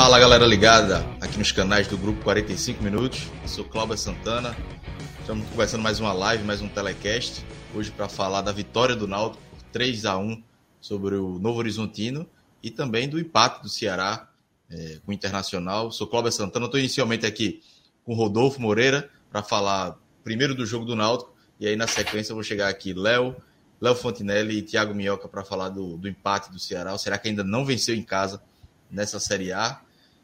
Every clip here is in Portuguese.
Fala galera ligada aqui nos canais do Grupo 45 Minutos. Eu sou Cláudio Santana. Estamos conversando mais uma live, mais um telecast. Hoje para falar da vitória do Náutico por 3 a 1 sobre o Novo Horizontino e também do empate do Ceará é, com o Internacional. Sou Cláudio Santana. Estou inicialmente aqui com Rodolfo Moreira para falar primeiro do jogo do Náutico e aí na sequência eu vou chegar aqui Léo, Léo Fontinelli e Thiago Minhoca para falar do, do empate do Ceará. O Ceará que ainda não venceu em casa nessa Série A.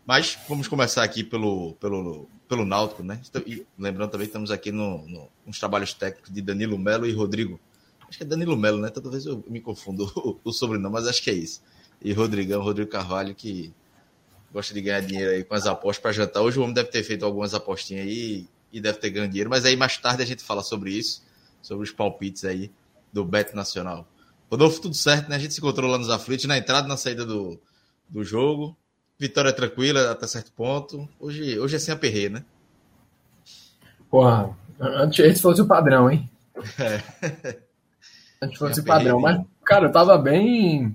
Mas vamos começar aqui pelo, pelo, pelo Náutico, né? E lembrando também que estamos aqui no, no, nos trabalhos técnicos de Danilo Melo e Rodrigo. Acho que é Danilo Melo, né? Toda vez eu me confundo o, o sobrenome, mas acho que é isso. E Rodrigão, Rodrigo Carvalho, que gosta de ganhar dinheiro aí com as apostas para jantar. Hoje o homem deve ter feito algumas apostinhas aí e deve ter ganho dinheiro, mas aí mais tarde a gente fala sobre isso, sobre os palpites aí do Beto Nacional. Rodolfo, tudo certo, né? A gente se encontrou lá nos aflitos, na entrada e na saída do, do jogo. Vitória tranquila até certo ponto. Hoje, hoje é sem aperreio, né? Porra, antes esse fosse o padrão, hein? É. Antes fosse o padrão. Mas, cara, eu tava bem.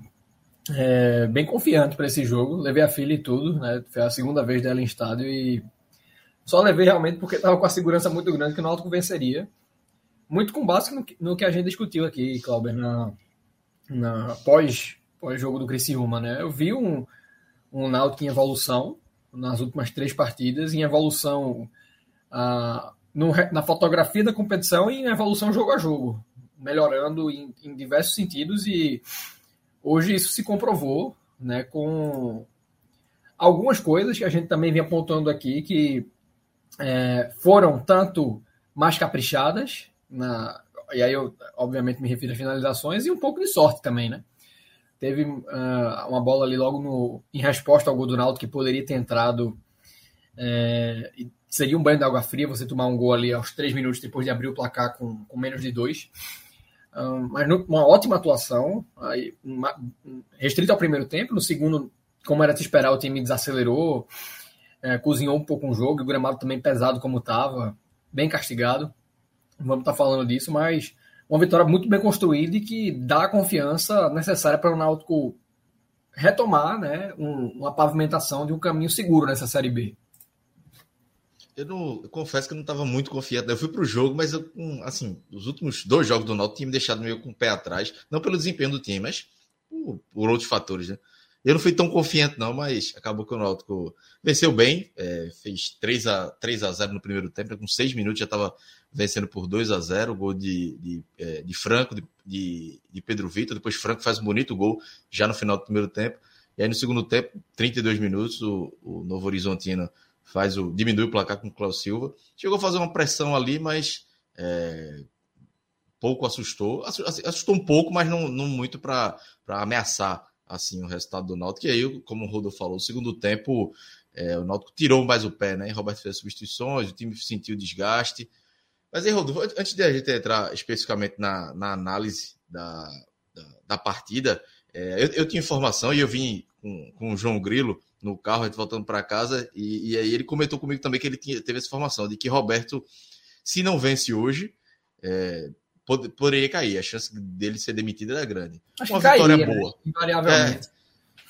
É, bem confiante para esse jogo. Levei a filha e tudo, né? Foi a segunda vez dela em estádio e só levei realmente porque tava com a segurança muito grande que o Náutico venceria. Muito com base no, no que a gente discutiu aqui, Clauber, na, na pós, pós jogo do Criciúma, né? Eu vi um um Náutico em evolução nas últimas três partidas, em evolução ah, no, na fotografia da competição e em evolução jogo a jogo, melhorando em, em, diversos sentidos e hoje isso se comprovou né, com algumas coisas que a gente também vem apontando aqui que é, foram tanto mais caprichadas, na, e aí eu obviamente me refiro a finalizações, e um pouco de sorte também, né? Teve uh, uma bola ali logo no, em resposta ao gol do Náutico que poderia ter entrado. É, seria um banho de água fria você tomar um gol ali aos três minutos depois de abrir o placar com, com menos de dois. Um, mas no, uma ótima atuação, aí, uma, restrita ao primeiro tempo. No segundo, como era de esperar, o time desacelerou, é, cozinhou um pouco o jogo. O gramado também pesado como estava, bem castigado. Vamos estar tá falando disso, mas uma vitória muito bem construída e que dá a confiança necessária para o Náutico retomar né, um, uma pavimentação de um caminho seguro nessa Série B. Eu, não, eu confesso que eu não estava muito confiante. Eu fui para o jogo, mas eu, assim, os últimos dois jogos do Náutico tinham me deixado meio com o pé atrás. Não pelo desempenho do time, mas por, por outros fatores. Né? Eu não fui tão confiante, não, mas acabou que o Náutico venceu bem, é, fez 3 a, 3 a 0 no primeiro tempo, com 6 minutos já estava vencendo por 2 a 0 gol de, de, é, de Franco, de, de, Pedro Vitor, depois Franco faz um bonito gol já no final do primeiro tempo, e aí no segundo tempo, 32 minutos, o, o Novo Horizontino faz o, diminui o placar com o Cláudio Silva, chegou a fazer uma pressão ali, mas é, pouco assustou, assustou um pouco, mas não, não muito para ameaçar assim o resultado do Náutico. E aí, como o Rodolfo falou, o segundo tempo é, o Náutico tirou mais o pé, né? Roberto fez substituições, o time sentiu desgaste. Mas aí, Rodolfo, antes de a gente entrar especificamente na, na análise da, da, da partida, é, eu, eu, tinha informação e eu vim com, com o João Grilo no carro, voltando para casa, e, e, aí ele comentou comigo também que ele tinha, teve essa informação de que Roberto, se não vence hoje, é, pod, poderia cair. A chance dele ser demitido era grande. Acho Uma vitória caía, boa. Né? Invariavelmente. É,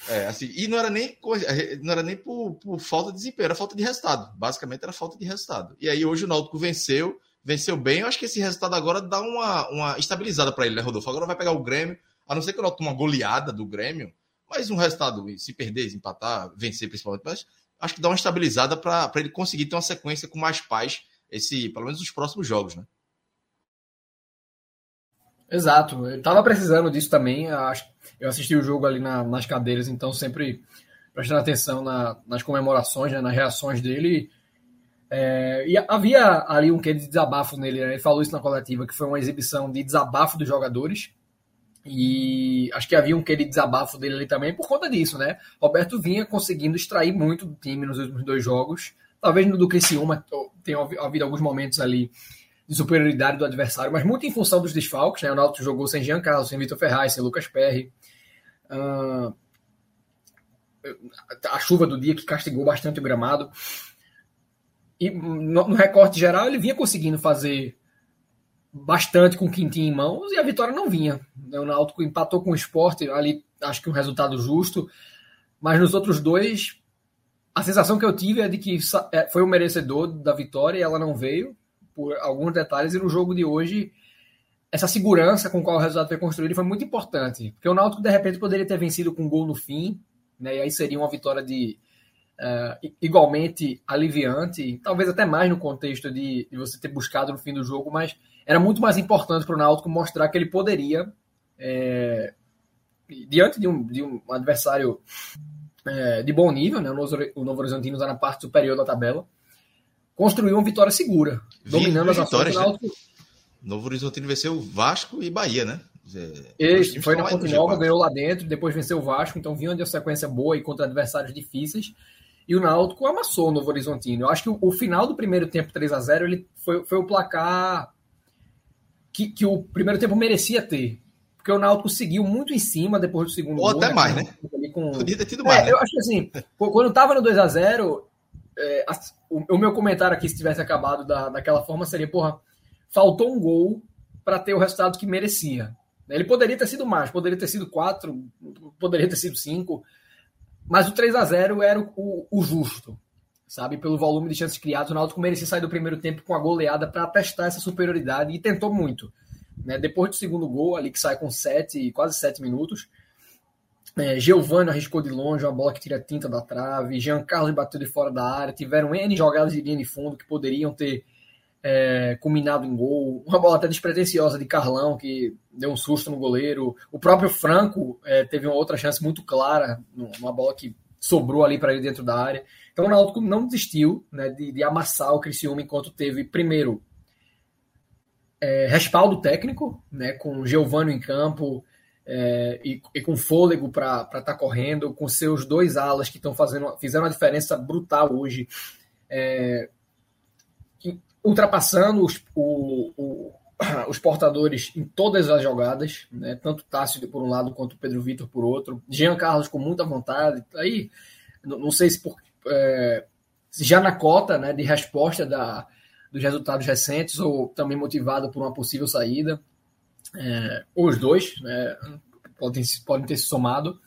é, assim, e não era nem, não era nem por, por, falta de desempenho, era falta de resultado. Basicamente era falta de resultado. E aí hoje o Náutico venceu, venceu bem. Eu acho que esse resultado agora dá uma, uma estabilizada para ele, né, Rodolfo? Agora vai pegar o Grêmio, a não ser que o Náutico uma goleada do Grêmio, mas um resultado, se perder, empatar, vencer principalmente, mas acho que dá uma estabilizada para ele conseguir ter uma sequência com mais paz, esse, pelo menos os próximos jogos, né? Exato, eu tava precisando disso também. Eu assisti o jogo ali na, nas cadeiras, então sempre prestando atenção na, nas comemorações, né, nas reações dele. É, e havia ali um quê de desabafo nele, né? ele falou isso na coletiva, que foi uma exibição de desabafo dos jogadores. E acho que havia um quê de desabafo dele ali também por conta disso, né? Roberto vinha conseguindo extrair muito do time nos últimos dois jogos. Talvez no do Criciúma tenha havido alguns momentos ali de superioridade do adversário, mas muito em função dos desfalques, né? O Náutico jogou sem Jean Carlos, sem Vitor Ferraz, sem Lucas Perry. Uh, a chuva do dia que castigou bastante o gramado. E no, no, recorte geral ele vinha conseguindo fazer bastante com o Quintinho em mãos e a vitória não vinha. O Náutico empatou com o esporte, ali acho que um resultado justo, mas nos outros dois a sensação que eu tive é de que é, foi o merecedor da vitória e ela não veio por alguns detalhes e no jogo de hoje essa segurança com qual o resultado foi construído foi muito importante, porque o Náutico de repente poderia ter vencido com um gol no fim, né? E aí seria uma vitória de uh, igualmente aliviante, talvez até mais no contexto de, de, você ter buscado no fim do jogo, mas era muito mais importante para o Náutico mostrar que ele poderia, é, diante de um, de um adversário é, de bom nível, né? O Novo Horizontino está na parte superior da tabela, construiu uma vitória segura, dominando as ações do né? Náutico. Né? Novo Horizontino venceu Vasco e Bahia, né? Isso, foi na Ponte Nova, ganhou lá dentro, depois venceu o Vasco, então vinha de uma sequência boa e contra adversários difíceis. E o Náutico amassou o Novo Horizontino. Eu acho que o, o final do primeiro tempo 3 a 0 ele foi, foi o placar que, que o primeiro tempo merecia ter. Porque o Náutico seguiu muito em cima depois do segundo Ou gol. Ou até né, mais, né? Com... Podia ter tido mais. É, né? Eu acho que assim, quando estava no 2 a 0 é, o, o, meu comentário aqui, se tivesse acabado da, daquela forma, seria, porra, faltou um gol para ter o resultado que merecia. Ele poderia ter sido mais, poderia ter sido quatro, poderia ter sido cinco, mas o 3 a 0 era o, o justo, sabe? Pelo volume de chances criadas, o Náutico merecia sair do primeiro tempo com a goleada para testar essa superioridade e tentou muito. Né? Depois do segundo gol, ali que sai com sete, quase sete minutos, é, Giovanni arriscou de longe uma bola que tira tinta da trave, Jean Carlos bateu de fora da área, tiveram N jogadas de linha de fundo que poderiam ter é, culminado em gol, uma bola até despretensiosa de Carlão, que deu um susto no goleiro. O próprio Franco é, teve uma outra chance muito clara, uma bola que sobrou ali para ele dentro da área. Então o Náutico não desistiu né, de, de, amassar o Criciúma enquanto teve, primeiro, é, respaldo técnico, né, com Giovanni em campo é, e, e, com fôlego para estar tá correndo, com seus dois alas que estão fazendo fizeram uma diferença brutal hoje. É, ultrapassando os, o, o, os portadores em todas as jogadas, né? tanto Tássio por um lado quanto Pedro Vitor por outro. Jean Carlos com muita vontade. Aí, não sei se, por, é, já na cota né, de resposta da, dos resultados recentes ou também motivado por uma possível saída. É, os dois né, podem, podem ter se somado.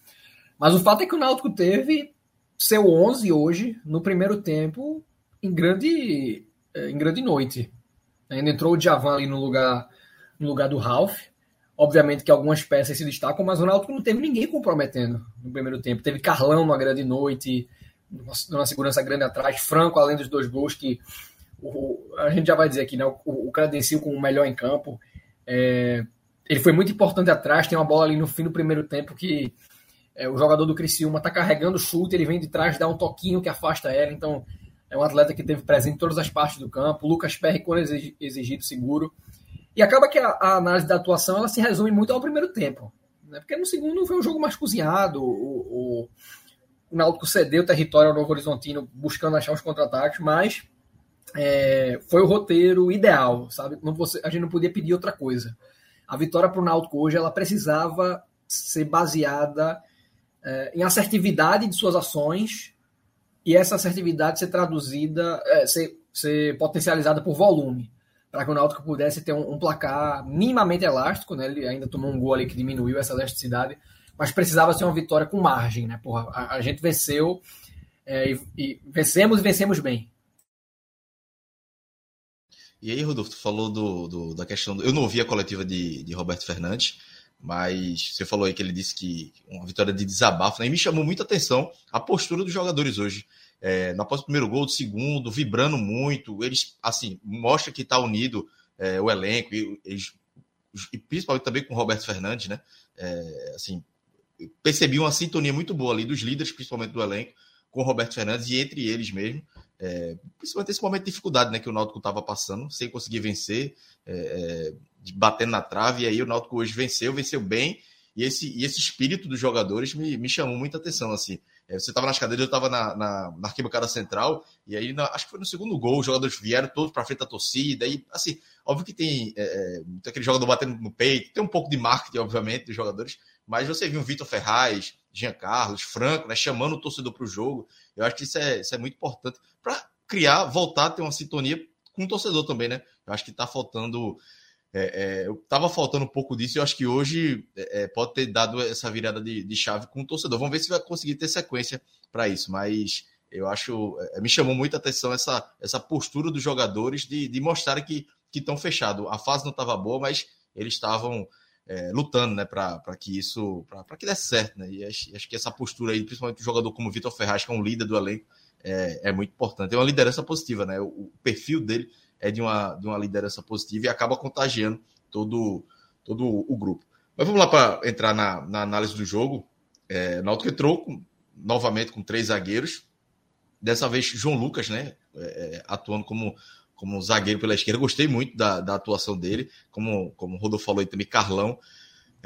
Mas o fato é que o Náutico teve seu 11 hoje, no primeiro tempo, em grande é, em grande noite. Ainda entrou o Javan ali no lugar, no lugar do Ralph. Obviamente que algumas peças se destacam, mas o Náutico não teve ninguém comprometendo no primeiro tempo. Teve Carlão numa grande noite, numa segurança grande atrás, Franco além dos dois gols que o, a gente já vai dizer aqui, né? O, o credencial com o melhor em campo. É, ele foi muito importante atrás, tem uma bola ali no fim do primeiro tempo que é, o jogador do Criciúma está carregando o chute, ele vem de trás, dá um toquinho que afasta ela, então é um atleta que teve presente em todas as partes do campo. Lucas Perry, quando exigido, seguro. E acaba que a, a, análise da atuação ela se resume muito ao primeiro tempo. Né? Porque no segundo foi um jogo mais cozinhado. O, o, o Náutico cedeu o território ao Novo Horizontino buscando achar os contra-ataques, mas é, foi o roteiro ideal, sabe? Não, você, a gente não podia pedir outra coisa. A vitória para o Náutico hoje ela precisava ser baseada é, em assertividade de suas ações e essa assertividade ser traduzida, é, ser, ser potencializada por volume, para que o Náutico pudesse ter um, um, placar minimamente elástico, né? Ele ainda tomou um gol ali que diminuiu essa elasticidade, mas precisava ser uma vitória com margem, né? Porra, a, a gente venceu é, e, e, vencemos e vencemos bem. E aí, Rodolfo, tu falou do, do, da questão. Do, eu não ouvi a coletiva de, de Roberto Fernandes, mas você falou aí que ele disse que uma vitória de desabafo, né? E me chamou muita atenção a postura dos jogadores hoje. É, na após o primeiro gol, do segundo, vibrando muito, eles, assim, mostra que está unido é, o elenco, e, e, principalmente também com o Roberto Fernandes, né? É, assim, percebi uma sintonia muito boa ali dos líderes, principalmente do elenco, com o Roberto Fernandes e entre eles mesmo. É, principalmente esse momento de dificuldade né, que o Náutico estava passando, sem conseguir vencer, é, é, batendo na trave, e aí o Náutico hoje venceu, venceu bem, e esse, e esse espírito dos jogadores me, me chamou muita atenção, assim. É, você estava nas cadeiras, eu estava na, na, na, arquibancada central, e aí na, acho que foi no segundo gol, os jogadores vieram todos para frente da torcida, e assim, óbvio que tem, é, é, tem aquele jogador batendo no peito, tem um pouco de marketing, obviamente, dos jogadores, mas você viu o Vitor Ferraz, Jean Carlos, Franco, né, chamando o torcedor para o jogo, eu acho que isso é, isso é muito importante para criar, voltar a ter uma sintonia com o torcedor também, né? Eu acho que está faltando é, é, eu tava faltando um pouco disso e eu acho que hoje é, é, pode ter dado essa virada de, de, chave com o torcedor. Vamos ver se vai conseguir ter sequência para isso, mas eu acho. É, me chamou muita atenção essa, essa postura dos jogadores de, de mostrar que estão fechados. A fase não estava boa, mas eles estavam é, lutando né, para que isso para que desse certo. Né? E acho, acho, que essa postura aí, principalmente um jogador como Vitor Ferraz, que é um líder do elenco, é, muito importante. É uma liderança positiva, né? o, o perfil dele é de uma, de uma liderança positiva e acaba contagiando todo, todo o grupo. Mas vamos lá para entrar na, na, análise do jogo. É, Náutico entrou com, novamente com três zagueiros. Dessa vez, João Lucas, né? É, atuando como, como zagueiro pela esquerda. Gostei muito da, da atuação dele. Como, como o Rodolfo falou aí também, Carlão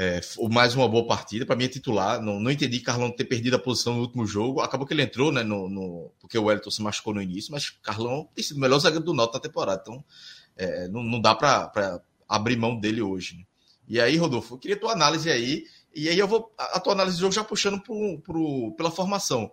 é, mais uma boa partida. Para mim é titular. Não, não entendi Carlão ter perdido a posição no último jogo. Acabou que ele entrou, né? No, no porque o Wellington se machucou no início, mas Carlão tem sido o melhor zagueiro do Náutico na temporada. Então é, não, não dá para abrir mão dele hoje. Né? E aí, Rodolfo, eu queria tua análise aí. E aí eu vou. A tua análise do jogo já puxando pro, pro, pela formação.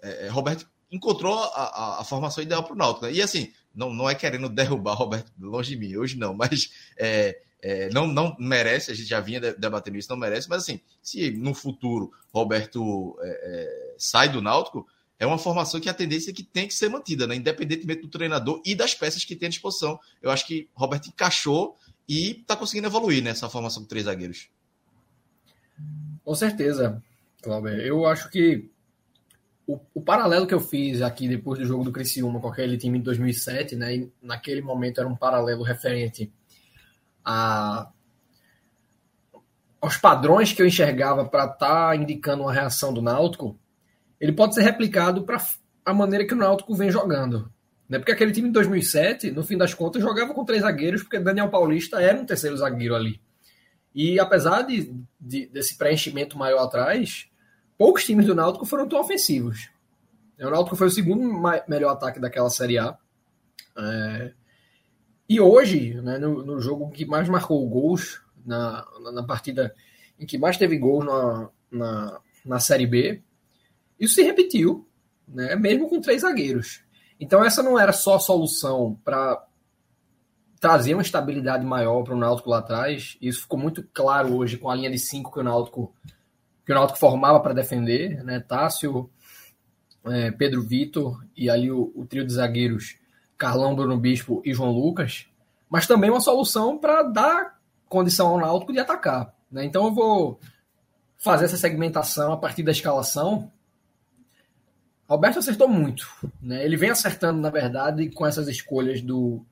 É, Roberto encontrou a, a, a formação ideal para o Náutico. Né? E assim, não, não é querendo derrubar Roberto longe de mim, hoje não, mas é, é, não, não merece, a gente já vinha debatendo isso, não merece, mas assim, se no futuro Roberto é, é, sai do Náutico, é uma formação que a tendência é que tem que ser mantida, né? independentemente do treinador e das peças que tem à disposição. Eu acho que Roberto encaixou e está conseguindo evoluir nessa formação com três zagueiros. Com certeza, Cláudio. Eu acho que o, o, paralelo que eu fiz aqui depois do jogo do Criciúma com aquele time de 2007, né? E naquele momento era um paralelo referente a, aos padrões que eu enxergava para estar tá indicando uma reação do Náutico, ele pode ser replicado para a maneira que o Náutico vem jogando. Né? Porque aquele time de 2007, no fim das contas, jogava com três zagueiros, porque Daniel Paulista era um terceiro zagueiro ali. E apesar de, de desse preenchimento maior atrás, poucos times do Náutico foram tão ofensivos. O Náutico foi o segundo melhor ataque daquela Série A. É, e hoje, né, no, no, jogo que mais marcou gols, na, na, na, partida em que mais teve gols na, na, na Série B, isso se repetiu, né, mesmo com três zagueiros. Então essa não era só a solução para trazer uma estabilidade maior para o Náutico lá atrás. Isso ficou muito claro hoje com a linha de cinco que o Náutico, que o Náutico formava para defender, né? Tássio, é, Pedro Vitor e ali o, o trio de zagueiros Carlão, Bruno Bispo e João Lucas, mas também uma solução para dar condição ao Náutico de atacar. Né? Então eu vou fazer essa segmentação a partir da escalação. Alberto acertou muito. Né? Ele vem acertando, na verdade, com essas escolhas do,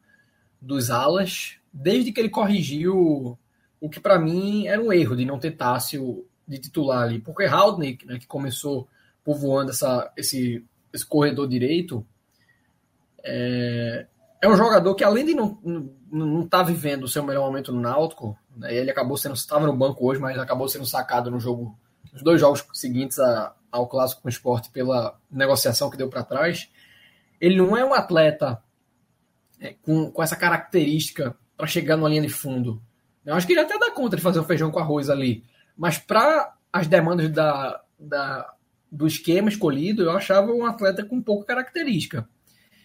dos alas, desde que ele corrigiu o que para mim era um erro de não ter Tássio de titular ali. Porque Haldnick, né, que começou povoando essa, esse, esse corredor direito, é, é um jogador que, além de não não estar tá vivendo o seu melhor momento no Náutico, né, ele acabou sendo estava no banco hoje, mas acabou sendo sacado no jogo, nos dois jogos seguintes a, ao clássico com o esporte pela negociação que deu para trás. Ele não é um atleta é, com, com essa característica para chegar numa linha de fundo. Eu acho que ele até dá conta de fazer um feijão com arroz ali, mas para as demandas da, da, do esquema escolhido, eu achava um atleta com pouca característica.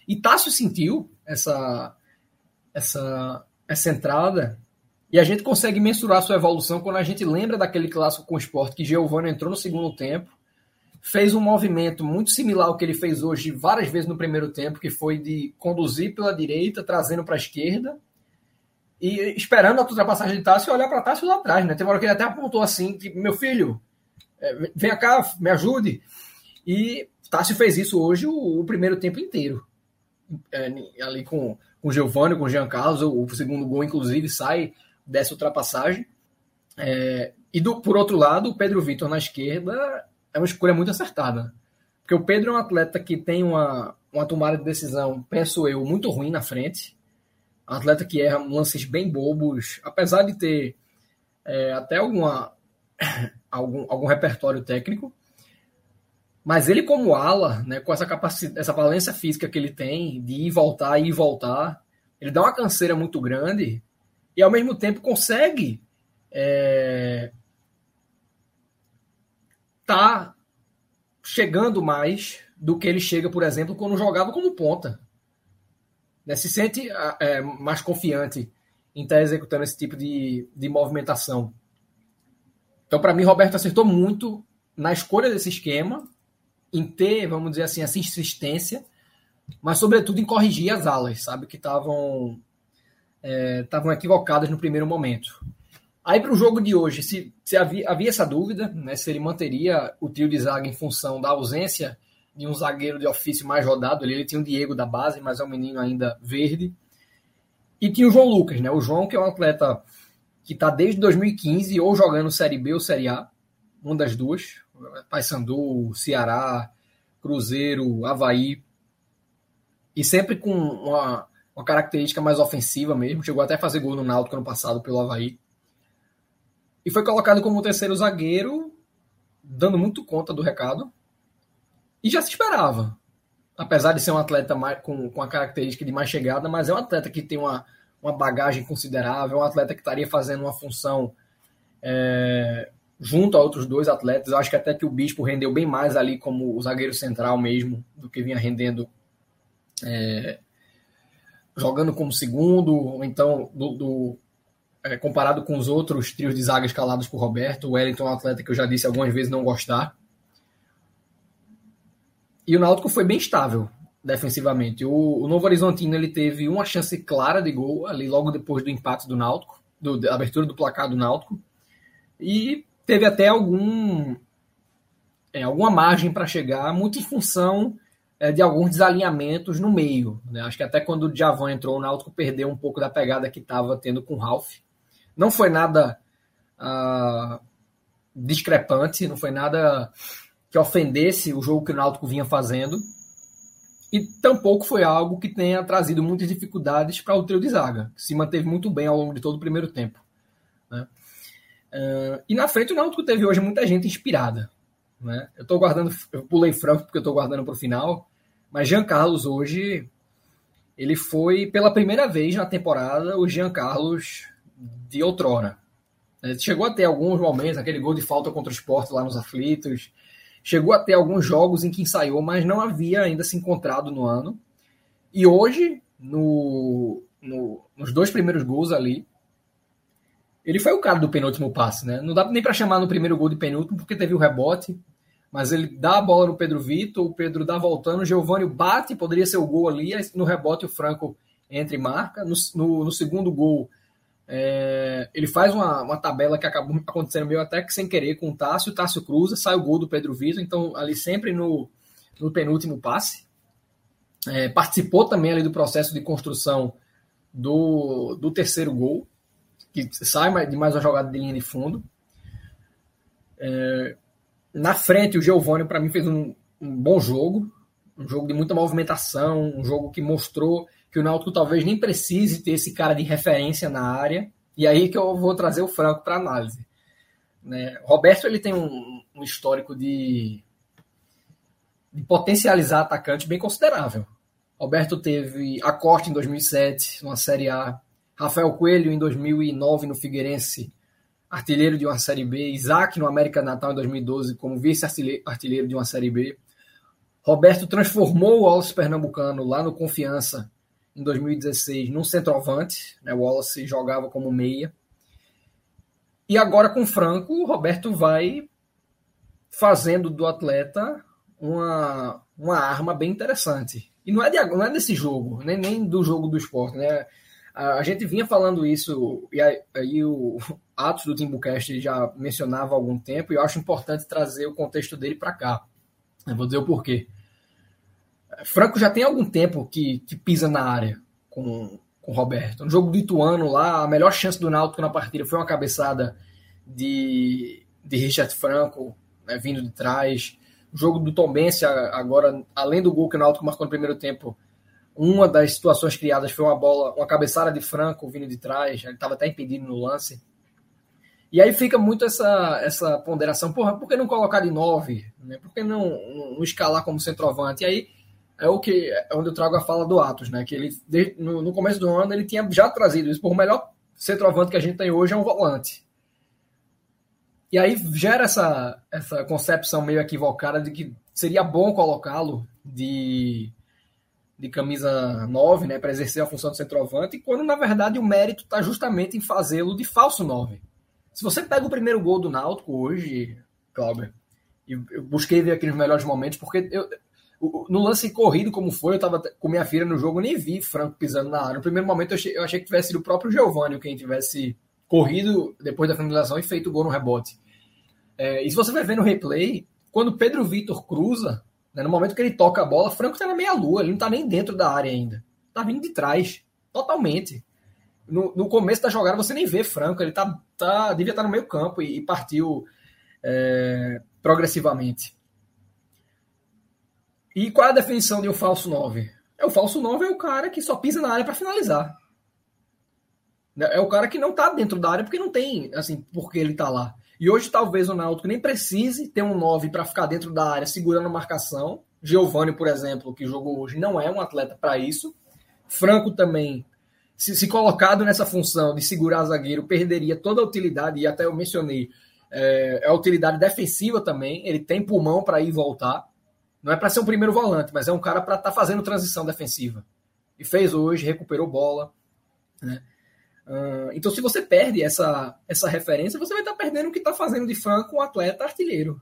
E Tássio sentiu essa, essa, essa entrada e a gente consegue mensurar sua evolução quando a gente lembra daquele clássico com o esporte que Giovanni entrou no segundo tempo, fez um movimento muito similar ao que ele fez hoje várias vezes no primeiro tempo, que foi de conduzir pela direita, trazendo para a esquerda e esperando a ultrapassagem de Tássio e olhar para Tássio lá atrás. Né? Uma hora que ele até apontou assim: que, meu filho, é, venha cá, me ajude. E Tássio fez isso hoje o, o primeiro tempo inteiro é, ali com, com o Giovanni, com o Jean Carlos, o, o, segundo gol, inclusive, sai dessa ultrapassagem. É, e do, por outro lado, o Pedro Vitor na esquerda é uma escolha muito acertada. Porque o Pedro é um atleta que tem uma, uma tomada de decisão, penso eu, muito ruim na frente. Atleta que erra lances bem bobos, apesar de ter é, até alguma, algum, algum repertório técnico. Mas ele, como ala, né, com essa capacidade, essa valência física que ele tem de ir voltar, ir voltar, ele dá uma canseira muito grande e, ao mesmo tempo, consegue é, tá chegando mais do que ele chega, por exemplo, quando jogava como ponta. Né? Se sente é, mais confiante em estar tá executando esse tipo de, de movimentação. Então, para mim, Roberto acertou muito na escolha desse esquema, em ter, vamos dizer assim, essa insistência, mas, sobretudo, em corrigir as alas, sabe? Que estavam estavam é, equivocadas no primeiro momento. Aí para o jogo de hoje, se, se havia, havia, essa dúvida, né, se ele manteria o trio de zaga em função da ausência de um zagueiro de ofício mais rodado, ele, ele tinha o Diego da base, mas é um menino ainda verde. E tinha o João Lucas, né? O João, que é um atleta que está desde 2015 ou jogando Série B ou Série A, uma das duas, Paysandu, Ceará, Cruzeiro, Havaí, e sempre com uma, uma característica mais ofensiva mesmo, chegou até a fazer gol no Náutico ano passado pelo Havaí e foi colocado como terceiro zagueiro, dando muito conta do recado. E já se esperava. Apesar de ser um atleta mais, com, com a característica de mais chegada, mas é um atleta que tem uma, uma bagagem considerável, é um atleta que estaria fazendo uma função é, junto a outros dois atletas. Eu acho que até que o Bispo rendeu bem mais ali como o zagueiro central mesmo, do que vinha rendendo é, jogando como segundo, ou então do, do é, comparado com os outros trios de zaga escalados por Roberto, o Wellington é um atleta que eu já disse algumas vezes não gostar. E o Náutico foi bem estável defensivamente. O, o Novo Horizontino ele teve uma chance clara de gol ali logo depois do empate do Náutico, do, da abertura do placar do Náutico, e teve até algum é, alguma margem para chegar, muito em função é, de alguns desalinhamentos no meio. Né? Acho que até quando o Djavan entrou, o Náutico perdeu um pouco da pegada que estava tendo com o Ralph. Não foi nada uh, discrepante, não foi nada que ofendesse o jogo que o Náutico vinha fazendo. E tampouco foi algo que tenha trazido muitas dificuldades para o trio de zaga, que se manteve muito bem ao longo de todo o primeiro tempo. Né? Uh, e na frente o Náutico teve hoje muita gente inspirada. Né? Eu estou guardando, eu pulei Franco porque eu estou guardando para o final, mas Jean Carlos hoje ele foi pela primeira vez na temporada o Jean Carlos de outrora. Ele chegou a ter alguns momentos, aquele gol de falta contra o esporte lá nos aflitos. Chegou a ter alguns jogos em que ensaiou, mas não havia ainda se encontrado no ano. E hoje, no, no, nos dois primeiros gols ali, ele foi o cara do penúltimo passe, né? Não dá nem para chamar no primeiro gol de penúltimo, porque teve o rebote, mas ele dá a bola no Pedro Vitor, o Pedro dá voltando, o Giovanni bate, poderia ser o gol ali, no rebote o Franco entra e marca. No, no, no segundo gol, é, ele faz uma, uma tabela que acabou acontecendo meio até que sem querer com o Tássio, o Tássio cruza, sai o gol do Pedro Vitor, então ali sempre no, no penúltimo passe. É, participou também ali do processo de construção do, do terceiro gol, que sai de mais uma jogada de linha de fundo. É, na frente, o Giovanni, para mim, fez um, um bom jogo, um jogo de muita movimentação, um jogo que mostrou que o Náutico talvez nem precise ter esse cara de referência na área. E aí que eu vou trazer o Franco para análise. Né? Roberto ele tem um, um histórico de, de, potencializar atacante bem considerável. Roberto teve a Corte em 2007, numa Série A. Rafael Coelho em 2009 no Figueirense, artilheiro de uma Série B. Isaac no América Natal em 2012 como vice-artilheiro de uma Série B. Roberto transformou o Wallace Pernambucano lá no Confiança em 2016 num centroavante, né? o Wallace jogava como meia. E agora com o Franco, o Roberto vai fazendo do atleta uma, uma arma bem interessante. E não é, de, não é desse jogo, nem, nem do jogo do esporte. Né? A, gente vinha falando isso, e aí, aí o Atos do Timbucast já mencionava há algum tempo, e eu acho importante trazer o contexto dele para cá. Eu vou dizer o porquê. Franco já tem algum tempo que, que pisa na área com, com o Roberto. No jogo do Ituano lá, a melhor chance do Náutico na partida foi uma cabeçada de, de Richard Franco, né, vindo de trás. O jogo do Tom Bense, agora, além do gol que o Náutico marcou no primeiro tempo, uma das situações criadas foi uma bola, uma cabeçada de Franco vindo de trás, ele estava até impedido no lance. E aí fica muito essa, essa ponderação, porra, por que não colocar de nove? Né? Por que não, não, escalar como centroavante? E aí é o que é onde eu trago a fala do Atos, né? Que ele no, no começo do ano ele tinha já trazido isso, por melhor centroavante que a gente tem hoje é um volante. E aí gera essa, essa concepção meio equivocada de que seria bom colocá-lo de, de camisa 9, né, para exercer a função de centroavante, quando na verdade o mérito está justamente em fazê-lo de falso 9. Se você pega o primeiro gol do Náutico hoje, Cláudio, eu, eu busquei ver aqueles melhores momentos, porque eu, no lance corrido, como foi, eu estava com minha filha no jogo, nem vi Franco pisando na área. No primeiro momento, eu achei, eu achei que tivesse sido o próprio Giovanni quem tivesse corrido depois da finalização e feito o gol no rebote. É, e se você vai ver no replay, quando Pedro Vitor cruza, né, no momento que ele toca a bola, Franco está na meia-lua, ele não está nem dentro da área ainda. Está vindo de trás, totalmente. No, no, começo da jogada você nem vê Franco, ele tá, tá, devia estar tá no meio campo e, e partiu é, progressivamente. E qual é a definição de um falso 9? É o falso 9 é o cara que só pisa na área para finalizar. É o cara que não tá dentro da área porque não tem, assim, porque ele tá lá. E hoje talvez o Náutico nem precise ter um 9 para ficar dentro da área segurando a marcação. Giovani, por exemplo, que jogou hoje, não é um atleta para isso. Franco também, se, se, colocado nessa função de segurar zagueiro, perderia toda a utilidade, e até eu mencionei, é, é a utilidade defensiva também. Ele tem pulmão para ir e voltar. Não é para ser um primeiro volante, mas é um cara para estar tá fazendo transição defensiva. E fez hoje, recuperou bola. Né? Uh, então, se você perde essa, essa referência, você vai estar tá perdendo o que está fazendo de Franco um atleta artilheiro.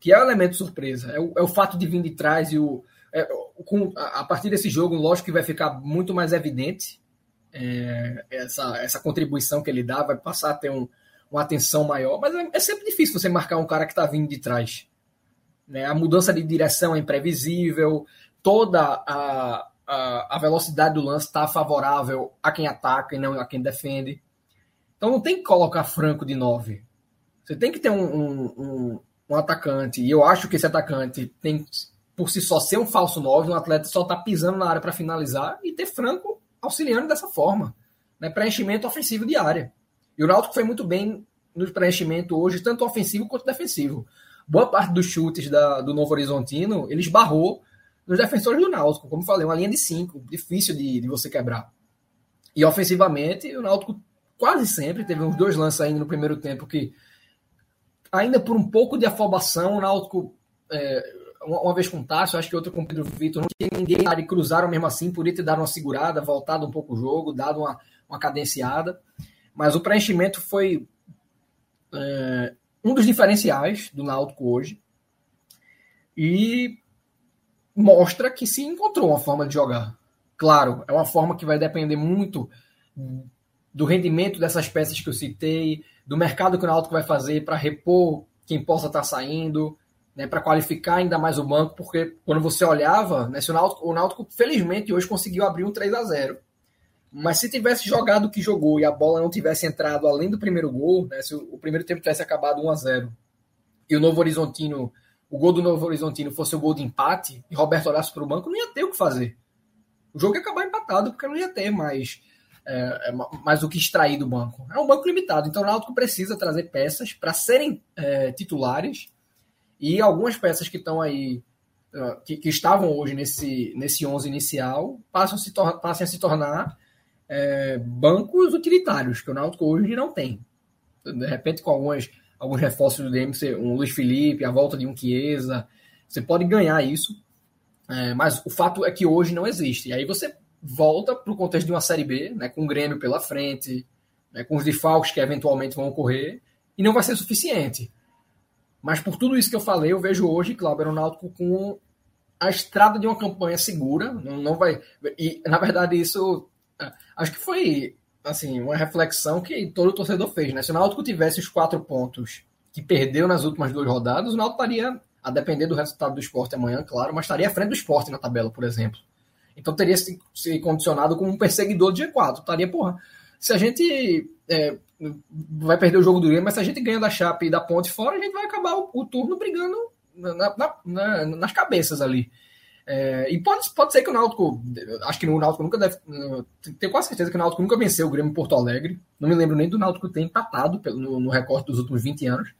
Que é o elemento surpresa. É o, é o fato de vir de trás e o. É, com, a, a, partir desse jogo, lógico que vai ficar muito mais evidente é, essa, essa contribuição que ele dá, vai passar a ter um, uma atenção maior. Mas é, é sempre difícil você marcar um cara que está vindo de trás. Né? A mudança de direção é imprevisível, toda a, a, a velocidade do lance está favorável a quem ataca e não a quem defende. Então não tem que colocar Franco de 9. Você tem que ter um, um, um, um atacante, e eu acho que esse atacante tem, por si só, ser um falso 9, um atleta só tá pisando na área para finalizar, e ter Franco auxiliando dessa forma. Né? Preenchimento ofensivo de área. E o Náutico foi muito bem no preenchimento hoje, tanto ofensivo quanto defensivo boa parte dos chutes da, do Novo Horizontino, ele esbarrou nos defensores do Náutico. Como falei, uma linha de cinco, difícil de, de você quebrar. E ofensivamente, o Náutico quase sempre teve uns dois lances ainda no primeiro tempo que, ainda por um pouco de afobação, o Náutico, é, uma, uma, vez com o acho que outra com o Pedro Vitor, não tinha ninguém ali, cruzaram mesmo assim, podia ter dado uma segurada, voltado um pouco o jogo, dado uma, uma cadenciada. Mas o preenchimento foi é, um dos diferenciais do Náutico hoje e mostra que se encontrou uma forma de jogar. Claro, é uma forma que vai depender muito do rendimento dessas peças que eu citei, do mercado que o Náutico vai fazer para repor quem possa estar tá saindo, né, para qualificar ainda mais o banco, porque quando você olhava, né, o, Náutico, o Náutico felizmente hoje conseguiu abrir um 3 a 0 mas se tivesse jogado o que jogou e a bola não tivesse entrado além do primeiro gol, né, se o primeiro tempo tivesse acabado 1 a 0 e o Novo Horizontino, o gol do Novo Horizontino fosse o gol de empate e Roberto olhasse para o banco, não ia ter o que fazer. O jogo ia acabar empatado porque não ia ter mais, é, é mais o que extrair do banco. É um banco limitado, então o Náutico precisa trazer peças para serem é, titulares e algumas peças que estão aí que, que, estavam hoje nesse, nesse 11 inicial passam, se passem a se tornar é, bancos utilitários, que o Náutico hoje não tem. De repente, com algumas, alguns reforços do DMC, um Luiz Felipe, a volta de um Chiesa, você pode ganhar isso, é, mas o fato é que hoje não existe. E aí você volta para o contexto de uma Série B, né, com o Grêmio pela frente, né, com os desfalques que eventualmente vão ocorrer, e não vai ser suficiente. Mas por tudo isso que eu falei, eu vejo hoje, Cláudio, Náutico com a estrada de uma campanha segura, não, não vai... E, na verdade, isso acho que foi assim uma reflexão que todo torcedor fez, né? Se o Náutico tivesse os quatro pontos que perdeu nas últimas duas rodadas, o Náutico estaria, a depender do resultado do esporte amanhã, claro, mas estaria à frente do esporte na tabela, por exemplo. Então teria se, se condicionado como um perseguidor de G4. Estaria, porra, se a gente é, vai perder o jogo do Grêmio, mas se a gente ganha da Chape e da Ponte fora, a gente vai acabar o, o turno brigando na, na, na, nas cabeças ali. É, e pode, pode ser que o Náutico, acho que o Náutico nunca deve, tenho quase certeza que o Náutico nunca venceu o Grêmio Porto Alegre. Não me lembro nem do Náutico ter empatado no, no recorte dos últimos 20 anos.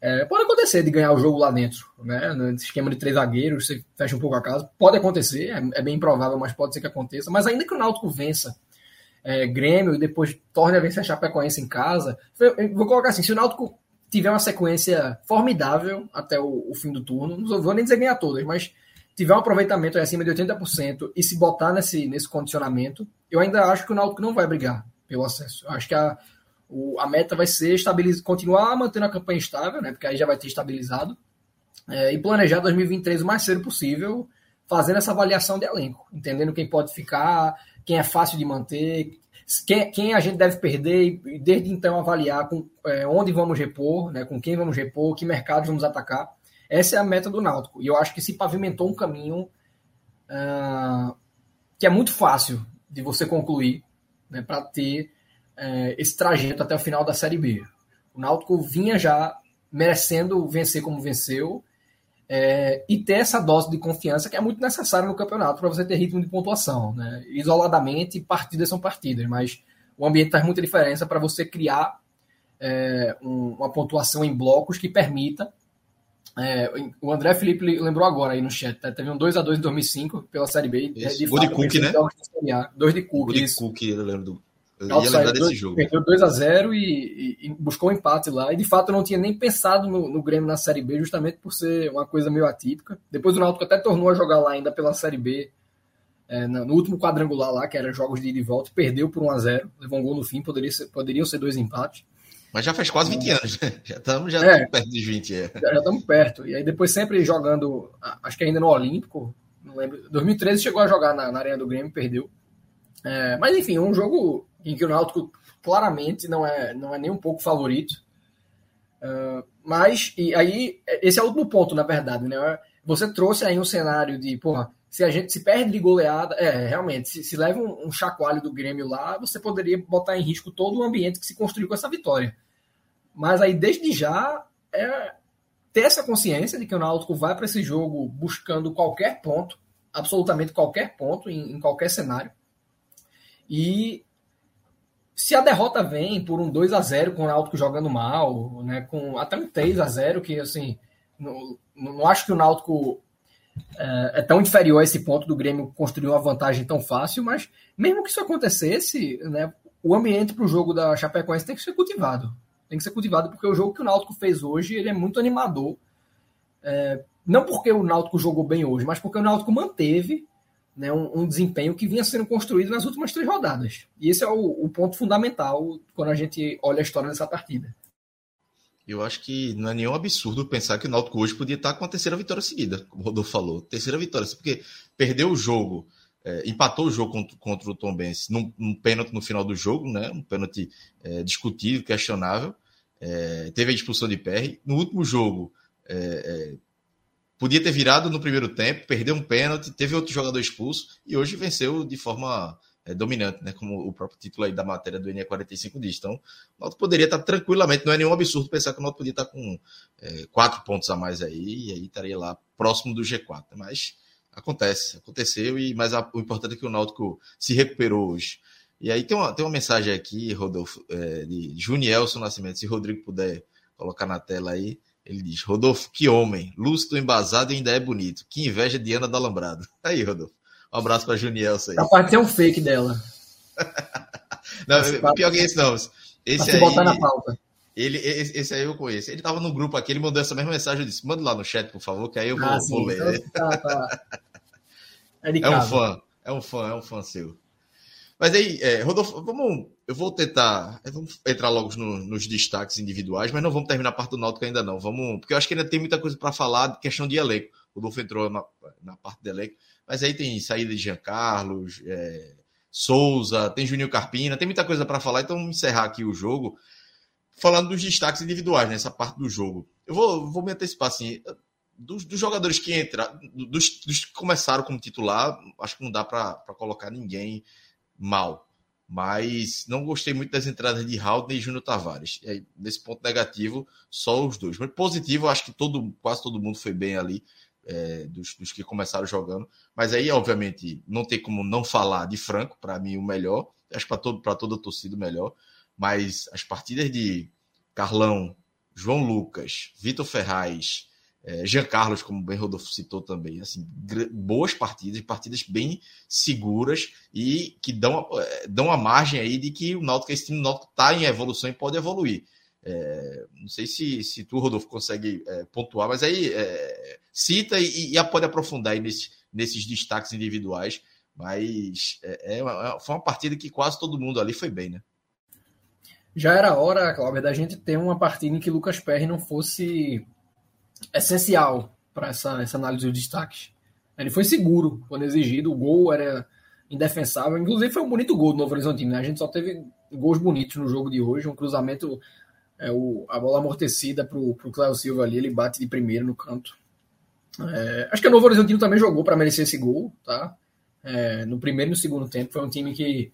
É, pode acontecer de ganhar o jogo lá dentro, né? No esquema de três zagueiros, você fecha um pouco a casa. Pode acontecer, é, é bem improvável, mas pode ser que aconteça. Mas ainda que o Náutico vença é, Grêmio e depois torne a vencer a Chapecoense em casa, eu vou colocar assim: se o Náutico tiver uma sequência formidável até o, o fim do turno, não vou nem dizer ganhar todas, mas tiver um aproveitamento acima de 80% e se botar nesse, nesse condicionamento, eu ainda acho que o Náutico não vai brigar pelo acesso. Eu acho que a, o, a meta vai ser estabilizar, continuar mantendo a campanha estável, né? Porque aí já vai ter estabilizado. É, e planejar 2023 o mais cedo possível, fazendo essa avaliação de elenco, entendendo quem pode ficar, quem é fácil de manter, quem, quem a gente deve perder e desde então avaliar com, é, onde vamos repor, né, com quem vamos repor, que mercados vamos atacar. Essa é a meta do Náutico. E eu acho que se pavimentou um caminho uh, que é muito fácil de você concluir né, para ter uh, esse trajeto até o final da Série B. O Náutico vinha já merecendo vencer como venceu é, e ter essa dose de confiança que é muito necessária no campeonato para você ter ritmo de pontuação. Né? Isoladamente, partidas são partidas, mas o ambiente faz muita diferença para você criar é, um, uma pontuação em blocos que permita é, o André Felipe lembrou agora aí no chat, tá? teve um 2x2 em 2005 pela Série B. De Gol de Cook, né? Dois de Cook. Gol de Cook, eu lembro do... Eu ia lembrar desse jogo. Perdeu 2x0 e, e, e, buscou um empate lá. E de fato eu não tinha nem pensado no, no, Grêmio na Série B, justamente por ser uma coisa meio atípica. Depois o Náutico até tornou a jogar lá ainda pela Série B, é, no último quadrangular lá, que era jogos de ida e volta, perdeu por 1x0, levou um gol no fim, poderia ser, poderiam ser dois empates. Mas já faz quase 20 anos, né? Já estamos já é, perto dos 20. É. Já estamos perto. E aí depois sempre jogando, acho que ainda no Olímpico, não lembro. 2013 chegou a jogar na, na Arena do Grêmio, perdeu. É, mas enfim, um jogo em que o Náutico claramente não é, não é nem um pouco favorito. Uh, mas, e aí, esse é o último ponto, na verdade, né? Você trouxe aí um cenário de, porra, se a gente se perde de goleada, é, realmente, se, se leva um, um, chacoalho do Grêmio lá, você poderia botar em risco todo o ambiente que se construiu com essa vitória. Mas aí, desde já, é ter essa consciência de que o Náutico vai para esse jogo buscando qualquer ponto, absolutamente qualquer ponto, em, em qualquer cenário. E se a derrota vem por um 2 a 0 com o Náutico jogando mal, né, com até um 3 a 0 que assim, não, não acho que o Náutico é, é, tão inferior a esse ponto do Grêmio construir uma vantagem tão fácil, mas mesmo que isso acontecesse, né, o ambiente para o jogo da Chapecoense tem que ser cultivado. Tem que ser cultivado porque o jogo que o Náutico fez hoje ele é muito animador. É, não porque o Náutico jogou bem hoje, mas porque o Náutico manteve né, um, um, desempenho que vinha sendo construído nas últimas três rodadas. E esse é o, o ponto fundamental quando a gente olha a história dessa partida. Eu acho que não é nenhum absurdo pensar que o Náutico hoje podia estar com a terceira vitória seguida, como o Rodolfo falou. Terceira vitória, porque perdeu o jogo, é, empatou o jogo contra, contra o Tom Benz num, num, pênalti no final do jogo, né? Um pênalti é, discutível, questionável. É, teve a expulsão de PR. No último jogo, é, é, podia ter virado no primeiro tempo, perdeu um pênalti, teve outro jogador expulso e hoje venceu de forma é, dominante, né? Como o próprio título aí da matéria do NE45 diz. Então, o Náutico poderia estar tranquilamente, não é nenhum absurdo pensar que o Náutico podia estar com é, quatro pontos a mais aí, e aí estaria lá próximo do G4. Mas acontece, aconteceu, e mas a, o importante é que o Náutico se recuperou hoje. E aí tem uma, tem uma mensagem aqui, Rodolfo, é, de Junielson Nascimento, se Rodrigo puder colocar na tela aí. Ele diz: Rodolfo, que homem, lúcido, embasado e ainda é bonito. Que inveja de Ana da Alambrado. Aí, Rodolfo. Um abraço pra Junielson aí. Capaz de um fake dela. não, pior que esse não. Esse aí. botar na pauta. Ele, esse, esse, aí eu conheço. Ele tava no grupo aqui, ele mandou essa mesma mensagem. Eu disse: manda lá no chat, por favor, que aí eu vou, ah, vou ler. Então, tá, tá. É, é um fã, é um fã, é um fã seu. Mas aí, é, Rodolfo, vamos. Eu vou tentar. Vamos entrar logo no, nos destaques individuais, mas não vamos terminar a parte do Náutico ainda não. Vamos, porque eu acho que ainda tem muita coisa para falar de questão de elenco. O Rodolfo entrou na, na parte do elenco. Mas aí tem saída de Jean Carlos, é, Souza, tem Juninho Carpina, tem muita coisa para falar. Então, vamos encerrar aqui o jogo falando dos destaques individuais nessa parte do jogo. Eu vou, vou me antecipar assim. Dos, dos jogadores que entraram, dos, dos, que começaram como titular, acho que não dá para colocar ninguém mal. mas não gostei muito das entradas de Haldner e Júnior Tavares. E aí, nesse ponto negativo, só os dois. Mas positivo, acho que todo, quase todo mundo foi bem ali, é, dos, dos, que começaram jogando. Mas aí, obviamente, não tem como não falar de Franco, para mim, o melhor. Acho que para toda a torcida, o melhor. Mas as partidas de Carlão, João Lucas, Vitor Ferraz, é, Jean Carlos, como bem Rodolfo citou também, assim, boas partidas, partidas bem seguras e que dão, é, dão a margem aí de que o Náutico, esse time Náutico está em evolução e pode evoluir. É, não sei se, se tu, Rodolfo, consegue é, pontuar, mas aí é, cita e, e, pode aprofundar aí nesse, nesses destaques individuais. Mas é, é foi uma partida que quase todo mundo ali foi bem, né? Já era hora, Cláudio, da gente ter uma partida em que Lucas Perry não fosse essencial para essa, essa análise dos destaques. Ele foi seguro quando exigido, o gol era indefensável. Inclusive, foi um bonito gol do Novo Horizontino. Né? A gente só teve gols bonitos no jogo de hoje. Um cruzamento, é, o, a bola amortecida para o Cléo Silva ali, ele bate de primeiro no canto. É, acho que o Novo Horizontino também jogou para merecer esse gol, tá? É, no primeiro e no segundo tempo. Foi um time que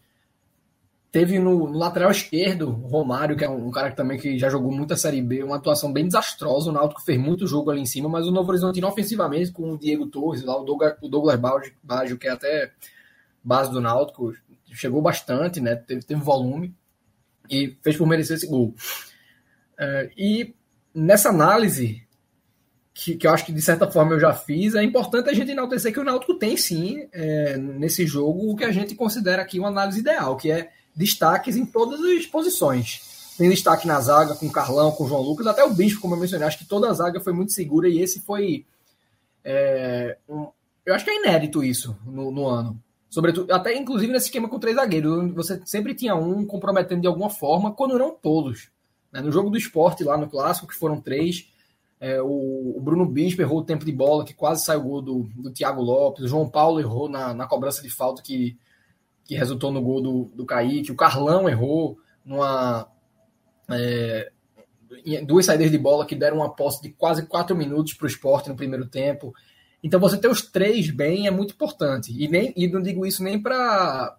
Teve no, no, lateral esquerdo, Romário, que é um, um, cara que também que já jogou muita Série B, uma atuação bem desastrosa. O Náutico fez muito jogo ali em cima, mas o Novo Horizontino ofensivamente, com o Diego Torres, lá, o Douglas, o Douglas Baggio, que é até base do Náutico, chegou bastante, né? Teve, teve volume e fez por merecer esse gol. É, e nessa análise, que, que eu acho que de certa forma eu já fiz, é importante a gente enaltecer que o Náutico tem sim, é, nesse jogo, o que a gente considera aqui uma análise ideal, que é destaques em todas as posições. Tem destaque na zaga com o Carlão, com o João Lucas, até o Bispo, como eu mencionei. Acho que toda a zaga foi muito segura e esse foi. É, um, eu acho que é inédito isso no, no, ano. Sobretudo, até inclusive nesse esquema com três zagueiros. Você sempre tinha um comprometendo de alguma forma, quando não todos. Né? No jogo do esporte, lá no clássico, que foram três. É, o, o, Bruno Bispo errou o tempo de bola, que quase saiu o gol do, do Thiago Lopes. O João Paulo errou na, na cobrança de falta, que que resultou no gol do, do Kaique. O Carlão errou numa. É, duas saídas de bola que deram uma posse de quase quatro minutos para o esporte no primeiro tempo. Então você ter os três bem é muito importante. E, nem, e não digo isso nem para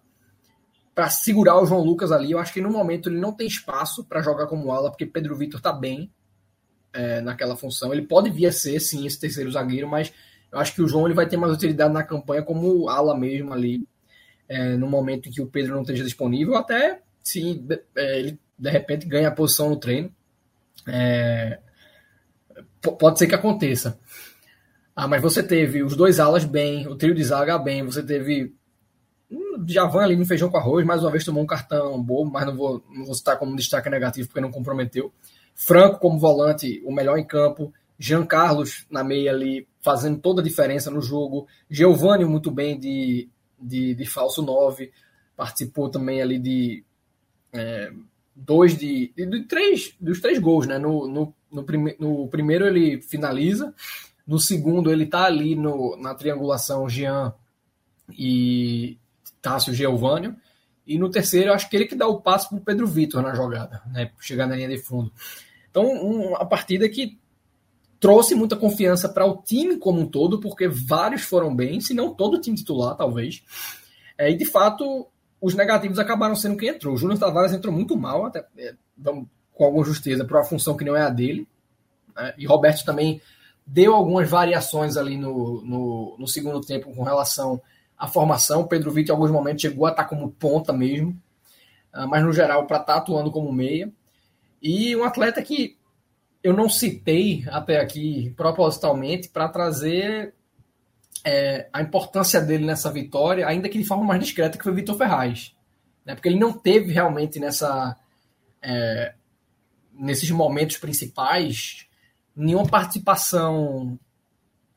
para segurar o João Lucas ali. Eu acho que no momento ele não tem espaço para jogar como ala, porque Pedro Vitor está bem é, naquela função. Ele pode vir a ser, sim, esse terceiro zagueiro, mas eu acho que o João ele vai ter mais utilidade na campanha como ala mesmo ali é, no momento em que o Pedro não esteja disponível, até se é, ele de repente ganha a posição no treino. É, pode ser que aconteça. Ah, mas você teve os dois alas bem, o trio de zaga bem, você teve Javan ali no feijão com arroz, mais uma vez tomou um cartão bobo, mas não vou, não vou citar como destaque negativo porque não comprometeu. Franco como volante, o melhor em campo. Jean Carlos na meia ali, fazendo toda a diferença no jogo. Giovanni muito bem de de, de falso 9, participou também ali de é, dois de, de, de, três dos três gols, né? No, no, no, prime, no primeiro ele finaliza, no segundo ele tá ali no, na triangulação Jean e Tássio Geovânio, e no terceiro acho que ele que dá o passo para o Pedro Vitor na jogada, né? Chegar na linha de fundo. Então, uma partida que trouxe muita confiança para o time como um todo, porque vários foram bem, se não todo o time titular, talvez. É, e de fato, os negativos acabaram sendo quem entrou. O Júnior Tavares entrou muito mal, até é, com alguma justeza, para uma função que não é a dele. Né? E Roberto também deu algumas variações ali no, no, no, segundo tempo com relação à formação. Pedro Vitor, em alguns momentos, chegou a estar como ponta mesmo, ah, mas no geral, para estar tá atuando como meia. E um atleta que eu não citei até aqui propositalmente para trazer é, a importância dele nessa vitória, ainda que de forma mais discreta, que foi Vitor Ferraz. Né? Porque ele não teve realmente nessa, é, nesses momentos principais nenhuma participação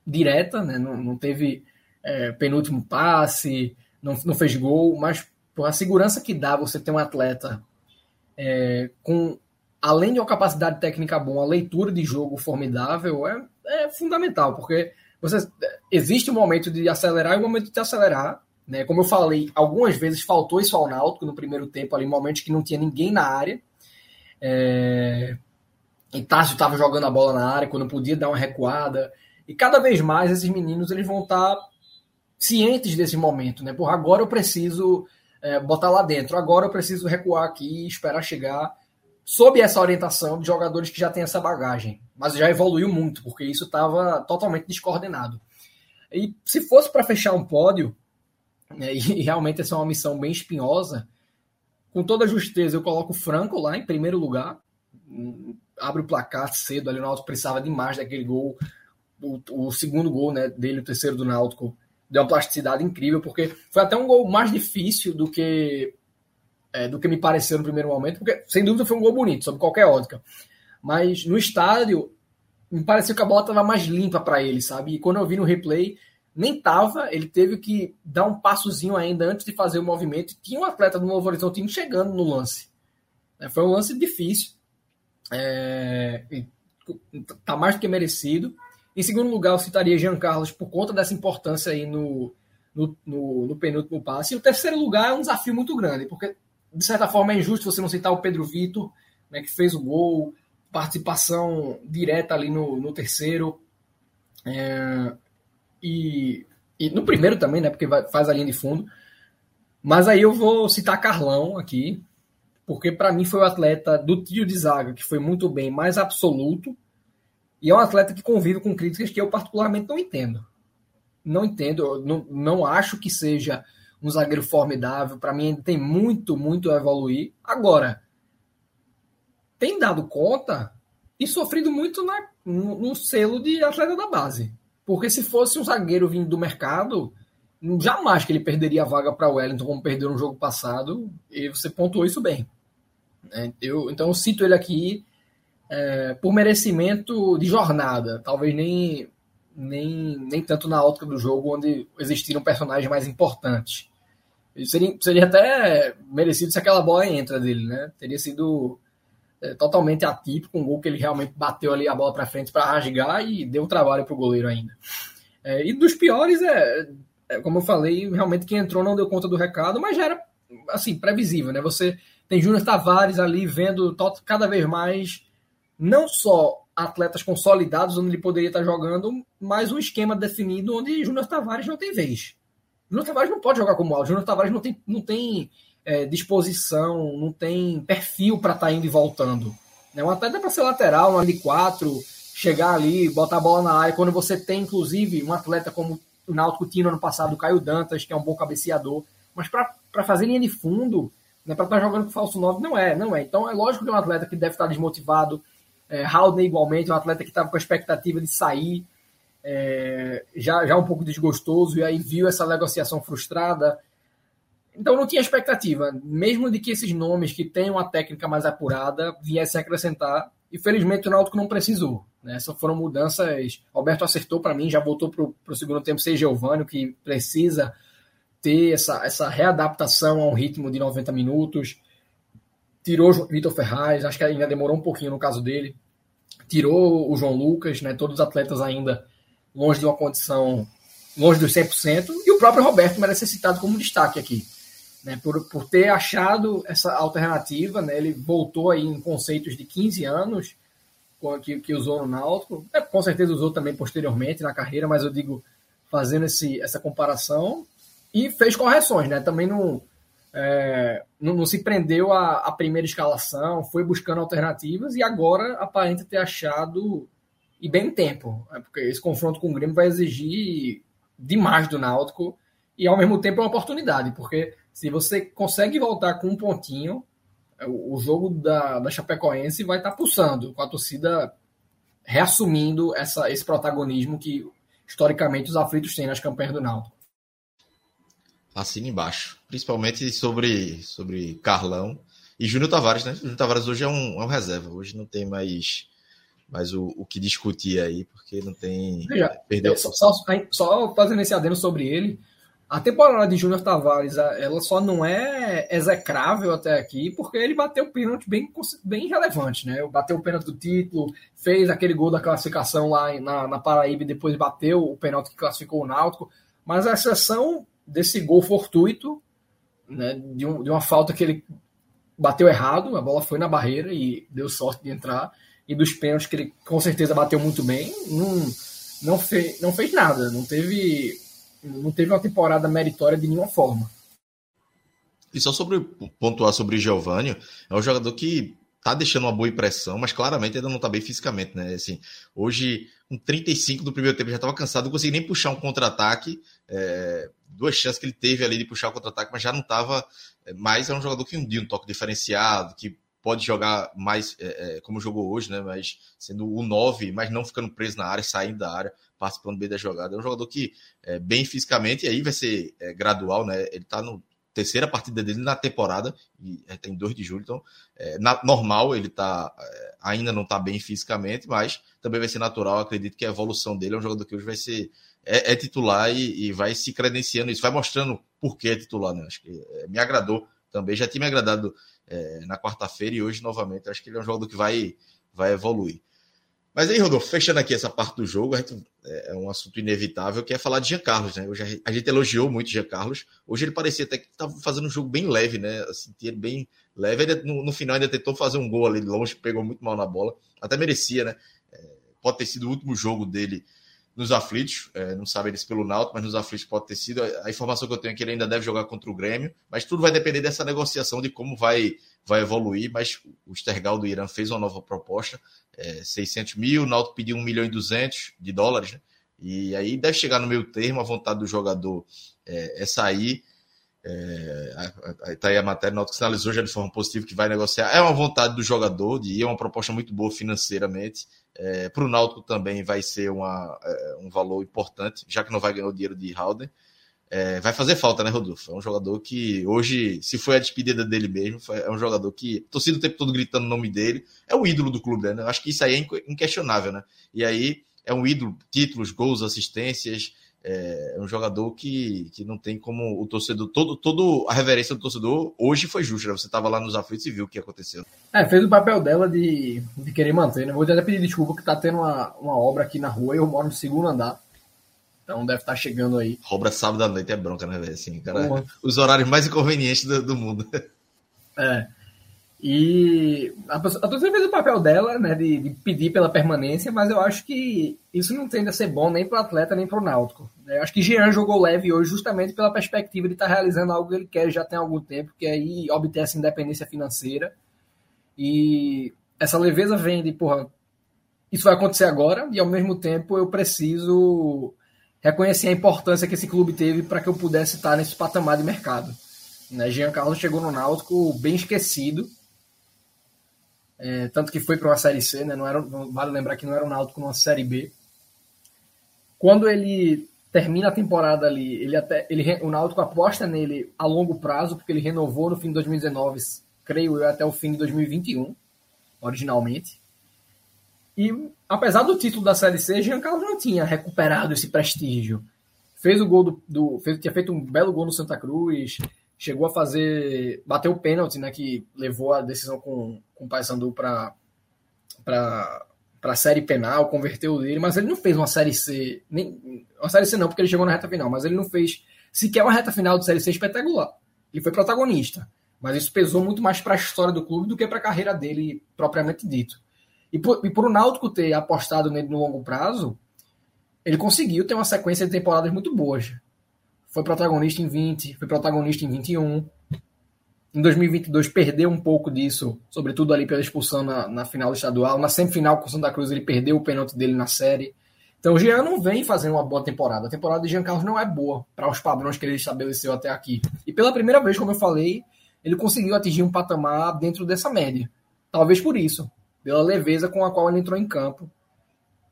direta, né? não, não teve é, penúltimo passe, não, não fez gol, mas a segurança que dá você ter um atleta é, com além de uma capacidade técnica boa, uma leitura de jogo formidável é, é fundamental, porque você, existe um momento de acelerar e um momento de acelerar. Né? Como eu falei, algumas vezes faltou isso ao Náutico no primeiro tempo, ali, momentos que não tinha ninguém na área. É... E Tássio estava jogando a bola na área quando podia dar uma recuada. E cada vez mais esses meninos eles vão estar cientes desse momento. Né? Por agora eu preciso é, botar lá dentro. Agora eu preciso recuar aqui e esperar chegar sob essa orientação de jogadores que já têm essa bagagem. Mas já evoluiu muito, porque isso estava totalmente descoordenado. E se fosse para fechar um pódio, né, e realmente essa é uma missão bem espinhosa, com toda a justeza eu coloco o Franco lá em primeiro lugar, abre o placar cedo, ali o Náutico precisava demais daquele gol, o, o segundo gol né, dele, o terceiro do Náutico, deu uma plasticidade incrível, porque foi até um gol mais difícil do que é, do que me pareceu no primeiro momento, porque sem dúvida foi um gol bonito, sob qualquer ótica. Mas no estádio, me pareceu que a bola estava mais limpa para ele, sabe? E quando eu vi no replay, nem tava, ele teve que dar um passozinho ainda antes de fazer o movimento. Tinha um atleta do Novo Horizontino chegando no lance. É, foi um lance difícil. É, tá mais do que merecido. Em segundo lugar, eu citaria Jean Carlos por conta dessa importância aí no, no, no, no penúltimo passe. E o terceiro lugar é um desafio muito grande, porque de certa forma é injusto você não citar o Pedro Vitor, né, que fez o gol, participação direta ali no, no terceiro. É, e, e, no primeiro também, né? Porque vai, faz a linha de fundo. Mas aí eu vou citar Carlão aqui, porque para mim foi o atleta do tio de zaga que foi muito bem, mais absoluto. E é um atleta que convive com críticas que eu particularmente não entendo. Não entendo, não, não acho que seja um zagueiro formidável. Para mim ainda tem muito, muito a evoluir. Agora, tem dado conta e sofrido muito na, no, no, selo de atleta da base. Porque se fosse um zagueiro vindo do mercado, jamais que ele perderia a vaga para o Wellington, como perdeu no jogo passado, e você pontuou isso bem. É, eu, então eu cito ele aqui é, por merecimento de jornada, talvez nem, nem, nem tanto na ótica do jogo, onde existiram personagens mais importantes. Seria, seria até merecido se aquela bola entra dele, né? Teria sido é, totalmente atípico, um gol que ele realmente bateu ali a bola para frente para rasgar e deu trabalho para o goleiro ainda. É, e dos piores é, é, como eu falei, realmente quem entrou não deu conta do recado, mas já era assim previsível, né? Você tem Júnior Tavares ali vendo cada vez mais não só atletas consolidados onde ele poderia estar jogando, mas um esquema definido onde Júnior Tavares não tem vez. Júnior Tavares não pode jogar como alto. Júnior Tavares não tem, não tem é, disposição, não tem perfil para estar tá indo e voltando. Né? Um atleta para ser lateral, uma de quatro, chegar ali, botar a bola na área. Quando você tem, inclusive, um atleta como o Náutico tinha no ano passado, o Caio Dantas, que é um bom cabeceador. Mas para fazer linha de fundo, né, para estar tá jogando com falso 9, não é, não é. Então é lógico que é um atleta que deve estar tá desmotivado. É, igualmente, um atleta que estava com a expectativa de sair, é, já, já um pouco desgostoso, e aí viu essa negociação frustrada, então não tinha expectativa, mesmo de que esses nomes que têm uma técnica mais apurada viessem acrescentar. E felizmente o Náutico não precisou. Né? Essas foram mudanças. Alberto acertou para mim, já voltou para o segundo tempo ser Giovanni, que precisa ter essa, essa readaptação ao ritmo de 90 minutos. Tirou o Vitor Ferraz, acho que ainda demorou um pouquinho no caso dele. Tirou o João Lucas, né? todos os atletas ainda longe de uma condição, longe dos 100%. E o próprio Roberto merece ser citado como destaque aqui né, por, por ter achado essa alternativa, né, ele voltou aí em conceitos de 15 anos que, que usou no Náutico, é, com certeza usou também posteriormente na carreira, mas eu digo fazendo esse, essa comparação e fez correções, né, também não, é, não, não, se prendeu à, à, primeira escalação, foi buscando alternativas e agora aparenta ter achado e bem tempo, né, porque esse confronto com o Grêmio vai exigir demais do Náutico e ao mesmo tempo é uma oportunidade, porque se você consegue voltar com um pontinho, o jogo da, da Chapecoense vai estar tá pulsando, com a torcida reassumindo essa, esse protagonismo que historicamente os aflitos têm nas campanhas do Náutico. Assina embaixo, principalmente sobre, sobre Carlão e Júnior Tavares, né? Júnior Tavares hoje é um, é um reserva, hoje não tem mais, mais o, o que discutir aí, porque não tem. Veja, perdeu. Só, só, só fazendo esse adendo sobre ele, a temporada de Júnior Tavares, ela só não é execrável até aqui, porque ele bateu o pênalti bem, bem relevante, né? Bateu o pênalti do título, fez aquele gol da classificação lá na, na Paraíba e depois bateu o pênalti que classificou o Náutico. Mas a exceção desse gol fortuito, né, de, um, de uma falta que ele bateu errado, a bola foi na barreira e deu sorte de entrar, e dos pênaltis que ele com certeza bateu muito bem, não, não, fez, não fez nada, não teve não teve uma temporada meritória de nenhuma forma. E só sobre pontuar sobre Giovanni, é um jogador que tá deixando uma boa impressão, mas claramente ainda não tá bem fisicamente, né? Assim, hoje, com 35 do primeiro tempo, já estava cansado, não conseguia nem puxar um contra-ataque. É, duas chances que ele teve ali de puxar o contra-ataque, mas já não estava é, mais. É um jogador que um dia um toque diferenciado, que pode jogar mais é, é, como jogou hoje, né? Mas sendo o 9, mas não ficando preso na área, saindo da área, participando bem da jogada. É um jogador que é bem fisicamente, e aí vai ser é, gradual, né? Ele está no terceira partida dele na temporada, e tem 2 de julho, então é, na, normal, ele tá, é, ainda não está bem fisicamente, mas também vai ser natural, acredito que a evolução dele é um jogador que hoje vai ser é, é titular e, e, vai se credenciando isso, vai mostrando por que é titular, né? Acho que é, me agradou também, já tinha me agradado é, na quarta-feira e hoje novamente, acho que ele é um jogador que vai, vai evoluir. Mas aí, Rodolfo, fechando aqui essa parte do jogo, gente, é, é um assunto inevitável, que é falar de Jean Carlos, né? Hoje a gente elogiou muito Jean Carlos. Hoje ele parecia até que estava fazendo um jogo bem leve, né? Assim, bem leve. Ele, no, no, final ainda tentou fazer um gol ali longe, pegou muito mal na bola. Até merecia, né? É, pode ter sido o último jogo dele nos aflitos, é, não sabe eles pelo Náutico, mas nos aflitos pode ter sido. A informação que eu tenho é que ele ainda deve jogar contra o Grêmio, mas tudo vai depender dessa negociação de como vai vai evoluir, mas o Stergal do Irã fez uma nova proposta, é, 600 mil, o Náutico pediu 1 milhão e 200 de dólares, né? E aí deve chegar no meio termo, a vontade do jogador é, é sair. É, tá aí a matéria, o Náutico sinalizou já de forma positiva que vai negociar. É uma vontade do jogador de ir, é uma proposta muito boa financeiramente. É, Para o Náutico também vai ser uma, é, um valor importante, já que não vai ganhar o dinheiro de Halden é, vai fazer falta, né, Rodolfo? É um jogador que hoje, se foi a despedida dele mesmo, foi, é um jogador que torcida o tempo todo gritando o nome dele, é o ídolo do clube, né? Acho que isso aí é inquestionável, né? E aí é um ídolo, títulos, gols, assistências, é, é um jogador que, que não tem como o torcedor, todo, todo a reverência do torcedor hoje foi justa, né? Você estava lá nos aflitos e viu o que aconteceu. É, fez o papel dela de, de querer manter, né? Vou até pedir desculpa que tá tendo uma, uma obra aqui na rua e eu moro no segundo andar. Então deve estar tá chegando aí. Robra sábado à noite é bronca, né, velho? Assim, cara, os horários mais inconvenientes do, do mundo. É. E a, torcida fez o papel dela, né, de, de, pedir pela permanência, mas eu acho que isso não tende a ser bom nem para o atleta nem para o Náutico. Eu acho que Jean jogou leve hoje justamente pela perspectiva de estar tá realizando algo que ele quer já tem algum tempo, que é ir obter essa independência financeira. E essa leveza vem de, porra, isso vai acontecer agora e ao mesmo tempo eu preciso reconhecer a importância que esse clube teve para que eu pudesse estar nesse patamar de mercado. Né? Jean Carlos chegou no Náutico bem esquecido, é, tanto que foi para uma Série C, né? não era, vale lembrar que não era o Náutico numa Série B. Quando ele termina a temporada ali, ele até, ele, o Náutico aposta nele a longo prazo, porque ele renovou no fim de 2019, creio eu, até o fim de 2021, originalmente. E apesar do título da Série C, Jean não tinha recuperado esse prestígio. Fez o gol do. do fez, tinha feito um belo gol no Santa Cruz, chegou a fazer. bateu o pênalti, né? Que levou a decisão com, com o Paysandu para para série penal, converteu dele, mas ele não fez uma série C, nem uma série C não, porque ele chegou na reta final, mas ele não fez sequer uma reta final de série C espetacular. Ele foi protagonista, mas isso pesou muito mais para a história do clube do que para a carreira dele propriamente dito. E por, e por o Náutico ter apostado nele no longo prazo, ele conseguiu ter uma sequência de temporadas muito boas. Foi protagonista em 20, foi protagonista em 21. Em 2022 perdeu um pouco disso, sobretudo ali pela expulsão na, na final estadual. Na semifinal com o Santa Cruz ele perdeu o pênalti dele na série. Então o Jean não vem fazendo uma boa temporada. A temporada de Jean Carlos não é boa para os padrões que ele estabeleceu até aqui. E pela primeira vez, como eu falei, ele conseguiu atingir um patamar dentro dessa média. Talvez por isso pela leveza com a qual ele entrou em campo.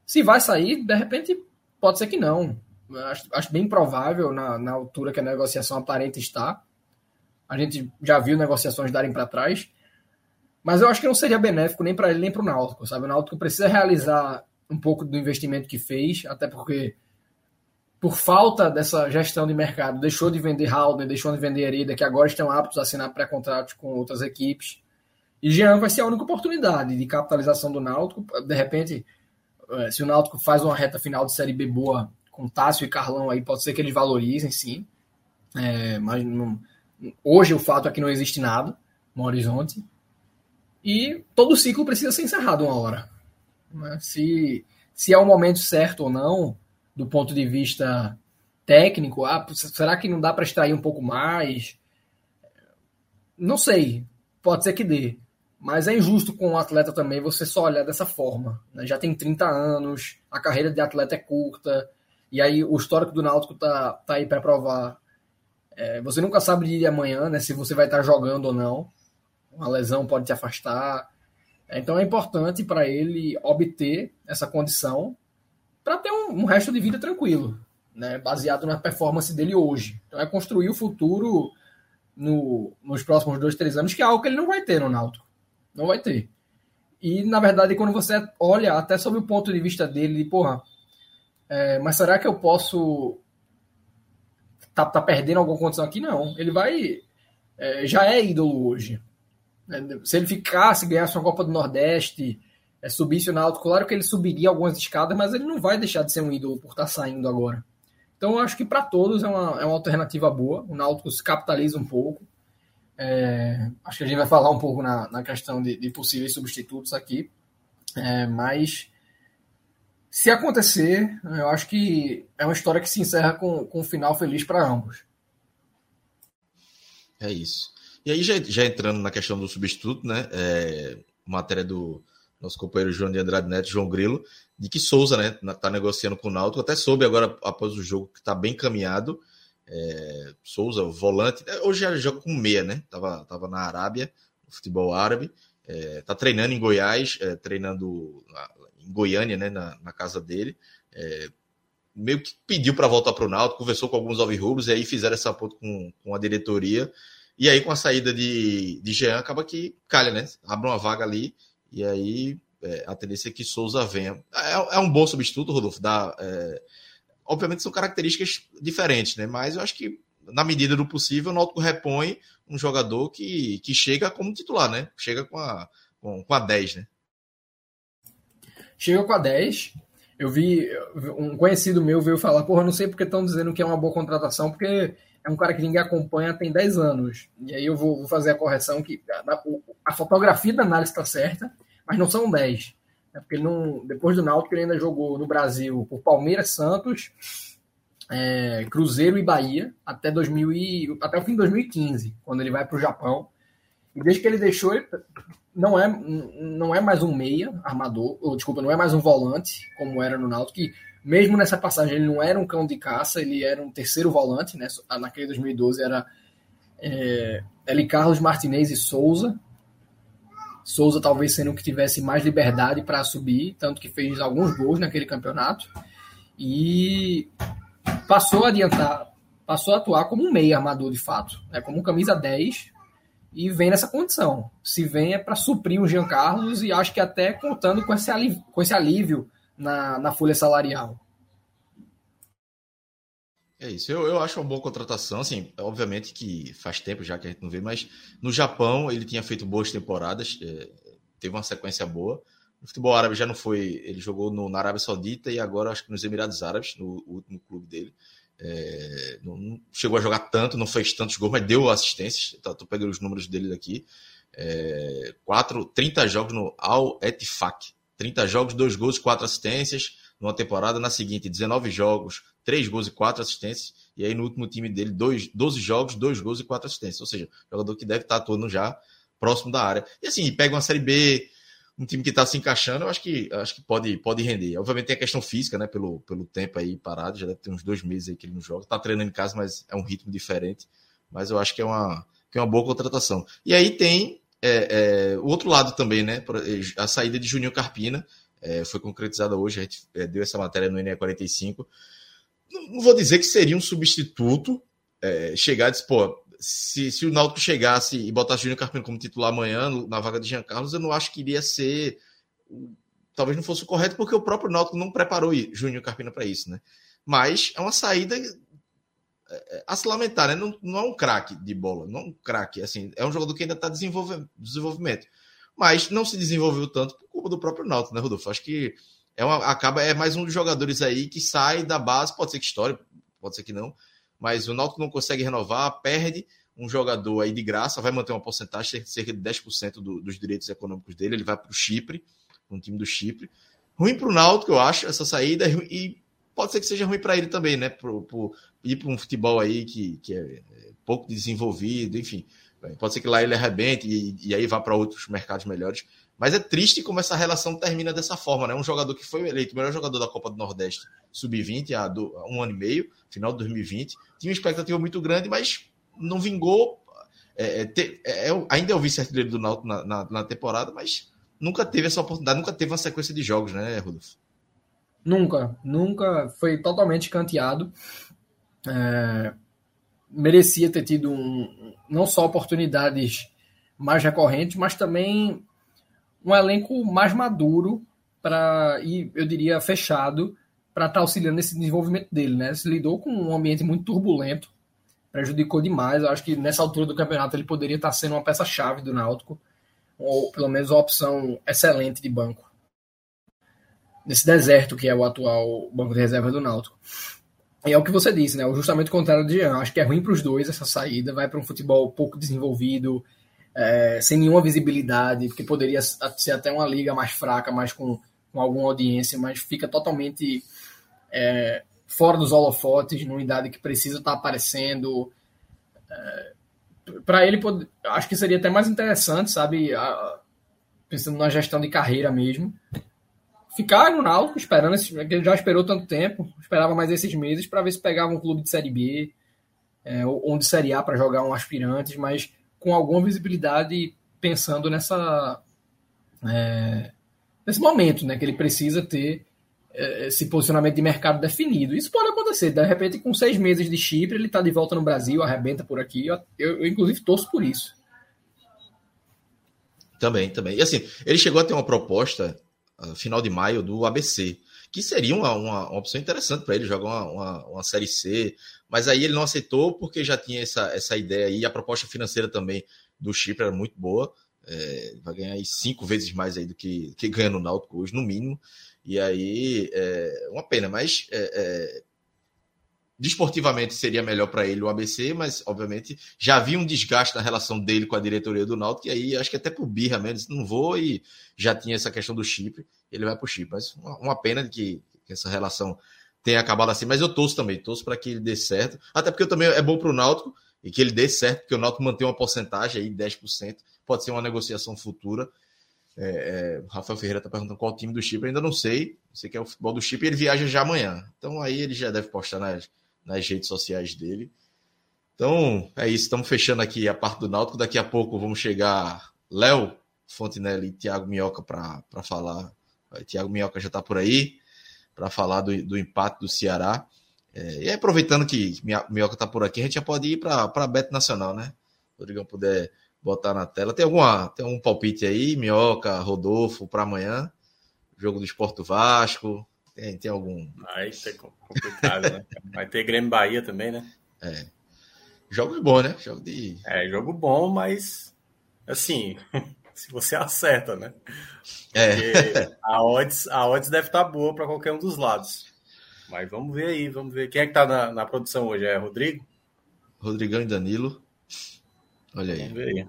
Se vai sair, de repente, pode ser que não. Acho, acho bem provável na, na altura que a negociação aparente está. A gente já viu negociações darem para trás. Mas eu acho que não seria benéfico nem para ele nem para o Náutico, sabe? O Náutico precisa realizar um pouco do investimento que fez, até porque por falta dessa gestão de mercado, deixou de vender Halder, deixou de vender Hereda, que agora estão aptos a assinar pré-contratos com outras equipes. E Jean vai ser a única oportunidade de capitalização do Náutico. De repente, é, se o Náutico faz uma reta final de Série B boa com Tássio e Carlão aí, pode ser que eles valorizem, sim. É, mas não, hoje o fato é que não existe nada no horizonte. E todo ciclo precisa ser encerrado uma hora. Né? Se, se é o momento certo ou não, do ponto de vista técnico, ah, será que não dá para extrair um pouco mais? não sei, pode ser que dê. Mas é injusto com o atleta também você só olhar dessa forma. Né? Já tem 30 anos, a carreira de atleta é curta, e aí o histórico do Náutico tá, tá aí para provar. É, você nunca sabe de amanhã, né? Se você vai estar jogando ou não. Uma lesão pode te afastar. Então é importante para ele obter essa condição para ter um, um, resto de vida tranquilo, né? baseado na performance dele hoje. Então é construir o futuro no, nos próximos dois, três anos, que é algo que ele não vai ter no Náutico. Não vai ter. E, na verdade, quando você olha até sob o ponto de vista dele, porra, é, mas será que eu posso tá, tá perdendo alguma condição aqui? Não. Ele vai. É, já é ídolo hoje. É, se ele ficasse, ganhasse uma Copa do Nordeste, é, subisse o Náutico, claro que ele subiria algumas escadas, mas ele não vai deixar de ser um ídolo por estar tá saindo agora. Então, eu acho que para todos é uma, é uma alternativa boa. O Náutico se capitaliza um pouco. É, acho que a gente vai falar um pouco na, na questão de, de possíveis substitutos aqui. É, mas se acontecer, eu acho que é uma história que se encerra com, com um final feliz para ambos. É isso. E aí, já, já, entrando na questão do substituto, né? É, matéria do nosso companheiro João de Andrade Neto, João Grilo, de que Souza, né, tá negociando com o Náutico, até soube agora, após o jogo, que está bem caminhado, é, Souza, volante. É, hoje já joga com meia, né? Tava, tava na Arábia, no futebol árabe. É, tá treinando em Goiás, é, treinando Goiânia, né? Na, na casa dele. É, meio que pediu para voltar para o Náutico, conversou com alguns alvirrubros e aí fizeram essa ponto com, com a diretoria. E aí, com a saída de, de Jean, acaba que calha, né? Abre uma vaga ali e aí é, a tendência é que Souza venha. É, é um bom substituto, Rodolfo, dá, é, Obviamente são características diferentes, né? Mas eu acho que, na medida do possível, o Náutico repõe um jogador que, que chega como titular, né? Chega com a, com, com a 10, né? Chega com a 10. Eu vi, um conhecido meu veio falar, porra, não sei porque estão dizendo que é uma boa contratação, porque é um cara que ninguém acompanha tem 10 anos. E aí eu vou, vou fazer a correção que a, a fotografia da análise está certa, mas não são 10. Né? Porque não, depois do Náutico ele ainda jogou no Brasil por Palmeiras, Santos, é, Cruzeiro e Bahia até, 2000 e, até o fim de 2015, quando ele vai para o Japão. Desde que ele deixou, ele não é, não é mais um meia armador, ou desculpa, não é mais um volante, como era no Náutico, que mesmo nessa passagem ele não era um cão de caça, ele era um terceiro volante, né? naquele 2012 era é, L. Carlos Martinez e Souza, Souza talvez sendo o que tivesse mais liberdade para subir, tanto que fez alguns gols naquele campeonato. E passou a adiantar, passou a atuar como um meio armador de fato, né, como um camisa 10 e vem nessa condição. Se vem é para suprir o Jean Carlos e acho que até contando com esse alívio, com esse alívio na, na folha salarial. É isso, eu, eu acho uma boa contratação, assim, obviamente que faz tempo já que a gente não vê, mas no Japão ele tinha feito boas temporadas, é, teve uma sequência boa. No futebol árabe já não foi, ele jogou no, na Arábia Saudita e agora acho que nos Emirados Árabes, no, no último clube dele. É, não, chegou a jogar tanto, não fez tantos gols, mas deu assistências. Tá, pegando os números dele daqui. É, quatro, 30 jogos no Al Ettifaq. 30 jogos, 2 gols, 4 assistências numa temporada. Na seguinte, 19 jogos, 3 gols e 4 assistências. E aí no último time dele, dois, 12 jogos, 2 gols e 4 assistências. Ou seja, jogador que deve estar atuando já próximo da área. E assim, pega uma Série B, um time que está se encaixando, eu acho que, acho que pode, pode render. Obviamente tem a questão física, né? Pelo, pelo tempo aí parado, já deve ter uns dois meses aí que ele não joga. Está treinando em casa, mas é um ritmo diferente. Mas eu acho que é uma, que é uma boa contratação. E aí tem é, é, o outro lado também, né? A saída de Juninho Carpina, é, foi concretizada hoje, a gente é, deu essa matéria no NE45. Não, não, vou dizer que seria um substituto é, chegar e dizer, pô, se, se o Náutico chegasse e botasse Júnior Carpino como titular amanhã na vaga de Jean Carlos, eu não acho que iria ser. Talvez não fosse o correto, porque o próprio Náutico não preparou Júnior Carpino para isso, né? Mas é uma saída é, é, a se lamentar, né? Não, não é um craque de bola, não é um craque, assim, é um jogador que ainda está em desenvolvimento mas não se desenvolveu tanto por culpa do próprio Náutico, né, Rodolfo? Acho que é uma, acaba é mais um dos jogadores aí que sai da base, pode ser que história, pode ser que não, mas o Náutico não consegue renovar, perde um jogador aí de graça, vai manter uma porcentagem, cerca de 10% do, dos direitos econômicos dele, ele vai para o Chipre, um time do Chipre. Ruim para o Náutico, eu acho, essa saída, e pode ser que seja ruim para ele também, né? Por, por ir para um futebol aí que, que é pouco desenvolvido, enfim. Pode ser que lá ele arrebente e, e aí vá para outros mercados melhores. Mas é triste como essa relação termina dessa forma, né? Um jogador que foi eleito o melhor jogador da Copa do Nordeste sub-20 há, um ano e meio, final de 2020, tinha uma expectativa muito grande, mas não vingou. É, é, é, é ainda é o vice-artilheiro do Náutico na, na, na, temporada, mas nunca teve essa oportunidade, nunca teve uma sequência de jogos, né, Rodolfo? Nunca, nunca foi totalmente canteado. É, merecia ter tido um, não só oportunidades mais recorrentes, mas também um elenco mais maduro para e eu diria fechado para estar tá auxiliando nesse desenvolvimento dele, né? Se lidou com um ambiente muito turbulento, prejudicou demais. Eu acho que nessa altura do campeonato ele poderia estar tá sendo uma peça chave do Náutico, ou pelo menos uma opção excelente de banco. Nesse deserto que é o atual banco de reserva do Náutico. E é o que você disse, né? Justamente o contrário de Jean. Acho que é ruim para os dois essa saída. Vai para um futebol pouco desenvolvido, é, sem nenhuma visibilidade, porque poderia ser até uma liga mais fraca, mais com, com alguma audiência, mas fica totalmente é, fora dos holofotes, numa idade que precisa estar tá aparecendo. É, para ele, acho que seria até mais interessante, sabe? A, pensando na gestão de carreira mesmo. Ficar no Náutico esperando, ele já esperou tanto tempo, esperava mais esses meses para ver se pegava um clube de Série B é, ou de Série A para jogar um aspirantes, mas com alguma visibilidade pensando nessa é, nesse momento, né, que ele precisa ter é, esse posicionamento de mercado definido. Isso pode acontecer, de repente, com seis meses de Chipre, ele está de volta no Brasil, arrebenta por aqui. Eu, eu, eu, inclusive, torço por isso. Também, também. E assim, ele chegou a ter uma proposta, uh, final de maio, do ABC, que seria uma, uma, opção interessante para ele jogar uma, uma, uma, Série C, mas aí ele não aceitou porque já tinha essa, essa ideia aí, a proposta financeira também do Chipre era muito boa, é, vai ganhar aí cinco vezes mais aí do que, que ganha no Náutico hoje, no mínimo, e aí é uma pena, mas é, é, desportivamente seria melhor para ele o ABC, mas obviamente já havia um desgaste na relação dele com a diretoria do Náutico, e aí acho que até por birra mesmo, não vou, e já tinha essa questão do Chipre, ele vai para o Chipre. Mas uma, uma pena que, que, essa relação tenha acabado assim, mas eu torço também, torço para que ele dê certo, até porque eu também é bom para o Náutico e que ele dê certo, porque o Náutico mantém uma porcentagem aí, 10%, pode ser uma negociação futura. É, é, Rafael Ferreira está perguntando qual time do Chipre, ainda não sei. Sei que é o futebol do Chipre ele viaja já amanhã. Então aí ele já deve postar nas, nas redes sociais dele. Então é isso, estamos fechando aqui a parte do Náutico. Daqui a pouco vamos chegar Léo Fontenelle e Thiago Minhoca para falar Tiago Minhoca já está por aí para falar do, do, empate do Ceará. É, e aproveitando que Minhoca está por aqui, a gente já pode ir para a Beto Nacional, né? O Rodrigão puder botar na tela. Tem alguma tem um palpite aí, Minhoca, Rodolfo, para amanhã? Jogo do Esporto Vasco. Tem, tem algum. Aí é complicado, né? Vai ter Grêmio Bahia também, né? É. Jogo bom, né? Jogo de. É, jogo bom, mas assim, se você acerta, né? É. a odds, a odds deve estar tá boa para qualquer um dos lados. Mas vamos ver aí, vamos ver. Quem é que está na, na produção hoje? É Rodrigo? Rodrigão e Danilo. Olha aí. Vamos, aí.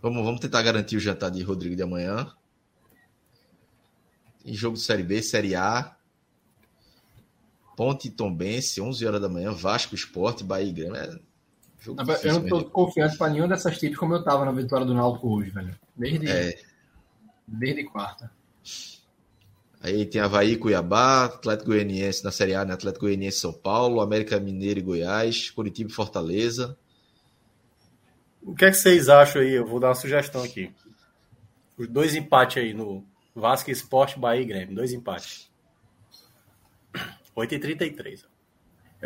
Vamos, vamos tentar garantir o jantar de Rodrigo de amanhã. Em jogo de Série B, Série A. Ponte e Tombense, 11 horas da manhã. Vasco Esporte, Bahia e Grêmio. É eu não estou confiante para nenhuma dessas tipos como eu estava na vitória do Náutico hoje, velho. Desde, é. desde quarta. Aí tem Havaí, Cuiabá, Atlético Goianiense na Série A, né? Atlético Goianiense São Paulo, América Mineiro e Goiás, Curitiba e Fortaleza. O que é que vocês acham aí? Eu vou dar uma sugestão aqui. Os dois empates aí no Vasco Esporte, Bahia e Grêmio. Dois empates. 8 e 33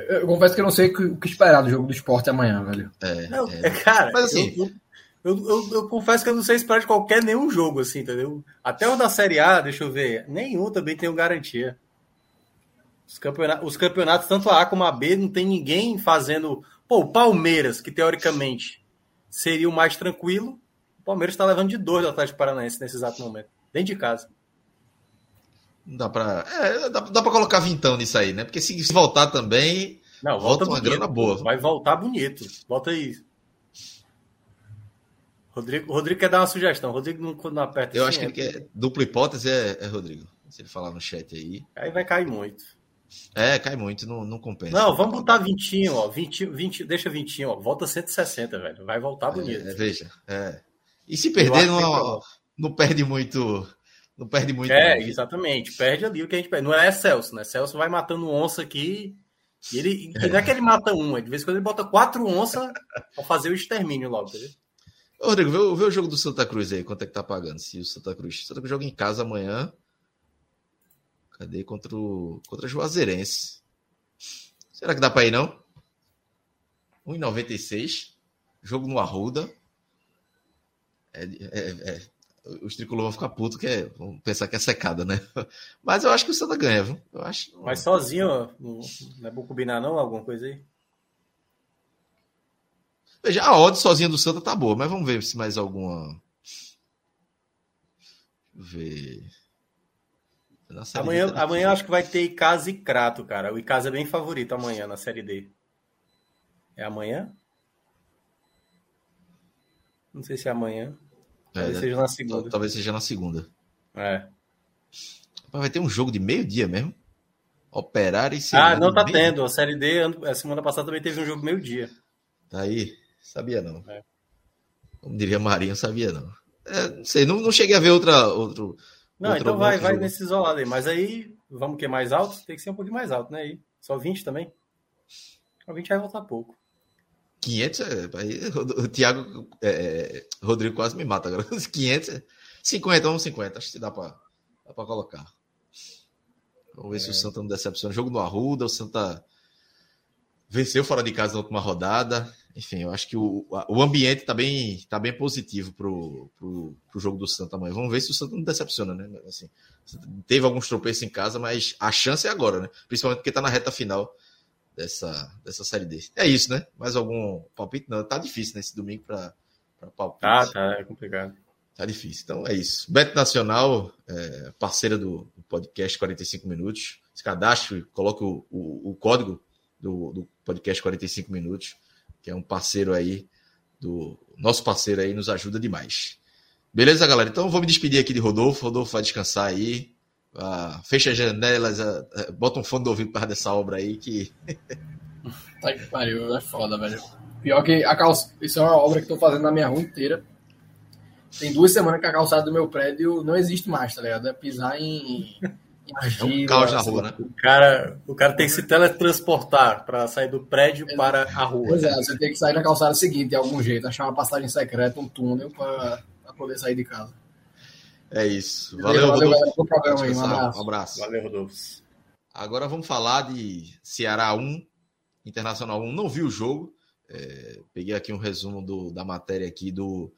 eu, confesso que eu não sei o que esperar do jogo do esporte amanhã, velho. É, não, é. cara, mas assim. Eu, eu, eu, eu, confesso que eu não sei esperar de qualquer nenhum jogo, assim, entendeu? Até o da Série A, deixa eu ver, nenhum também tem garantia. Os campeonatos, os campeonatos, tanto a A como a B, não tem ninguém fazendo. Pô, o Palmeiras, que teoricamente seria o mais tranquilo, o Palmeiras está levando de dois do Atlético Paranaense nesse exato momento, dentro de casa. Dá pra, é, dá, dá pra colocar vintão nisso aí, né? Porque se, voltar também, não, volta, volta uma bonito, grana boa. Vai voltar bonito. Volta aí. Rodrigo, Rodrigo quer dar uma sugestão. Rodrigo não, quando não aperta. Eu assim, acho que é... ele quer. Dupla hipótese é, é Rodrigo. Se ele falar no chat aí. Aí vai cair muito. É, cai muito, não, não compensa. Não, vamos botar 20, ó. 20, 20, deixa 20, ó. Volta 160, velho. Vai voltar bonito. É, veja, é. E se perder, não, não perde muito. Não perde muito. É, exatamente. Perde ali o que a gente perde. Não é Celso, né? Celso vai matando onça aqui. E ele, é. não é que ele mata uma, de vez em quando ele bota quatro onças pra fazer o extermínio logo, entendeu? Ô, Rodrigo, vê, vê, o jogo do Santa Cruz aí, quanto é que tá pagando? Se o Santa Cruz. Santa Cruz joga em casa amanhã. Cadê? Contra o contra Juazeirense. Será que dá para ir, não? 1,96. Jogo no Arruda. É, é, é, os tricolores vão ficar putos, que é, vão pensar que é secada, né? Mas eu acho que o Santa ganha, viu? Eu acho. Mas sozinho, não, não é bom combinar, não? Alguma coisa aí? Veja, a odd sozinha do Santa tá boa, mas vamos ver se mais alguma. Deixa eu ver. Amanhã, amanhã acho que vai ter Icasa e Crato, cara. O Icasa é bem favorito amanhã na Série D. É amanhã? Não sei se é amanhã. Talvez é, seja na segunda. Talvez seja na segunda. É. Vai ter um jogo de meio-dia mesmo? Operar e Ah, não tá tendo. A Série D, a semana passada também teve um jogo meio-dia. Tá aí. Sabia não. É. Como diria Marinho, sabia não. É, não sei, não, não cheguei a ver outra, outro, não, então vai, vai nesse isolado aí. Mas aí, vamos que é mais alto? Tem que ser um pouquinho mais alto, né? Aí, só 20 também? O 20 vai voltar pouco. 500, é, aí, o Thiago é, Rodrigo quase me mata agora. 500, 50, vamos 50, acho que dá para dá pra colocar. Vamos ver é. se o Santa não decepciona. Jogo no Arruda, o Santa venceu fora de casa na última rodada enfim, eu acho que o, o ambiente está bem, tá bem positivo para o jogo do Santa amanhã. Vamos ver se o Santa não decepciona, né? Assim, teve alguns tropeços em casa, mas a chance é agora, né? Principalmente porque está na reta final dessa, dessa série D. É isso, né? Mais algum palpite? Não, tá difícil nesse né, domingo para palpite. Ah, tá, é complicado. Tá difícil. Então é isso. Beto Nacional, é, parceira do, do, podcast 45 Minutos. Se cadastre, coloque o, o, o código do, do podcast 45 Minutos que é um parceiro aí do nosso parceiro aí nos ajuda demais. Beleza, galera? Então vou me despedir aqui de Rodolfo. Rodolfo vai descansar aí. Ah, fecha as janelas, ah, bota um fone do ouvido para dessa obra aí que. tá que pariu, é foda, velho. Pior que a calça. Isso é uma obra que estou fazendo na minha rua inteira. Tem duas semanas que a calçada do meu prédio não existe mais, tá ligado? É pisar em é um caos na rua, né? O cara, o cara tem que se teletransportar para sair do prédio é, para a rua. Pois é, você tem que sair na calçada seguinte de algum jeito, achar uma passagem secreta, um túnel para poder sair de casa. É isso. Valeu, valeu Rodolfo. Valeu, aí, um abraço. Um abraço. Valeu, Rodolfo. Agora vamos falar de Ceará 1, Internacional 1. Não vi o jogo. É, peguei aqui um resumo do, da matéria aqui do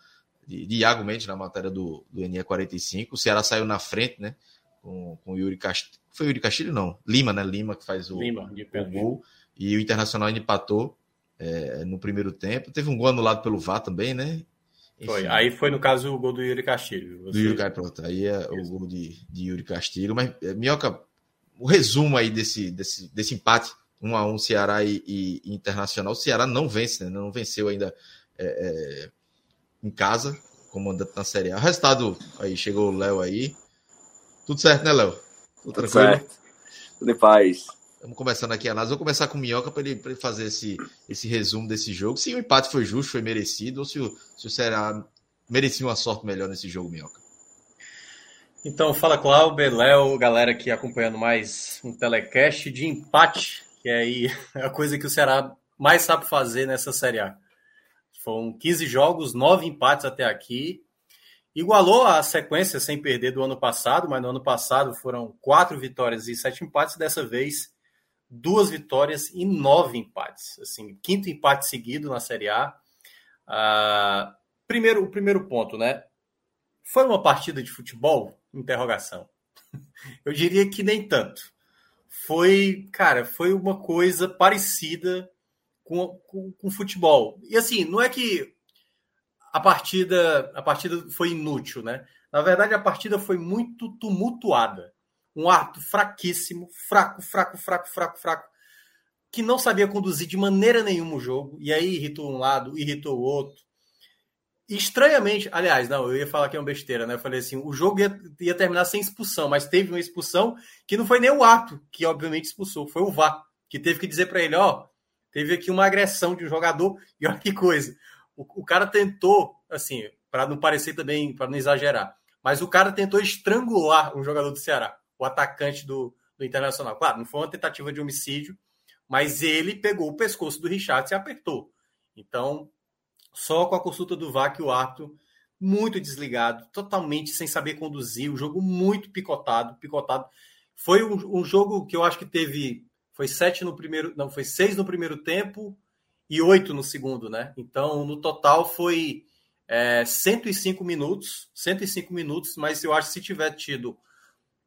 de, de Iago Mendes na matéria do, do NE45. O Ceará saiu na frente, né? com, com o Yuri Castilho. Foi o Yuri Castilho? Não. Lima, né? Lima que faz o, Lima, o gol. E o Internacional empatou é, no primeiro tempo. Teve um gol anulado pelo VAR também, né? Foi. Aí foi, no caso, o gol do Yuri Castilho. Você... Do Yuri pronto. Aí é o gol de, de Yuri Castilho. Mas, é, Minhoca, o resumo aí desse, desse, desse empate, um a um Ceará e, e, Internacional. O Ceará não vence, né? Não venceu ainda é, é, em casa, comandante na Série A. O resultado aí, chegou o Léo aí. Tudo certo, né, Léo? Tudo, Tudo certo. Tudo em paz. Estamos começando aqui a análise. Vou começar com o Minhoca para ele, ele, fazer esse, esse resumo desse jogo. Se o empate foi justo, foi merecido, ou se o, se o Ceará merecia uma sorte melhor nesse jogo, Minhoca. Então, fala Cláudio, Léo, galera aqui acompanhando mais um telecast de empate, que é aí a coisa que o Ceará mais sabe fazer nessa Série A. Foram 15 jogos, 9 empates até aqui. Igualou a sequência sem perder do ano passado, mas no ano passado foram quatro vitórias e sete empates. Dessa vez, duas vitórias e nove empates. Assim, quinto empate seguido na Série A. Ah, primeiro, o primeiro ponto, né? Foi uma partida de futebol? Interrogação. Eu diria que nem tanto. Foi, cara, foi uma coisa parecida com, com, com futebol. E assim, não é que a partida, a partida foi inútil, né? Na verdade, a partida foi muito tumultuada. Um ato fraquíssimo, fraco, fraco, fraco, fraco, fraco, que não sabia conduzir de maneira nenhuma o jogo, e aí irritou um lado, irritou o outro. estranhamente, aliás, não, eu ia falar que é uma besteira, né? Eu falei assim, o jogo ia, ia terminar sem expulsão, mas teve uma expulsão que não foi nem o ato que obviamente expulsou, foi o VAR, que teve que dizer para ele, ó, teve aqui uma agressão de um jogador e olha que coisa. O, o cara tentou, assim, para não parecer também, para não exagerar, mas o cara tentou estrangular um jogador do Ceará, o atacante do, do Internacional. Claro, não foi uma tentativa de homicídio, mas ele pegou o pescoço do Richard e apertou. Então, só com a consulta do VAR que o árbitro muito desligado, totalmente sem saber conduzir, o jogo muito picotado, picotado. Foi um, um, jogo que eu acho que teve foi sete no primeiro, não foi seis no primeiro tempo e oito no segundo, né? Então no total foi é, 105 minutos, 105 minutos, mas eu acho que se tiver tido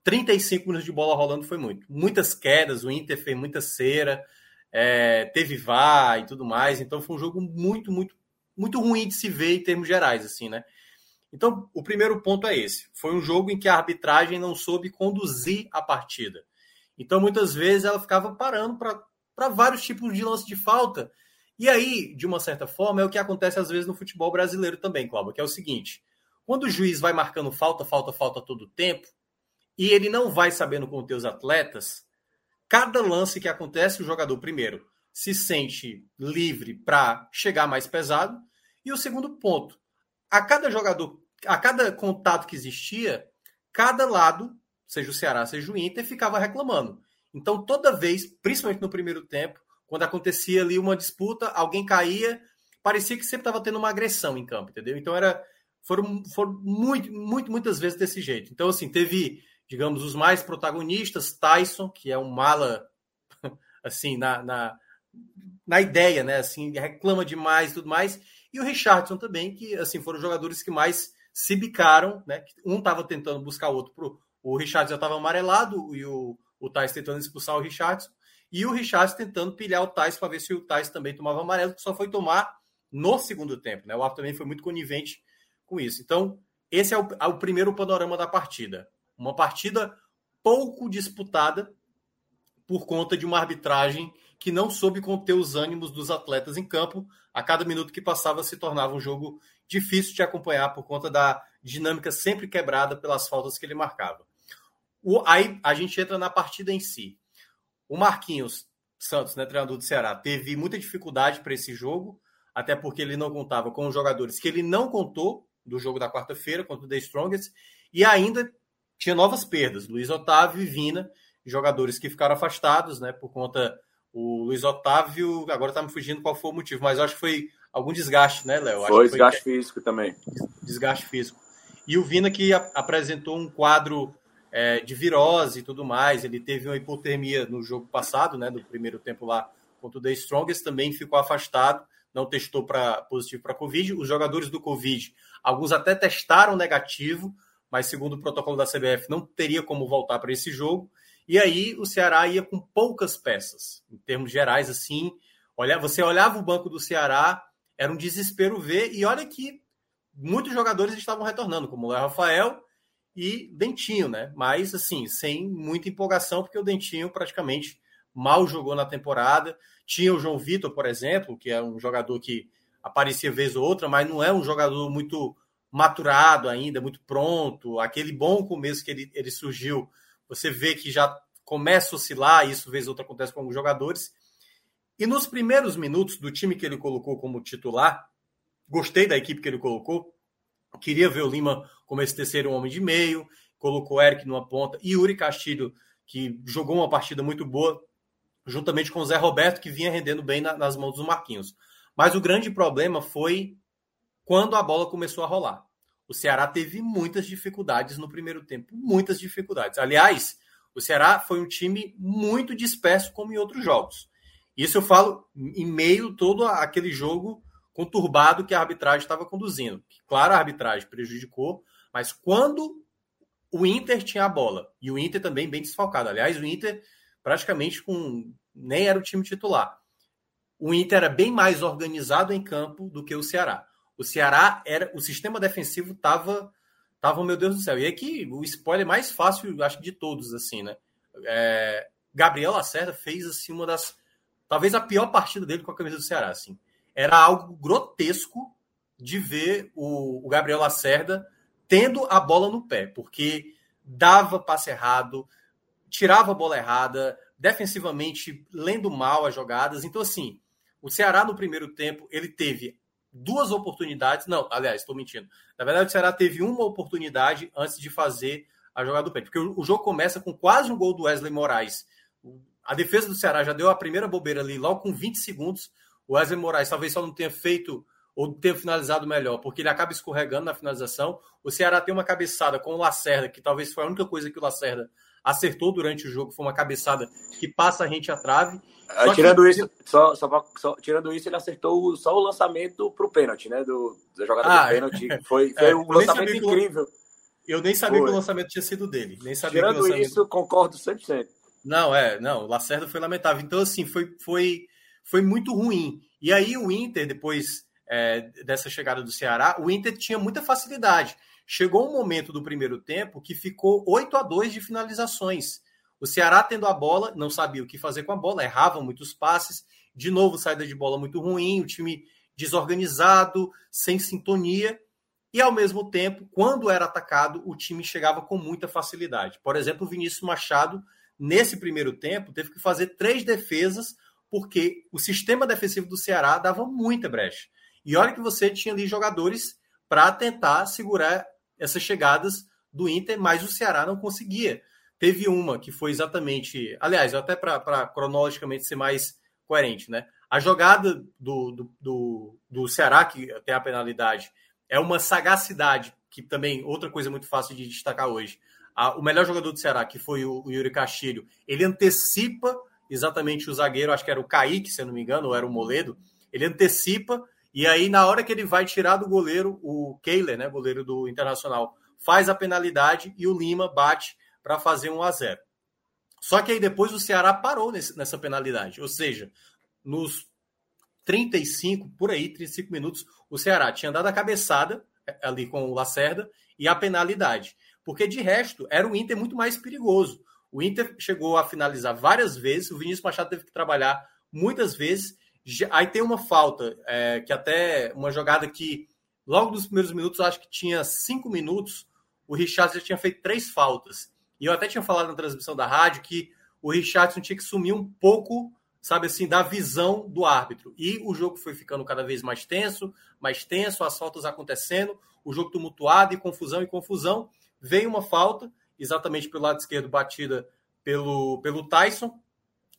35 minutos de bola rolando foi muito, muitas quedas, o Inter fez muita cera, é, teve VAR e tudo mais, então foi um jogo muito, muito muito ruim de se ver em termos gerais, assim, né? Então, o primeiro ponto é esse. Foi um jogo em que a arbitragem não soube conduzir a partida. Então, muitas vezes, ela ficava parando para vários tipos de lance de falta. E aí, de uma certa forma, é o que acontece às vezes no futebol brasileiro também, Cláudio, que é o seguinte: quando o juiz vai marcando falta, falta, falta todo o tempo, e ele não vai sabendo conter os atletas, cada lance que acontece, o jogador, primeiro, se sente livre para chegar mais pesado. E o segundo ponto, a cada jogador, a cada contato que existia, cada lado, seja o Ceará, seja o Inter, ficava reclamando. Então, toda vez, principalmente no primeiro tempo, quando acontecia ali uma disputa, alguém caía, parecia que sempre estava tendo uma agressão em campo, entendeu? Então era foram, foram muito, muito, muitas vezes desse jeito. Então, assim, teve, digamos, os mais protagonistas, Tyson, que é um mala, assim, na, na, na ideia, né? Assim, reclama demais e tudo mais. E o Richardson também, que assim foram os jogadores que mais se bicaram, né? Um estava tentando buscar o outro pro. O Richardson já estava amarelado e o, o Tais tentando expulsar o Richardson. E o Richardson tentando pilhar o Tais para ver se o Tais também tomava amarelo, que só foi tomar no segundo tempo. Né? O árbitro também foi muito conivente com isso. Então, esse é o, é o primeiro panorama da partida. Uma partida pouco disputada por conta de uma arbitragem que não soube conter os ânimos dos atletas em campo. A cada minuto que passava se tornava um jogo difícil de acompanhar por conta da dinâmica sempre quebrada pelas faltas que ele marcava. O, aí a gente entra na partida em si. O Marquinhos Santos, né, treinador do Ceará, teve muita dificuldade para esse jogo, até porque ele não contava com os jogadores que ele não contou do jogo da quarta-feira contra o The Strongest, e ainda tinha novas perdas. Luiz Otávio e Vina, jogadores que ficaram afastados né, por conta o Luiz Otávio, agora está me fugindo qual foi o motivo, mas acho que foi algum desgaste, né, Léo? Foi, desgaste físico também. Desgaste físico. E o Vina que apresentou um quadro é, de virose e tudo mais, ele teve uma hipotermia no jogo passado, né, no primeiro tempo lá contra o The Strongest, também ficou afastado, não testou para positivo para Covid. Os jogadores do Covid, alguns até testaram negativo, mas segundo o protocolo da CBF, não teria como voltar para esse jogo. E aí o Ceará ia com poucas peças, em termos gerais, assim. Olha, você olhava o banco do Ceará, era um desespero ver, e olha que muitos jogadores estavam retornando, como o Rafael e Dentinho, né? Mas assim, sem muita empolgação, porque o Dentinho praticamente mal jogou na temporada. Tinha o João Vitor, por exemplo, que é um jogador que aparecia vez ou outra, mas não é um jogador muito maturado ainda, muito pronto. Aquele bom começo que ele, ele surgiu você vê que já começa a oscilar, isso vez outra acontece com alguns jogadores. E nos primeiros minutos do time que ele colocou como titular, gostei da equipe que ele colocou. Queria ver o Lima como esse terceiro homem de meio, colocou Eric numa ponta e Yuri Castilho, que jogou uma partida muito boa, juntamente com o Zé Roberto, que vinha rendendo bem na, nas mãos dos Marquinhos. Mas o grande problema foi quando a bola começou a rolar. O Ceará teve muitas dificuldades no primeiro tempo, muitas dificuldades. Aliás, o Ceará foi um time muito disperso, como em outros jogos. Isso eu falo em meio todo aquele jogo conturbado que a arbitragem estava conduzindo. Claro, a arbitragem prejudicou, mas quando o Inter tinha a bola, e o Inter também bem desfalcado. Aliás, o Inter praticamente com nem era o time titular. O Inter era bem mais organizado em campo do que o Ceará o Ceará era. O sistema defensivo tava. Tava, meu Deus do céu. E aqui o spoiler mais fácil, acho que de todos, assim, né? É, Gabriel Lacerda fez assim uma das. Talvez a pior partida dele com a camisa do Ceará, assim. Era algo grotesco de ver o, o Gabriel Lacerda tendo a bola no pé, porque dava passe errado, tirava a bola errada, defensivamente lendo mal as jogadas. Então, assim, o Ceará no primeiro tempo ele teve duas oportunidades. Não, aliás, estou mentindo. Na verdade, o Ceará teve uma oportunidade antes de fazer a jogada do pé, porque o jogo começa com quase um gol do Wesley Moraes. A defesa do Ceará já deu a primeira bobeira ali, logo com 20 segundos. O Wesley Moraes talvez só não tenha feito ou tenha finalizado melhor, porque ele acaba escorregando na finalização. O Ceará tem uma cabeçada com o Lacerda, que talvez foi a única coisa que o Lacerda acertou durante o jogo, foi uma cabeçada que passa a gente à trave. Ah, tirando, que... isso, só, só, só, tirando isso, ele acertou só o lançamento para o pênalti, né? Do, da jogada ah, do pênalti. Foi, foi é, um lançamento incrível. Eu nem sabia foi. que o lançamento tinha sido dele. Nem sabia tirando lançamento... isso, concordo 100%. Não, é, não, o Lacerda foi lamentável. Então, assim, foi, foi, foi muito ruim. E aí o Inter, depois é, dessa chegada do Ceará, o Inter tinha muita facilidade. Chegou um momento do primeiro tempo que ficou 8 a 2 de finalizações. O Ceará tendo a bola, não sabia o que fazer com a bola, errava muitos passes, de novo saída de bola muito ruim, o time desorganizado, sem sintonia, e ao mesmo tempo, quando era atacado, o time chegava com muita facilidade. Por exemplo, o Vinícius Machado, nesse primeiro tempo, teve que fazer três defesas, porque o sistema defensivo do Ceará dava muita brecha. E olha que você tinha ali jogadores para tentar segurar essas chegadas do Inter, mas o Ceará não conseguia. Teve uma que foi exatamente. Aliás, até para cronologicamente ser mais coerente, né? A jogada do, do, do, do Ceará, que tem a penalidade, é uma sagacidade, que também, outra coisa muito fácil de destacar hoje. A, o melhor jogador do Ceará, que foi o, o Yuri Castilho, ele antecipa exatamente o zagueiro, acho que era o Kaique, se eu não me engano, ou era o Moledo, ele antecipa e aí, na hora que ele vai tirar do goleiro, o Kehler, né, goleiro do Internacional, faz a penalidade e o Lima bate para fazer 1 a 0 Só que aí depois o Ceará parou nesse, nessa penalidade. Ou seja, nos 35, por aí, 35 minutos, o Ceará tinha dado a cabeçada é, ali com o Lacerda e a penalidade. Porque de resto, era o Inter muito mais perigoso. O Inter chegou a finalizar várias vezes, o Vinícius Machado teve que trabalhar muitas vezes Aí tem uma falta, é, que até uma jogada que logo nos primeiros minutos, acho que tinha cinco minutos, o Richardson já tinha feito três faltas. E eu até tinha falado na transmissão da rádio que o Richardson tinha que sumir um pouco, sabe assim, da visão do árbitro. E o jogo foi ficando cada vez mais tenso, mais tenso, as faltas acontecendo, o jogo tumultuado e confusão e confusão. Veio uma falta, exatamente pelo lado esquerdo, batida pelo, pelo Tyson.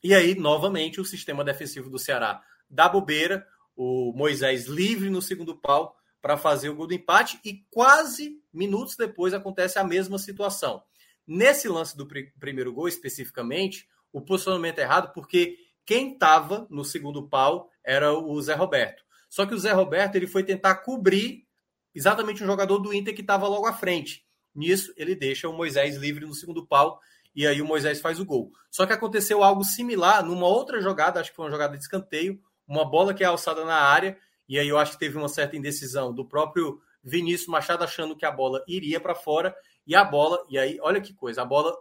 E aí, novamente, o sistema defensivo do Ceará da bobeira, o Moisés livre no segundo pau para fazer o gol do empate e quase minutos depois acontece a mesma situação. Nesse lance do pr primeiro gol especificamente, o posicionamento é errado porque quem estava no segundo pau era o Zé Roberto. Só que o Zé Roberto ele foi tentar cobrir exatamente o jogador do Inter que estava logo à frente. Nisso, ele deixa o Moisés livre no segundo pau e aí o Moisés faz o gol. Só que aconteceu algo similar numa outra jogada, acho que foi uma jogada de escanteio, uma bola que é alçada na área, e aí eu acho que teve uma certa indecisão do próprio Vinícius Machado achando que a bola iria para fora, e a bola, e aí olha que coisa, a bola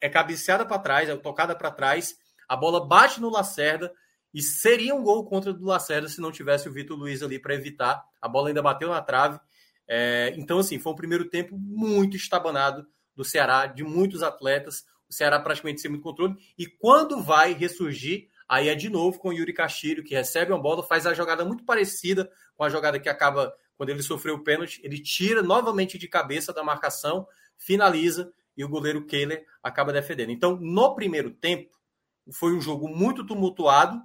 é cabeceada para trás, é tocada para trás, a bola bate no Lacerda, e seria um gol contra do Lacerda se não tivesse o Vitor Luiz ali para evitar. A bola ainda bateu na trave. É, então, assim, foi um primeiro tempo muito estabanado do Ceará, de muitos atletas. O Ceará praticamente sem muito controle. E quando vai ressurgir, Aí é de novo com o Yuri Castilho, que recebe uma bola, faz a jogada muito parecida com a jogada que acaba quando ele sofreu o pênalti. Ele tira novamente de cabeça da marcação, finaliza e o goleiro Kehler acaba defendendo. Então, no primeiro tempo, foi um jogo muito tumultuado.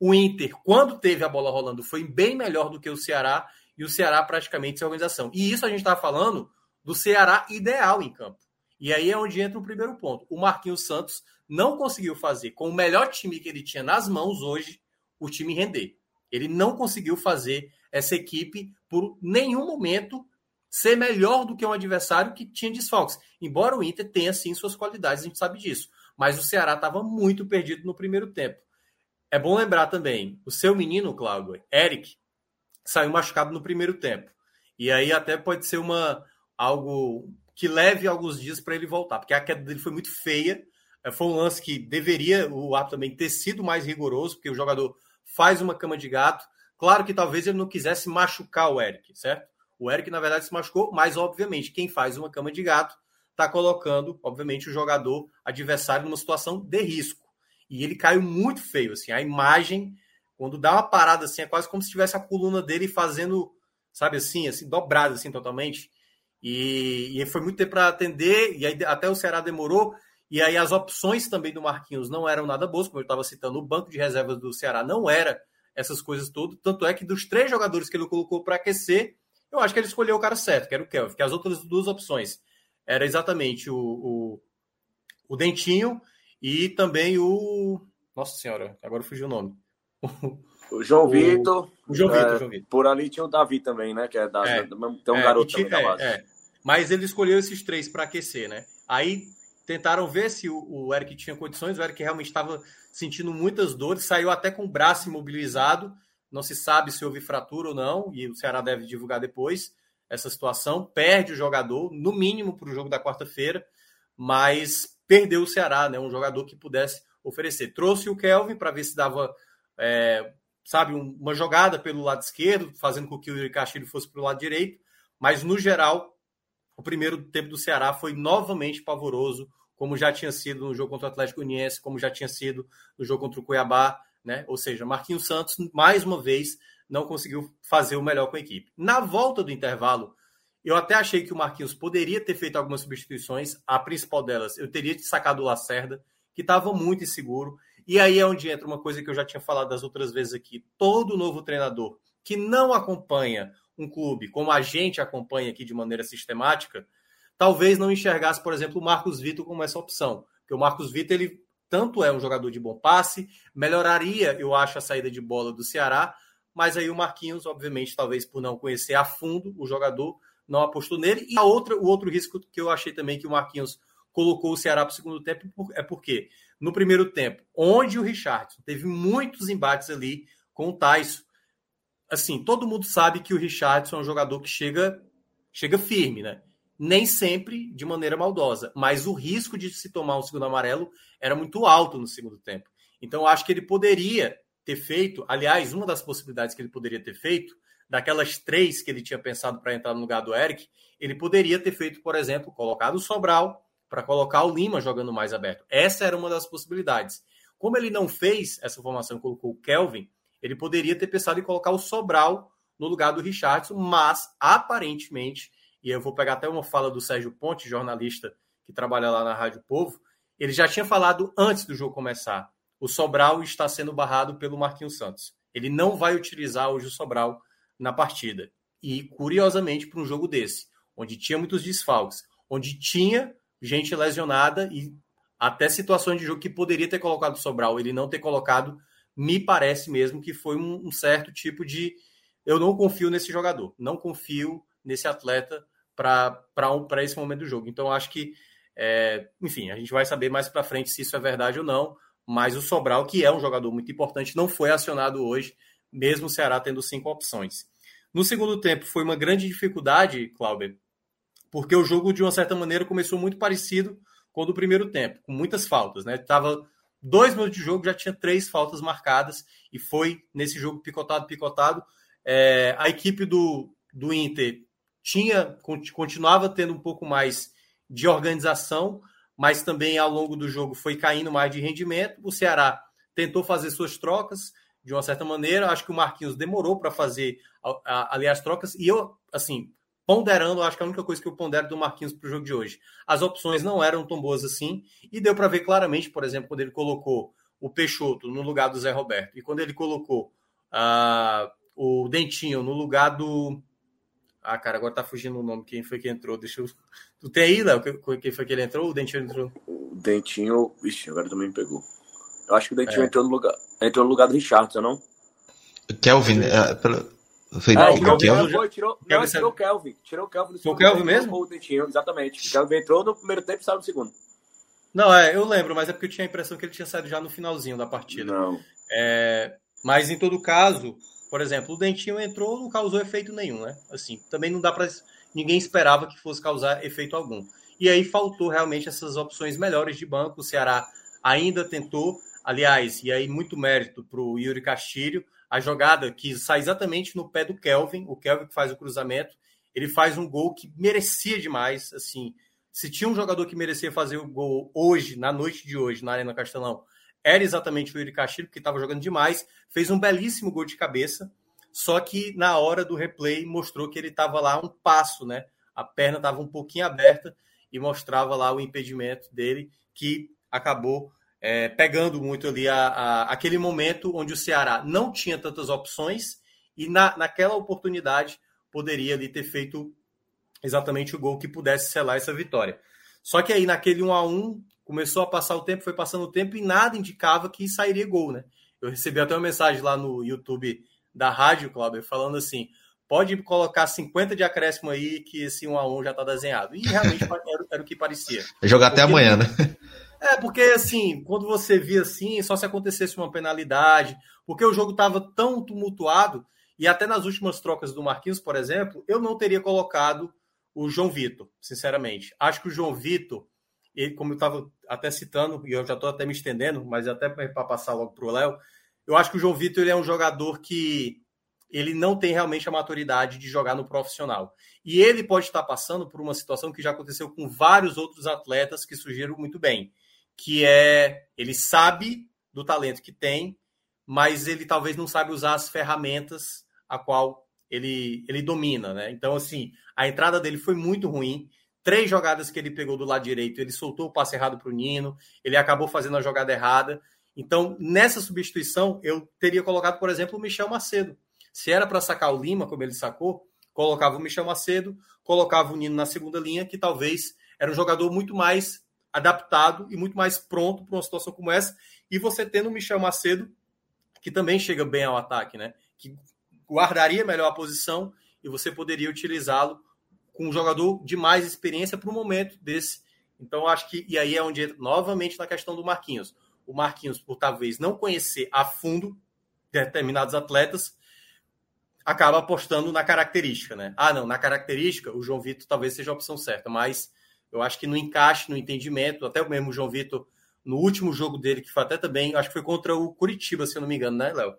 O Inter, quando teve a bola rolando, foi bem melhor do que o Ceará e o Ceará praticamente sem organização. E isso a gente estava falando do Ceará ideal em campo. E aí é onde entra o primeiro ponto. O Marquinhos Santos não conseguiu fazer com o melhor time que ele tinha nas mãos hoje o time render. Ele não conseguiu fazer essa equipe por nenhum momento ser melhor do que um adversário que tinha desfalques. Embora o Inter tenha sim suas qualidades, a gente sabe disso. Mas o Ceará estava muito perdido no primeiro tempo. É bom lembrar também, o seu menino, Cláudio, Eric, saiu machucado no primeiro tempo. E aí até pode ser uma algo que leve alguns dias para ele voltar, porque a queda dele foi muito feia foi um lance que deveria o árbitro também ter sido mais rigoroso, porque o jogador faz uma cama de gato, Claro que talvez ele não quisesse machucar o Eric, certo? O Eric, na verdade, se machucou, mas, obviamente, quem faz uma cama de gato está colocando, obviamente, o jogador adversário numa situação de risco. E ele caiu muito feio, assim. A imagem, quando dá uma parada assim, é quase como se tivesse a coluna dele fazendo, sabe assim, assim, dobrada assim totalmente. E, e foi muito tempo para atender, e aí até o Ceará demorou. E aí as opções também do Marquinhos não eram nada boas, como eu estava citando, o banco de reservas do Ceará não era essas coisas todas. Tanto é que dos três jogadores que ele colocou para aquecer, eu acho que ele escolheu o cara certo, que era o Kelvin, que as outras duas opções era exatamente o, o, o Dentinho e também o. Nossa Senhora, agora fugiu o nome. O João Vitor. O João Vitor, é, João Vitor. Por ali tinha o Davi também, né? Que é da, é, tem um é, garoto tinha, também da base. É, Mas ele escolheu esses três para aquecer, né? Aí tentaram ver se o, Eric tinha condições. O Eric realmente estava sentindo muitas dores, saiu até com o braço imobilizado. Não se sabe se houve fratura ou não, e o Ceará deve divulgar depois essa situação. Perde o jogador, no mínimo, para o jogo da quarta-feira, mas perdeu o Ceará, né? Um jogador que pudesse oferecer. Trouxe o Kelvin para ver se dava, é, sabe, uma jogada pelo lado esquerdo, fazendo com que o Castilho fosse para o lado direito, mas no geral, o primeiro tempo do Ceará foi novamente pavoroso, como já tinha sido no jogo contra o Atlético Uniense, como já tinha sido no jogo contra o Cuiabá, né? Ou seja, Marquinhos Santos, mais uma vez, não conseguiu fazer o melhor com a equipe. Na volta do intervalo, eu até achei que o Marquinhos poderia ter feito algumas substituições, a principal delas, eu teria sacado o Lacerda, que estava muito inseguro. E aí é onde entra uma coisa que eu já tinha falado das outras vezes aqui. Todo novo treinador que não acompanha um clube como a gente acompanha aqui de maneira sistemática, talvez não enxergasse, por exemplo, o Marcos Vitor como essa opção. Porque o Marcos Vitor, ele tanto é um jogador de bom passe, melhoraria, eu acho, a saída de bola do Ceará, mas aí o Marquinhos, obviamente, talvez por não conhecer a fundo o jogador, não apostou nele. E a outra, o outro risco que eu achei também que o Marquinhos colocou o Ceará para o segundo tempo é porque no primeiro tempo, onde o Richardson teve muitos embates ali com o Tyson, assim, todo mundo sabe que o Richardson é um jogador que chega, chega firme, né? Nem sempre de maneira maldosa, mas o risco de se tomar um segundo amarelo era muito alto no segundo tempo. Então, eu acho que ele poderia ter feito. Aliás, uma das possibilidades que ele poderia ter feito, daquelas três que ele tinha pensado para entrar no lugar do Eric, ele poderia ter feito, por exemplo, colocado o Sobral para colocar o Lima jogando mais aberto. Essa era uma das possibilidades. Como ele não fez essa formação, colocou o Kelvin, ele poderia ter pensado em colocar o Sobral no lugar do Richardson, mas aparentemente, e eu vou pegar até uma fala do Sérgio Ponte, jornalista que trabalha lá na Rádio Povo, ele já tinha falado antes do jogo começar o Sobral está sendo barrado pelo Marquinhos Santos. Ele não vai utilizar hoje o Sobral na partida. E, curiosamente, para um jogo desse, onde tinha muitos desfalques, onde tinha gente lesionada e até situações de jogo que poderia ter colocado o Sobral, ele não ter colocado, me parece mesmo que foi um, um certo tipo de. Eu não confio nesse jogador, não confio nesse atleta para esse momento do jogo. Então, acho que, é, enfim, a gente vai saber mais para frente se isso é verdade ou não mas o Sobral, que é um jogador muito importante, não foi acionado hoje, mesmo o Ceará tendo cinco opções. No segundo tempo, foi uma grande dificuldade, Cláudio, porque o jogo, de uma certa maneira, começou muito parecido com o do primeiro tempo, com muitas faltas. Né? Tava dois minutos de jogo, já tinha três faltas marcadas, e foi nesse jogo picotado, picotado. É, a equipe do, do Inter tinha continuava tendo um pouco mais de organização, mas também ao longo do jogo foi caindo mais de rendimento. O Ceará tentou fazer suas trocas de uma certa maneira. Acho que o Marquinhos demorou para fazer ali as trocas. E eu, assim, ponderando, acho que a única coisa que eu pondero do Marquinhos para o jogo de hoje. As opções não eram tão boas assim. E deu para ver claramente, por exemplo, quando ele colocou o Peixoto no lugar do Zé Roberto. E quando ele colocou uh, o Dentinho no lugar do. Ah, cara, agora tá fugindo o nome. Quem foi que entrou? Deixa eu. Tu tem aí, Léo? Quem foi que ele entrou? O Dentinho entrou? O Dentinho. Ixi, agora também me pegou. Eu acho que o Dentinho é. entrou no lugar. Entrou no lugar do Richardson, não? Kelvin, é, pelo... Foi ah, tirou, Kelvin? Foi, tirou, não, tirou o Kelvin. Tirou o Kelvin. Foi o Kelvin mesmo? O Dentinho, exatamente. O Kelvin entrou no primeiro tempo e saiu no segundo. Não, é, eu lembro, mas é porque eu tinha a impressão que ele tinha saído já no finalzinho da partida. Não. É, mas em todo caso, por exemplo, o Dentinho entrou, não causou efeito nenhum, né? Assim, também não dá para ninguém esperava que fosse causar efeito algum. E aí faltou realmente essas opções melhores de banco. O Ceará ainda tentou, aliás, e aí muito mérito para o Yuri Castilho. a jogada que sai exatamente no pé do Kelvin, o Kelvin que faz o cruzamento, ele faz um gol que merecia demais, assim, se tinha um jogador que merecia fazer o gol hoje, na noite de hoje, na Arena Castelão, era exatamente o Yuri Castilho, que estava jogando demais, fez um belíssimo gol de cabeça, só que na hora do replay mostrou que ele estava lá um passo, né? A perna estava um pouquinho aberta e mostrava lá o impedimento dele, que acabou é, pegando muito ali a, a, aquele momento onde o Ceará não tinha tantas opções e na, naquela oportunidade poderia ali ter feito exatamente o gol que pudesse selar essa vitória. Só que aí naquele 1 a 1 começou a passar o tempo, foi passando o tempo e nada indicava que sairia gol, né? Eu recebi até uma mensagem lá no YouTube da rádio, Cláudio, falando assim: pode colocar 50 de acréscimo aí que esse 1 a 1 já está desenhado. E realmente era, era, o que parecia. Jogar até amanhã, né? É, porque assim, quando você via assim, só se acontecesse uma penalidade, porque o jogo estava tão tumultuado, e até nas últimas trocas do Marquinhos, por exemplo, eu não teria colocado o João Vitor, sinceramente. Acho que o João Vitor, ele, como eu estava até citando, e eu já estou até me estendendo, mas até para passar logo para o Léo, eu acho que o João Vitor ele é um jogador que ele não tem realmente a maturidade de jogar no profissional. E ele pode estar passando por uma situação que já aconteceu com vários outros atletas que surgiram muito bem que é ele sabe do talento que tem, mas ele talvez não sabe usar as ferramentas a qual ele, ele domina, né? Então, assim, a entrada dele foi muito ruim. Três jogadas que ele pegou do lado direito, ele soltou o passe errado para o Nino, ele acabou fazendo a jogada errada. Então, nessa substituição, eu teria colocado, por exemplo, o Michel Macedo. Se era para sacar o Lima, como ele sacou, colocava o Michel Macedo, colocava o Nino na segunda linha, que talvez era um jogador muito mais adaptado e muito mais pronto para uma situação como essa. E você tendo o Michel Macedo, que também chega bem ao ataque, né? Que guardaria melhor a posição e você poderia utilizá-lo com um jogador de mais experiência para o momento desse. Então, acho que. E aí é onde entra novamente na questão do Marquinhos. O Marquinhos, por talvez não conhecer a fundo determinados atletas, acaba apostando na característica, né? Ah, não, na característica, o João Vitor talvez seja a opção certa, mas eu acho que no encaixe, no entendimento, até o mesmo João Vitor, no último jogo dele, que foi até também, acho que foi contra o Curitiba, se eu não me engano, né, Léo?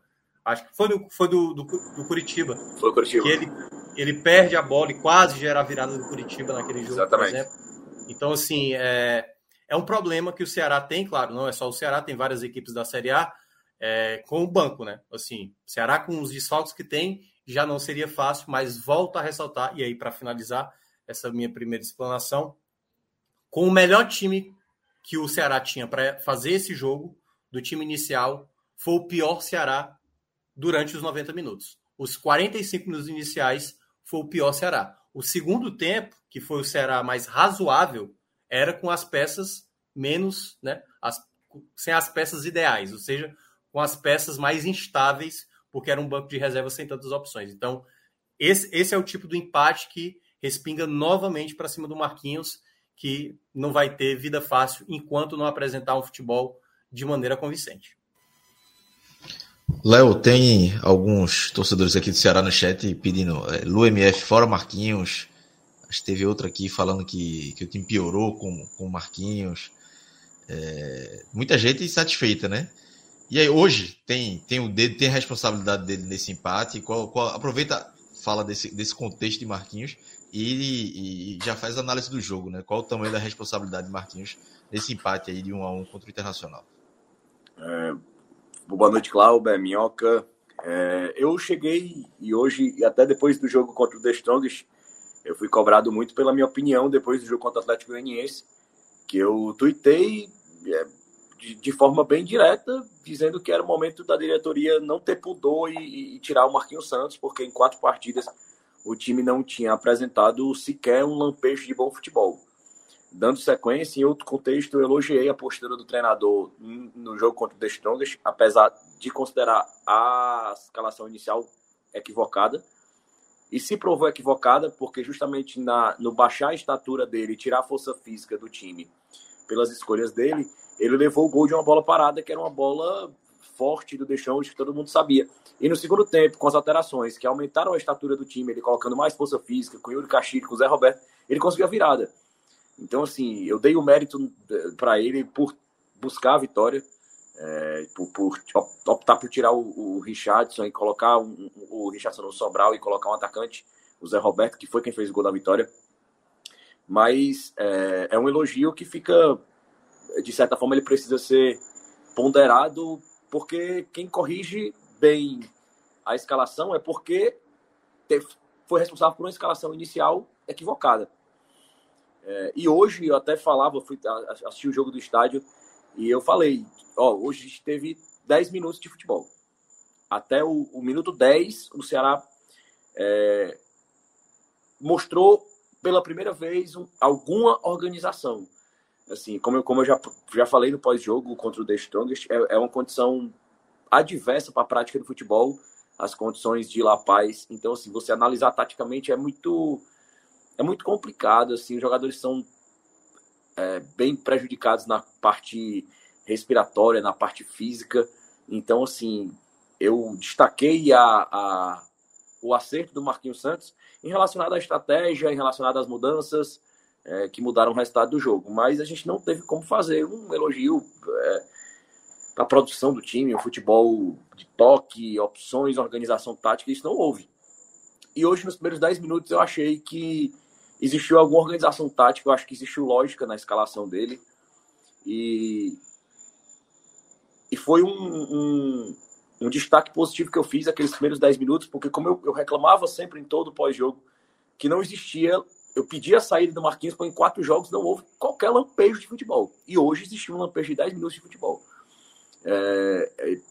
Acho que foi do, foi do, do, do Curitiba. Foi o Curitiba. Que ele, ele perde a bola e quase gera a virada do Curitiba naquele jogo, Exatamente. por exemplo. Então, assim, é, é um problema que o Ceará tem, claro, não é só o Ceará, tem várias equipes da Série A é, com o banco, né? Assim, o Ceará com os desfalques que tem já não seria fácil, mas volto a ressaltar, e aí para finalizar essa minha primeira explanação, com o melhor time que o Ceará tinha para fazer esse jogo, do time inicial, foi o pior Ceará durante os 90 minutos. Os 45 minutos iniciais foi o pior Ceará. O segundo tempo, que foi o Ceará mais razoável, era com as peças menos, né, as, sem as peças ideais, ou seja, com as peças mais instáveis, porque era um banco de reserva sem tantas opções. Então, esse, esse é o tipo do empate que respinga novamente para cima do Marquinhos que não vai ter vida fácil enquanto não apresentar um futebol de maneira convincente. Léo, tem alguns torcedores aqui do Ceará no chat pedindo é, Lu MF fora Marquinhos. Acho que teve outro aqui falando que, que o time piorou com, com Marquinhos. É, muita gente insatisfeita, né? E aí, hoje, tem, tem o dedo, tem a responsabilidade dele nesse empate. Qual, qual, aproveita, fala desse, desse contexto de Marquinhos e, e, já faz análise do jogo, né? Qual o tamanho da responsabilidade de Marquinhos nesse empate aí de 1 a 1 contra o Internacional? É, boa noite, Cláudio, Minhoca. É, eu cheguei e hoje, e até depois do jogo contra o The Strongest, eu fui cobrado muito pela minha opinião depois do jogo contra o Atlético Goianiense, que eu tuitei é, de, de, forma bem direta, dizendo que era o momento da diretoria não ter pudor e, e tirar o Marquinhos Santos, porque em quatro partidas o time não tinha apresentado sequer um lampejo de bom futebol. Dando sequência, em outro contexto, eu elogiei a postura do treinador no jogo contra o The Strongest, apesar de considerar a escalação inicial equivocada. E se provou equivocada porque justamente na, no baixar a estatura dele tirar a força física do time pelas escolhas dele, ele levou o gol de uma bola parada, que era uma bola forte do Deschamps, que todo mundo sabia. E no segundo tempo, com as alterações que aumentaram a estatura do time, ele colocando mais força física, com o Yuri Castilho, com o Zé Roberto, ele conseguiu a virada. Então, assim, eu dei o mérito eh, para ele por buscar a vitória. é, por, por, optar por tirar o, o Richardson e colocar um, o Richardson no Sobral e colocar um atacante, o Zé Roberto, que foi quem fez o gol da vitória. Mas é, é um elogio que fica, de certa forma, ele precisa ser ponderado, porque quem corrige bem a escalação é porque foi responsável por uma escalação inicial equivocada. É, e hoje eu até falava, fui assistir o jogo do estádio e eu falei, ó, hoje teve 10 minutos de futebol. Até o, o minuto 10, o Ceará é, mostrou pela primeira vez um, alguma organização. Assim, como eu, como eu já, já falei no pós-jogo contra o The Strongest, é, é uma condição adversa para a prática do futebol, as condições de La Paz. Então, assim, você analisar taticamente é muito é muito complicado. Assim, os jogadores são é, bem prejudicados na parte respiratória, na parte física. Então, assim, eu destaquei a, a, o acerto do Marquinhos Santos em relacionado à estratégia, em relacionado às mudanças é, que mudaram o resultado do jogo. Mas a gente não teve como fazer um elogio é, a produção do time, o futebol de toque, opções, organização tática, isso não houve. E hoje, nos primeiros 10 minutos, eu achei que existiu alguma organização tática, eu acho que existiu lógica na escalação dele. E, e foi um, um, um destaque positivo que eu fiz aqueles primeiros 10 minutos, porque como eu, eu reclamava sempre em todo pós-jogo que não existia, eu pedi a saída do Marquinhos, porque em quatro jogos não houve qualquer lampejo de futebol. E hoje existiu um lampejo de 10 minutos de futebol. É, é,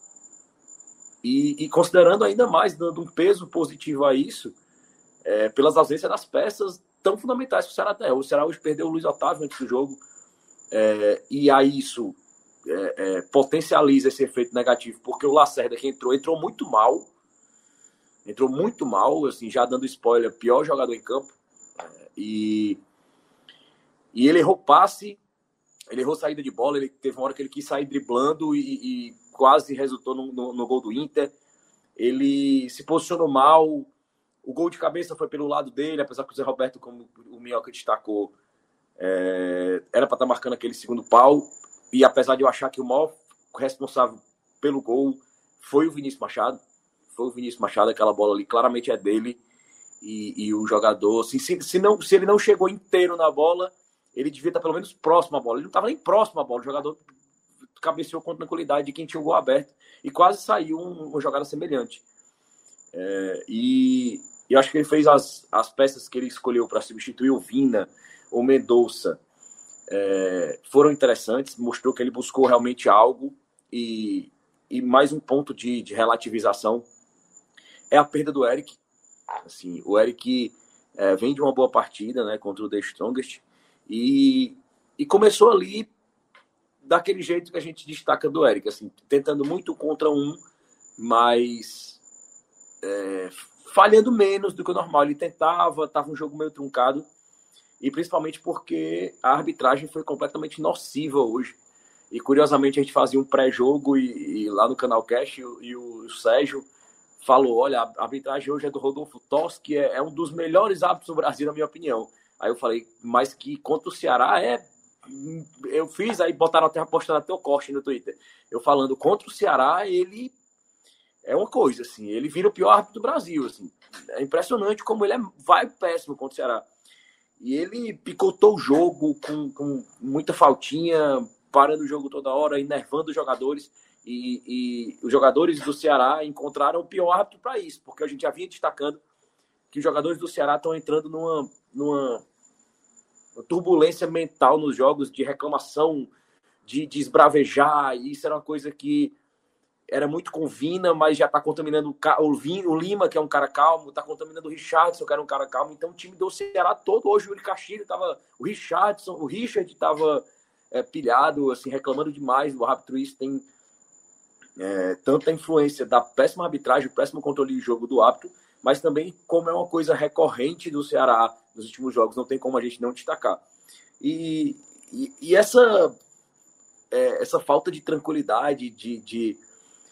e, e, considerando ainda mais, dando um peso positivo a isso, é, pelas ausências das peças tão fundamentais para o Ceará até. O Ceará hoje perdeu o Luiz Otávio antes do jogo, é, e aí isso é, é, potencializa esse efeito negativo, porque o Lacerda que entrou, entrou muito mal, entrou muito mal, assim, já dando spoiler, pior jogador em campo, e, e ele errou passe, ele errou saída de bola, ele teve uma hora que ele quis sair driblando e, e quase resultou no, no, no gol do Inter, ele se posicionou mal, o gol de cabeça foi pelo lado dele, apesar que o Zé Roberto, como o Minhoca destacou, é, era para estar tá marcando aquele segundo pau. E apesar de eu achar que o maior responsável pelo gol foi o Vinícius Machado, foi o Vinícius Machado, aquela bola ali claramente é dele. E, e o jogador, assim, se, se, não, se ele não chegou inteiro na bola, ele devia estar pelo menos próximo à bola. Ele não estava nem próximo à bola. O jogador cabeceou com tranquilidade de quem tinha o gol aberto e quase saiu um, uma jogada semelhante. É, e eu acho que ele fez as, as peças que ele escolheu para substituir o Vina, o Mendonça, é, foram interessantes, mostrou que ele buscou realmente algo. E, e mais um ponto de, de relativização é a perda do Eric. Assim, o Eric é, vem de uma boa partida né, contra o The Strongest e, e começou ali daquele jeito que a gente destaca do Eric, assim, tentando muito contra um, mas é, falhando menos do que o normal. Ele tentava, estava um jogo meio truncado, e principalmente porque a arbitragem foi completamente nociva hoje. E curiosamente a gente fazia um pré-jogo e, e, lá no canal Cash e, e, o Sérgio falou: olha, a arbitragem hoje é do Rodolfo Toss, que é, é um dos melhores árbitros do Brasil, na minha opinião. Aí eu falei, mas que contra o Ceará é. Eu fiz, aí botaram até postando até o corte no Twitter. Eu falando contra o Ceará, ele é uma coisa, assim, ele vira o pior árbitro do Brasil, assim. É impressionante como ele é, vai péssimo contra o Ceará. E ele picotou o jogo com, com muita faltinha, parando o jogo toda hora, enervando os jogadores. E, e os jogadores do Ceará encontraram o pior árbitro para isso, porque a gente já vinha destacando que os jogadores do Ceará estão entrando numa, numa turbulência mental nos jogos de reclamação, de, de esbravejar, e isso era uma coisa que era muito com Vina, mas já está contaminando o, o Lima, que é um cara calmo, está contaminando o Richardson, que era um cara calmo. Então o time do Ceará todo, hoje o Yuri Castilho estava. O Richardson, o Richard estava é, pilhado, assim, reclamando demais do árbitro. Isso tem é, tanta influência da péssima arbitragem, péssimo controle de jogo do árbitro, mas também como é uma coisa recorrente do Ceará nos últimos jogos, não tem como a gente não destacar. E, e, e essa, é, essa falta de tranquilidade, de, de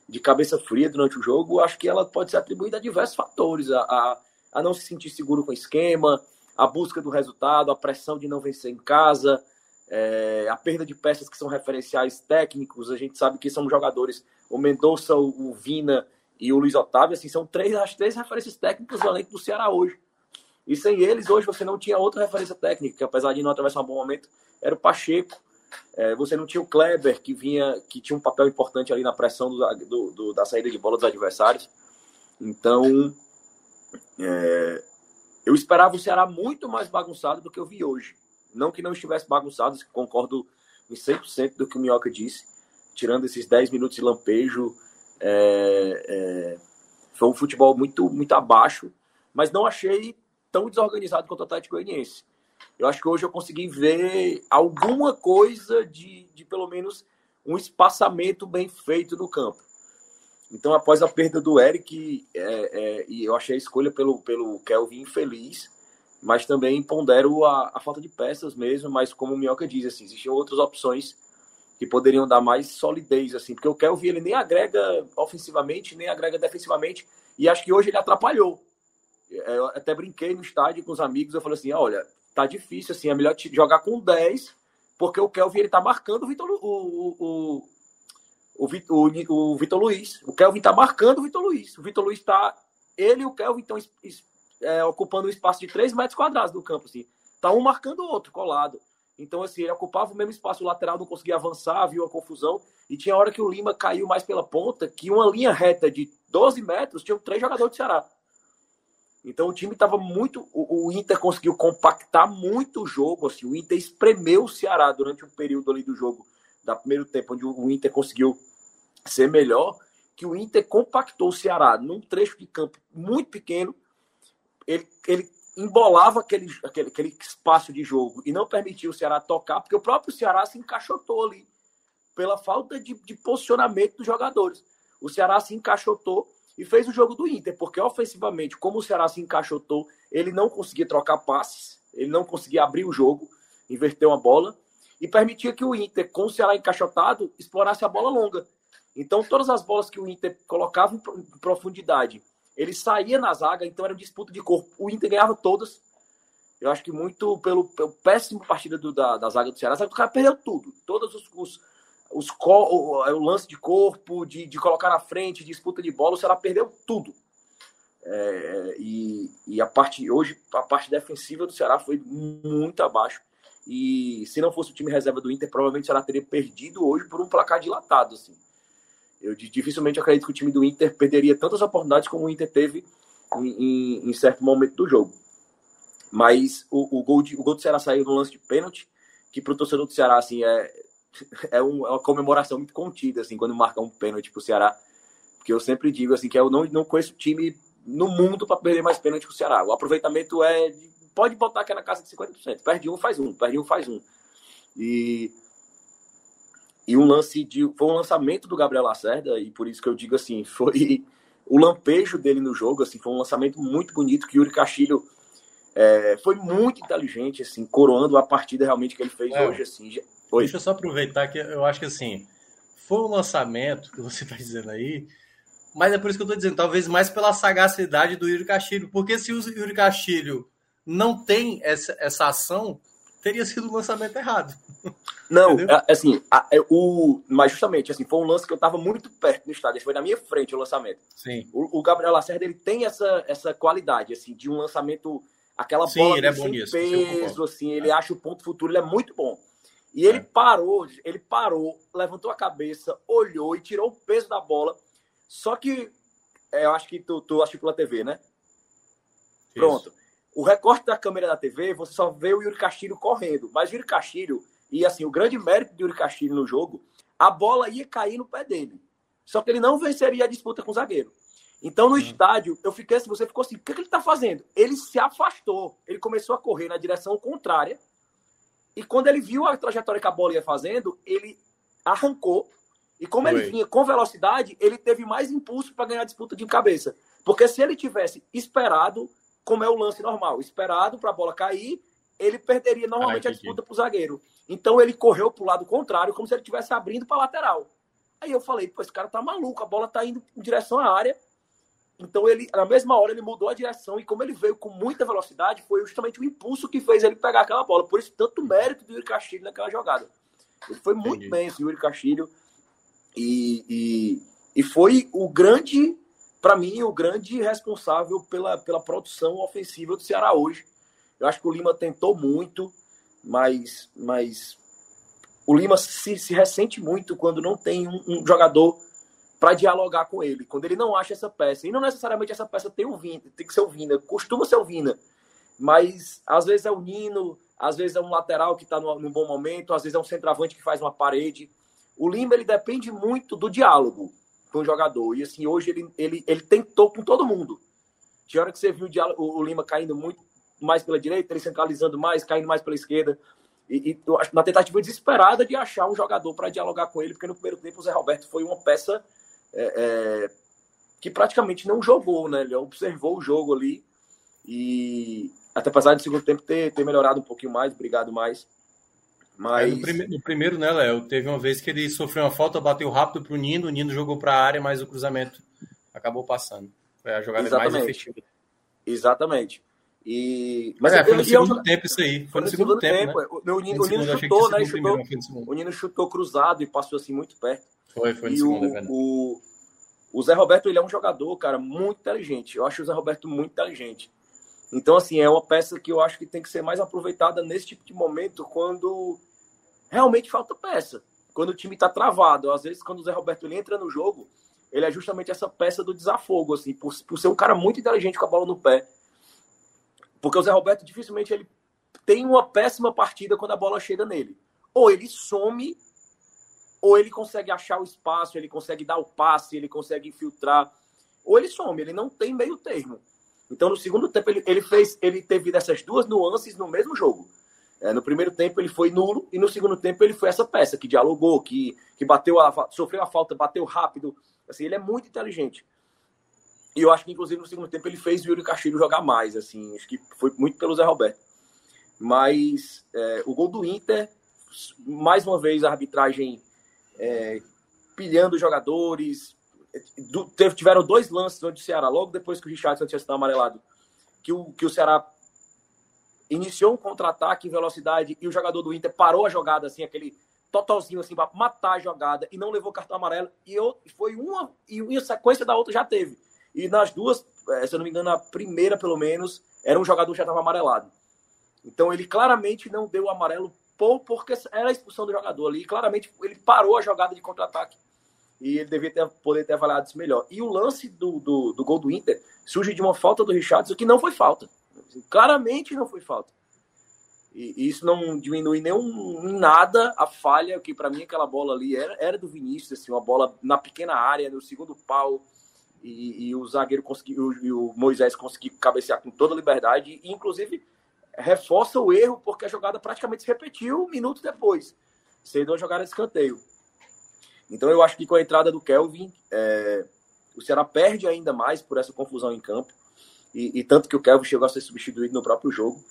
de cabeça fria durante o jogo, acho que ela pode ser atribuída a diversos fatores, a, a, a, não se sentir seguro com o esquema, a busca do resultado, a pressão de não vencer em casa, é, a perda de peças que são referenciais técnicos, a gente sabe que são jogadores, o Mendonça, o, Vina e o Luiz Otávio, assim, são três, as três referências técnicas do elenco do Ceará hoje. E sem eles, hoje você não tinha outra referência técnica, que apesar de não atravessar um bom momento, era o Pacheco. É, você não tinha o Kleber, que vinha, que tinha um papel importante ali na pressão do, do, do, da saída de bola dos adversários. Então, é, eu esperava o Ceará muito mais bagunçado do que eu vi hoje. Não que não estivesse bagunçado, concordo em 100% do que o Minhoca disse. Tirando esses 10 minutos de lampejo, é, é, foi um futebol muito, muito abaixo, mas não achei tão desorganizado quanto o Atlético Goianiense. Eu acho que hoje eu consegui ver alguma coisa de, de pelo menos um espaçamento bem feito no campo. Então, após a perda do Eric, é, é, e eu achei a escolha pelo, pelo Kelvin infeliz, mas também pondero a, a falta de peças mesmo, mas como o Minhoca diz, assim, existiam outras opções que poderiam dar mais solidez, assim, porque o Kelvin ele nem agrega ofensivamente, nem agrega defensivamente, e acho que hoje ele atrapalhou. É, eu até brinquei no estádio com os amigos, eu falei assim, olha, tá difícil, assim, é melhor jogar com 10, porque o Kelvin ele tá marcando o Vitor, o, o, o, o Vitor Luiz. O Kelvin tá marcando o Vitor Luiz. O Vitor Luiz tá. Ele e o Kelvin estão é, ocupando um espaço de 3 metros quadrados do campo, assim. Tá um marcando o outro, colado. Então, assim, ele ocupava o mesmo espaço lateral, não conseguia avançar, viu a confusão. E tinha hora que o Lima caiu mais pela ponta, que uma linha reta de 12 metros tinha três jogadores do Ceará. Então o time estava muito. O, o, Inter conseguiu compactar muito o jogo. Assim, o Inter espremeu o Ceará durante um período ali do jogo, da primeiro tempo, onde o Inter conseguiu ser melhor. Que o Inter compactou o Ceará num trecho de campo muito pequeno ele, ele embolava aquele, aquele, aquele espaço de jogo e não permitia o Ceará tocar, porque o próprio Ceará se encaixotou ali pela falta de, de posicionamento dos jogadores. O Ceará se encaixotou e fez o jogo do Inter, porque ofensivamente, como o Ceará se encaixotou, ele não conseguia trocar passes, ele não conseguia abrir o jogo, inverter uma bola, e permitia que o Inter, com o Ceará encaixotado, explorasse a bola longa. Então, todas as bolas que o Inter colocava em profundidade ele saía na zaga, então era disputa de corpo. O Inter ganhava todas. Eu acho que muito pelo, pelo péssimo partida do, da, da zaga do Ceará. Sabe, o cara perdeu tudo. Todos os, os, os o, o, lance de corpo, de, de colocar na frente, disputa de bola, o Ceará perdeu tudo. É, e, e a parte hoje, a parte defensiva do Ceará foi muito abaixo. E se não fosse o time reserva do Inter, provavelmente o Ceará teria perdido hoje por um placar dilatado. Assim. Eu dificilmente acredito que o time do Inter perderia tantas oportunidades como o Inter teve em, em, em certo momento do jogo. Mas o, o, gol de, o gol do Ceará saiu no lance de pênalti, que para o torcedor do Ceará assim, é, é, um, é, uma comemoração muito contida assim, quando marca um pênalti para o Ceará. Porque eu sempre digo assim, que eu não, não conheço time no mundo para perder mais pênalti que o Ceará. O aproveitamento é. Pode botar aqui na casa de 50%. Perde um, faz um. Perde um, faz um. E e um lance de. Foi um lançamento do Gabriel Lacerda, e por isso que eu digo assim, foi o lampejo dele no jogo, assim, foi um lançamento muito bonito que o Yuri Castilho é, foi muito inteligente, assim, coroando a partida realmente que ele fez é, hoje, assim. Oi. Deixa eu só aproveitar que eu acho que assim, foi um lançamento que você está dizendo aí, mas é por isso que eu estou dizendo, talvez mais pela sagacidade do Yuri Castilho, porque se o Yuri Castilho não tem essa, essa ação, teria sido o lançamento errado. Não, é, assim, a, é, o, mas justamente, assim, foi um lance que eu estava muito perto no estádio, foi na minha frente o lançamento. Sim. O, o, Gabriel Lacerda, ele tem essa, essa qualidade, assim, de um lançamento, aquela Sim, bola ele é nisso, peso, assim, ele é. acha o ponto futuro, ele é muito bom. E ele é. parou, ele parou, levantou a cabeça, olhou e tirou o peso da bola. Só que, é, eu acho que tu, tu assistiu pela TV, né? Isso. O recorte da câmera da TV, você só vê o Yuri Castilho correndo. Mas o Yuri Castilho, e assim, o grande mérito do Yuri Castilho no jogo, a bola ia cair no pé dele. Só que ele não venceria a disputa com o zagueiro. Então, no estádio, eu fiquei assim, você ficou assim, o que, que ele está fazendo? Ele se afastou, ele começou a correr na direção contrária, e quando ele viu a trajetória que a bola ia fazendo, ele arrancou, e como ele vinha com velocidade, ele teve mais impulso para ganhar a disputa de cabeça. Porque se ele tivesse esperado, como é o lance normal, esperado para a bola cair, ele perderia normalmente ah, a disputa para o zagueiro. Então ele correu para o lado contrário, como se ele estivesse abrindo para lateral. Aí eu falei, pô, esse cara tá maluco, a bola tá indo em direção à área. então ele, na mesma hora, ele mudou a direção e como ele veio com muita velocidade, foi justamente o impulso que fez ele pegar aquela bola. Por isso, tanto mérito do Yuri Castilho naquela jogada. Ele foi muito Entendi. bem, esse Yuri Castilho. E, e, e foi o grande, para mim, o grande responsável pela, pela produção ofensiva do Ceará hoje. Eu acho que o Lima tentou muito, mas, mas o Lima se, se ressente muito quando não tem um, um jogador para dialogar com ele, quando ele não acha essa peça. E não necessariamente essa peça tem, o Vina, tem que ser o Vina, costuma ser o Vina, mas às vezes é o Nino, às vezes é um lateral que está num bom momento, às vezes é um centroavante que faz uma parede. O Lima ele depende muito do diálogo com o jogador. E assim, hoje ele, ele, ele tentou com todo mundo. Tinha hora que você viu o Lima caindo muito mais pela direita, ele centralizando mais, caindo mais pela esquerda. E, e na tentativa desesperada de achar um jogador para dialogar com ele, porque no primeiro tempo o Zé Roberto foi uma peça é, é, que praticamente não jogou, né? Ele observou o jogo ali e até apesar do segundo tempo ter, ter melhorado um pouquinho mais, brigado mais. Mas... É, no, prime no, primeiro, né, Léo? Teve uma vez que ele sofreu uma falta, bateu rápido para o Nino, o Nino jogou para a área, mas o cruzamento acabou passando. Foi a jogada Exatamente. mais efetiva. Exatamente. E... Mas é, foi no segundo tempo isso aí. Foi, foi no, segundo, segundo tempo. tempo. Né? O, Nino, o Nino chutou, né? Chutou, o Nino chutou cruzado e passou assim muito perto. Foi, foi no e segundo, o, é o, o Zé Roberto, ele é um jogador, cara, muito inteligente. Eu acho o Zé Roberto muito inteligente. Então, assim, é uma peça que eu acho que tem que ser mais aproveitada nesse tipo de momento quando realmente falta peça. Quando o time está travado. Às vezes, quando o Zé Roberto ele entra no jogo, ele é justamente essa peça do desafogo, assim, por, por ser um cara muito inteligente com a bola no pé. Porque o Zé Roberto dificilmente ele tem uma péssima partida quando a bola chega nele. Ou ele some ou ele consegue achar o espaço, ele consegue dar o passe, ele consegue infiltrar, ou ele some, ele não tem meio termo. Então, no segundo tempo, ele, ele fez, ele teve dessas duas nuances no mesmo jogo. É, no primeiro tempo ele foi nulo e no segundo tempo ele foi essa peça que dialogou, que, que bateu a, sofreu a falta, bateu rápido. Assim, ele é muito inteligente. E eu acho que, inclusive, no segundo tempo ele fez o Yuri Castilho jogar mais. Assim, acho que foi muito pelo Zé Roberto. Mas é, o gol do Inter, mais uma vez, a arbitragem é, pilhando jogadores. Tiveram dois lances onde o Ceará, logo depois que o Richardson tinha sido amarelado, que o, que o Ceará iniciou um contra-ataque em velocidade e o jogador do Inter parou a jogada, assim, aquele totalzinho, assim, para matar a jogada e não levou cartão amarelo. E eu, foi uma, e a sequência da outra já teve. E nas duas, é, se eu não me engano, a primeira, pelo menos, era um jogador que já estava amarelado. Então ele claramente não deu o amarelo por, porque era a expulsão do jogador ali. Claramente ele parou a jogada de contra-ataque. E ele devia ter, poder ter avaliado isso melhor. E o lance do, do, do gol do Inter surge de uma falta do Richardson que não foi falta. Claramente não foi falta. E isso não diminui nem em nada a falha, que para mim aquela bola ali era, era do Vinícius, assim, uma bola na pequena área, no segundo pau, e, e o zagueiro conseguiu, e o Moisés conseguiu cabecear com toda liberdade, e inclusive reforça o erro, porque a jogada praticamente se repetiu minutos depois, sendo uma jogada de escanteio. Então eu acho que com a entrada do Kelvin, é, o Ceará perde ainda mais por essa confusão em campo, e, e, tanto que o Kelvin chegou a ser substituído no próprio jogo.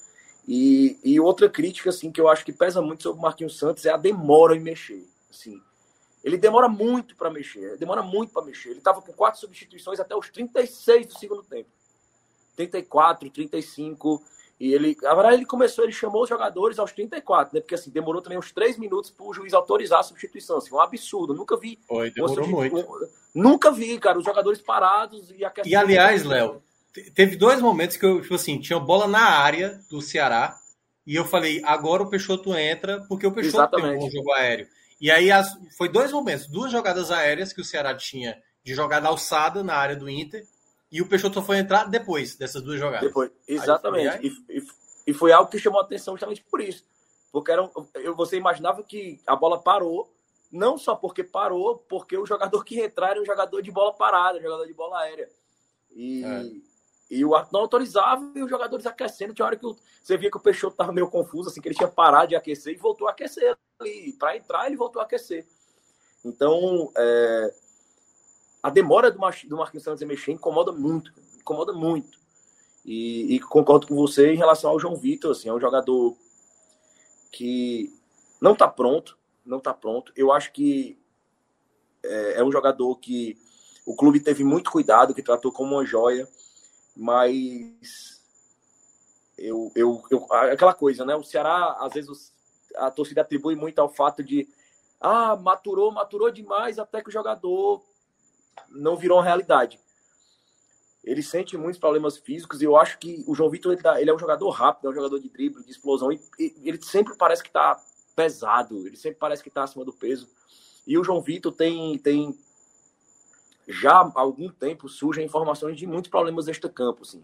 E, e, outra crítica assim que eu acho que pesa muito sobre o Marquinhos Santos é a demora em mexer. Assim, ele demora muito para mexer, demora muito para mexer. Ele estava com quatro substituições até os 36 do segundo tempo. 34, 35. E ele, na verdade, ele começou, ele chamou os jogadores aos 34, né? Porque assim, demorou também uns 3 minutos para o juiz autorizar a substituição. Assim, um absurdo. Nunca vi. Foi, demorou muito. Nunca vi, cara, os jogadores parados e aquecendo. E aliás, Léo, teve dois momentos que eu, tipo assim, tinha bola na área do Ceará. E eu falei, agora o Peixoto entra, porque o Peixoto Exatamente. tem um bom jogo aéreo. E aí as, foi dois momentos, duas jogadas aéreas que o Ceará tinha de jogada alçada na área do Inter e o Peixoto foi entrar depois dessas duas jogadas. Depois, exatamente. E, e, e, foi algo que chamou a atenção justamente por isso. Porque era, eu, você imaginava que a bola parou, não só porque parou, porque o jogador que entrar era um jogador de bola parada, um jogador de bola aérea. E, é. e o árbitro não autorizava e os jogadores aquecendo. Tinha hora que você via que o Peixoto estava meio confuso, assim, que ele tinha parado de aquecer e voltou a aquecer ali. Para entrar, ele voltou a aquecer. Então, é, a demora do, Mar do Marquinhos Santos em mexer incomoda muito, incomoda muito. E, e, concordo com você em relação ao João Vitor, assim, é um jogador que não está pronto, não está pronto. Eu acho que é, é, um jogador que o clube teve muito cuidado, que tratou como uma joia, mas eu, eu, eu aquela coisa, né? O Ceará, às vezes, a torcida atribui muito ao fato de ah, maturou, maturou demais até que o jogador não virou uma realidade. Ele sente muitos problemas físicos e eu acho que o João Vitor ele, tá, ele é um jogador rápido, é um jogador de drible, de explosão e, e ele sempre parece que está pesado, ele sempre parece que está acima do peso. E o João Vitor tem, tem já há algum tempo surgem informações de muitos problemas extra-campo, assim.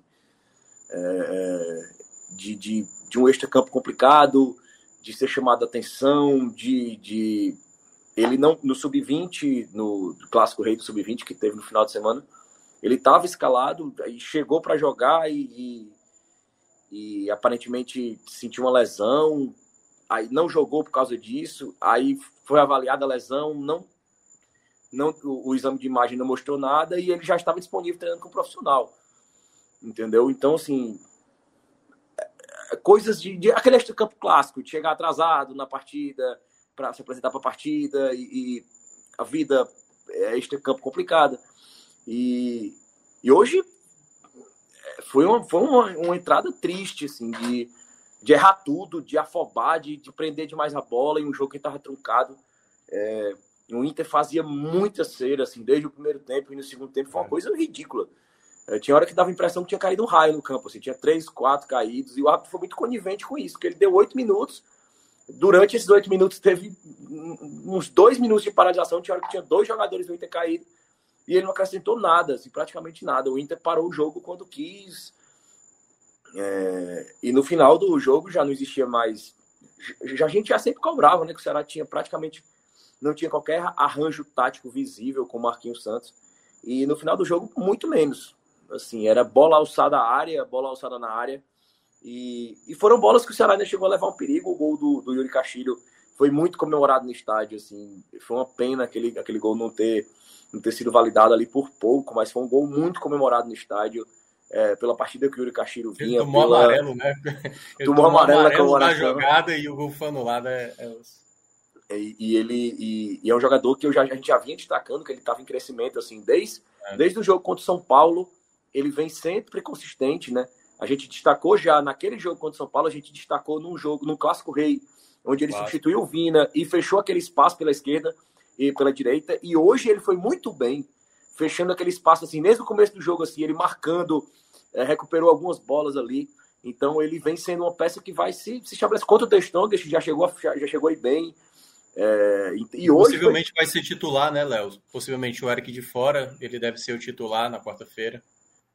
É, é, de, de, de um extra-campo complicado, de ser chamado a atenção, de, de ele não no sub-20, no clássico rei do sub-20 que teve no final de semana, ele estava escalado e chegou para jogar e, e, e, aparentemente sentiu uma lesão, aí não jogou por causa disso, aí foi avaliada a lesão, não não o, o, exame de imagem não mostrou nada e ele já estava disponível treinando com o profissional. Entendeu? Então, assim, é, é, coisas de, de aquele campo clássico, de chegar atrasado na partida para se apresentar para a partida e, e, a vida é este campo complicada. E, e hoje é, foi uma, foi uma, uma entrada triste, assim, de, de errar tudo, de afobar, de, de prender demais a bola em um jogo que estava truncado. É, o Inter fazia muita cera, assim, desde o primeiro tempo e no segundo tempo foi uma é. coisa ridícula. É, tinha hora que dava a impressão que tinha caído um raio no campo, assim, tinha três, quatro caídos, e o árbitro foi muito conivente com isso, porque ele deu oito minutos. Durante esses oito minutos, teve uns dois minutos de paralisação, tinha hora que tinha dois jogadores do Inter caído, e ele não acrescentou nada, assim, praticamente nada. O Inter parou o jogo quando quis. É, e no final do jogo já não existia mais. Já, a gente já sempre cobrava, né? Que o Ceará tinha praticamente não tinha qualquer arranjo tático visível com o Marquinhos Santos. E no final do jogo, muito menos. Assim, era bola alçada à área, bola alçada na área. E, e foram bolas que o Ceará ainda chegou a levar um perigo. O gol do, do Yuri Castilho foi muito comemorado no estádio. Assim, foi uma pena aquele, aquele gol não ter, não ter sido validado ali por pouco, mas foi um gol muito comemorado no estádio. É, pela partida que o Yuri Castilho vinha. Ele tomou pela... amarelo, né? Ele tomou, tomou amarelo, amarelo na jogada e o gol foi anulado. É, é... E, e ele e, e, é um jogador que eu já, a gente já vinha destacando que ele estava em crescimento assim desde, é. desde o jogo contra o São Paulo ele vem sempre consistente né a gente destacou já naquele jogo contra o São Paulo a gente destacou num jogo no clássico rei onde ele claro. substituiu o Vina e fechou aquele espaço pela esquerda e pela direita e hoje ele foi muito bem fechando aquele espaço assim desde o começo do jogo assim ele marcando é, recuperou algumas bolas ali então ele vem sendo uma peça que vai se, se estabelecer contra o Testão, já chegou já, chegou aí bem é, e hoje Possivelmente foi... vai ser titular, né, Léo? Possivelmente o Eric de fora, ele deve ser o titular na quarta-feira.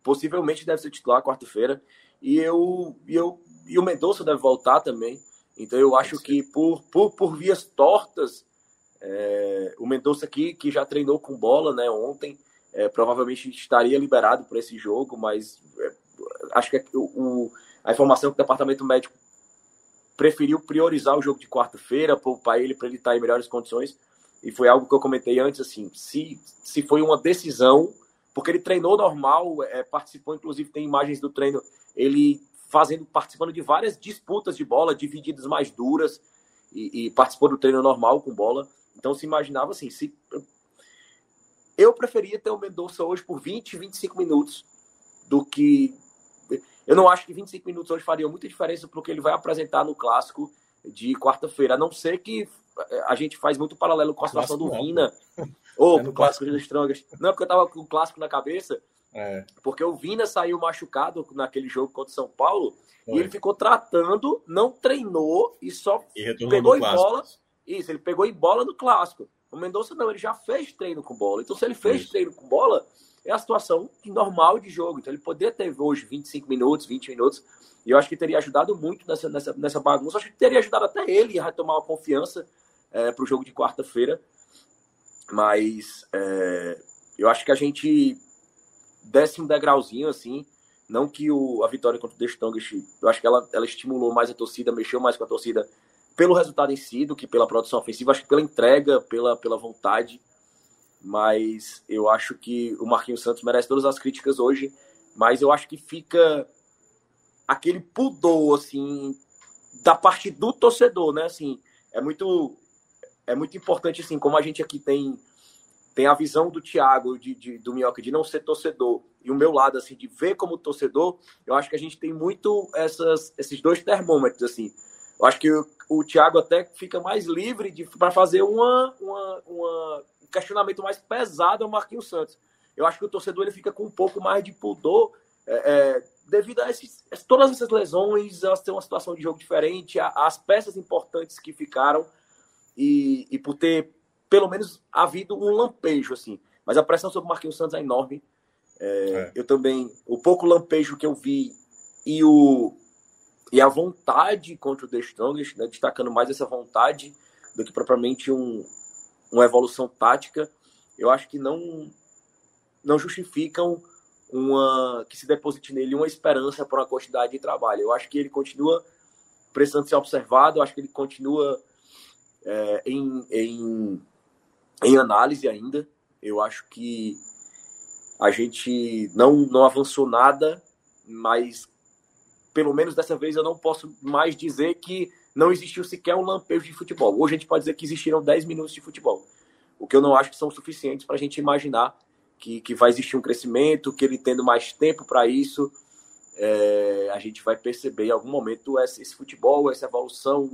Possivelmente deve ser titular quarta-feira. E eu, e eu e o Mendonça deve voltar também. Então eu acho que por, por, por vias tortas, é, o Mendonça aqui, que já treinou com bola né, ontem, é, provavelmente estaria liberado para esse jogo, mas é, acho que é o, o, a informação que o departamento médico preferiu priorizar o jogo de quarta-feira, poupar ele para ele estar em melhores condições. E foi algo que eu comentei antes, assim, se, se foi uma decisão, porque ele treinou normal, é, participou, inclusive tem imagens do treino, ele fazendo, participando de várias disputas de bola, divididas mais duras, e, e participou do treino normal com bola. Então se imaginava assim, se eu preferia ter o Mendonça hoje por 20, 25 minutos do que eu não acho que 25 minutos hoje faria muita diferença para o que ele vai apresentar no clássico de quarta-feira, a não ser que eh, a gente faz muito paralelo com a situação do Vina, ou é o clássico dos Strongers. Não, porque eu tava com o clássico na cabeça, é. porque o Vina saiu machucado naquele jogo contra o São Paulo, Foi. e ele ficou tratando, não treinou e só e pegou em bola. Isso, ele pegou em bola no clássico. O Mendonça não, ele já fez treino com bola. Então, se ele fez Isso. treino com bola, é a situação normal de jogo. Então ele poderia ter hoje 25 minutos, 20 minutos, e eu acho que teria ajudado muito nessa, nessa, nessa bagunça. Acho que teria ajudado até ele a retomar a confiança é, para o jogo de quarta-feira. Mas é, eu acho que a gente desce um degrauzinho assim. Não que o, a vitória contra o The eu acho que ela, ela estimulou mais a torcida, mexeu mais com a torcida pelo resultado em si do que pela produção ofensiva. Acho que pela entrega, pela, pela vontade mas eu acho que o Marquinhos Santos merece todas as críticas hoje, mas eu acho que fica aquele pudor assim da parte do torcedor, né? Assim, é muito é muito importante assim, como a gente aqui tem tem a visão do Thiago, de, de, do Minhoca, de não ser torcedor, e o meu lado, assim, de ver como torcedor, eu acho que a gente tem muito essas, esses dois termômetros, assim. Eu acho que o, o Thiago até fica mais livre para fazer uma, uma, uma, um questionamento mais pesado ao Marquinhos Santos. Eu acho que o torcedor ele fica com um pouco mais de pudor é, é, devido a esses, todas essas lesões, elas têm uma situação de jogo diferente, as peças importantes que ficaram e, e por ter pelo menos havido um lampejo, assim. Mas a pressão sobre o Marquinhos Santos é enorme. É, é. Eu também, o pouco lampejo que eu vi e, o, e a vontade contra o The Strongest, né, destacando mais essa vontade do que propriamente um, uma evolução tática, eu acho que não, não justificam uma que se deposite nele uma esperança para uma quantidade de trabalho. Eu acho que ele continua precisando ser observado, eu acho que ele continua é, em, em em análise ainda. Eu acho que a gente não, não avançou nada, mas pelo menos dessa vez eu não posso mais dizer que não existiu sequer um lampejo de futebol. Hoje a gente pode dizer que existiram 10 minutos de futebol. O que eu não acho que são suficientes para a gente imaginar que, que vai existir um crescimento, que ele tendo mais tempo para isso, é, a gente vai perceber em algum momento esse, esse futebol, essa evolução,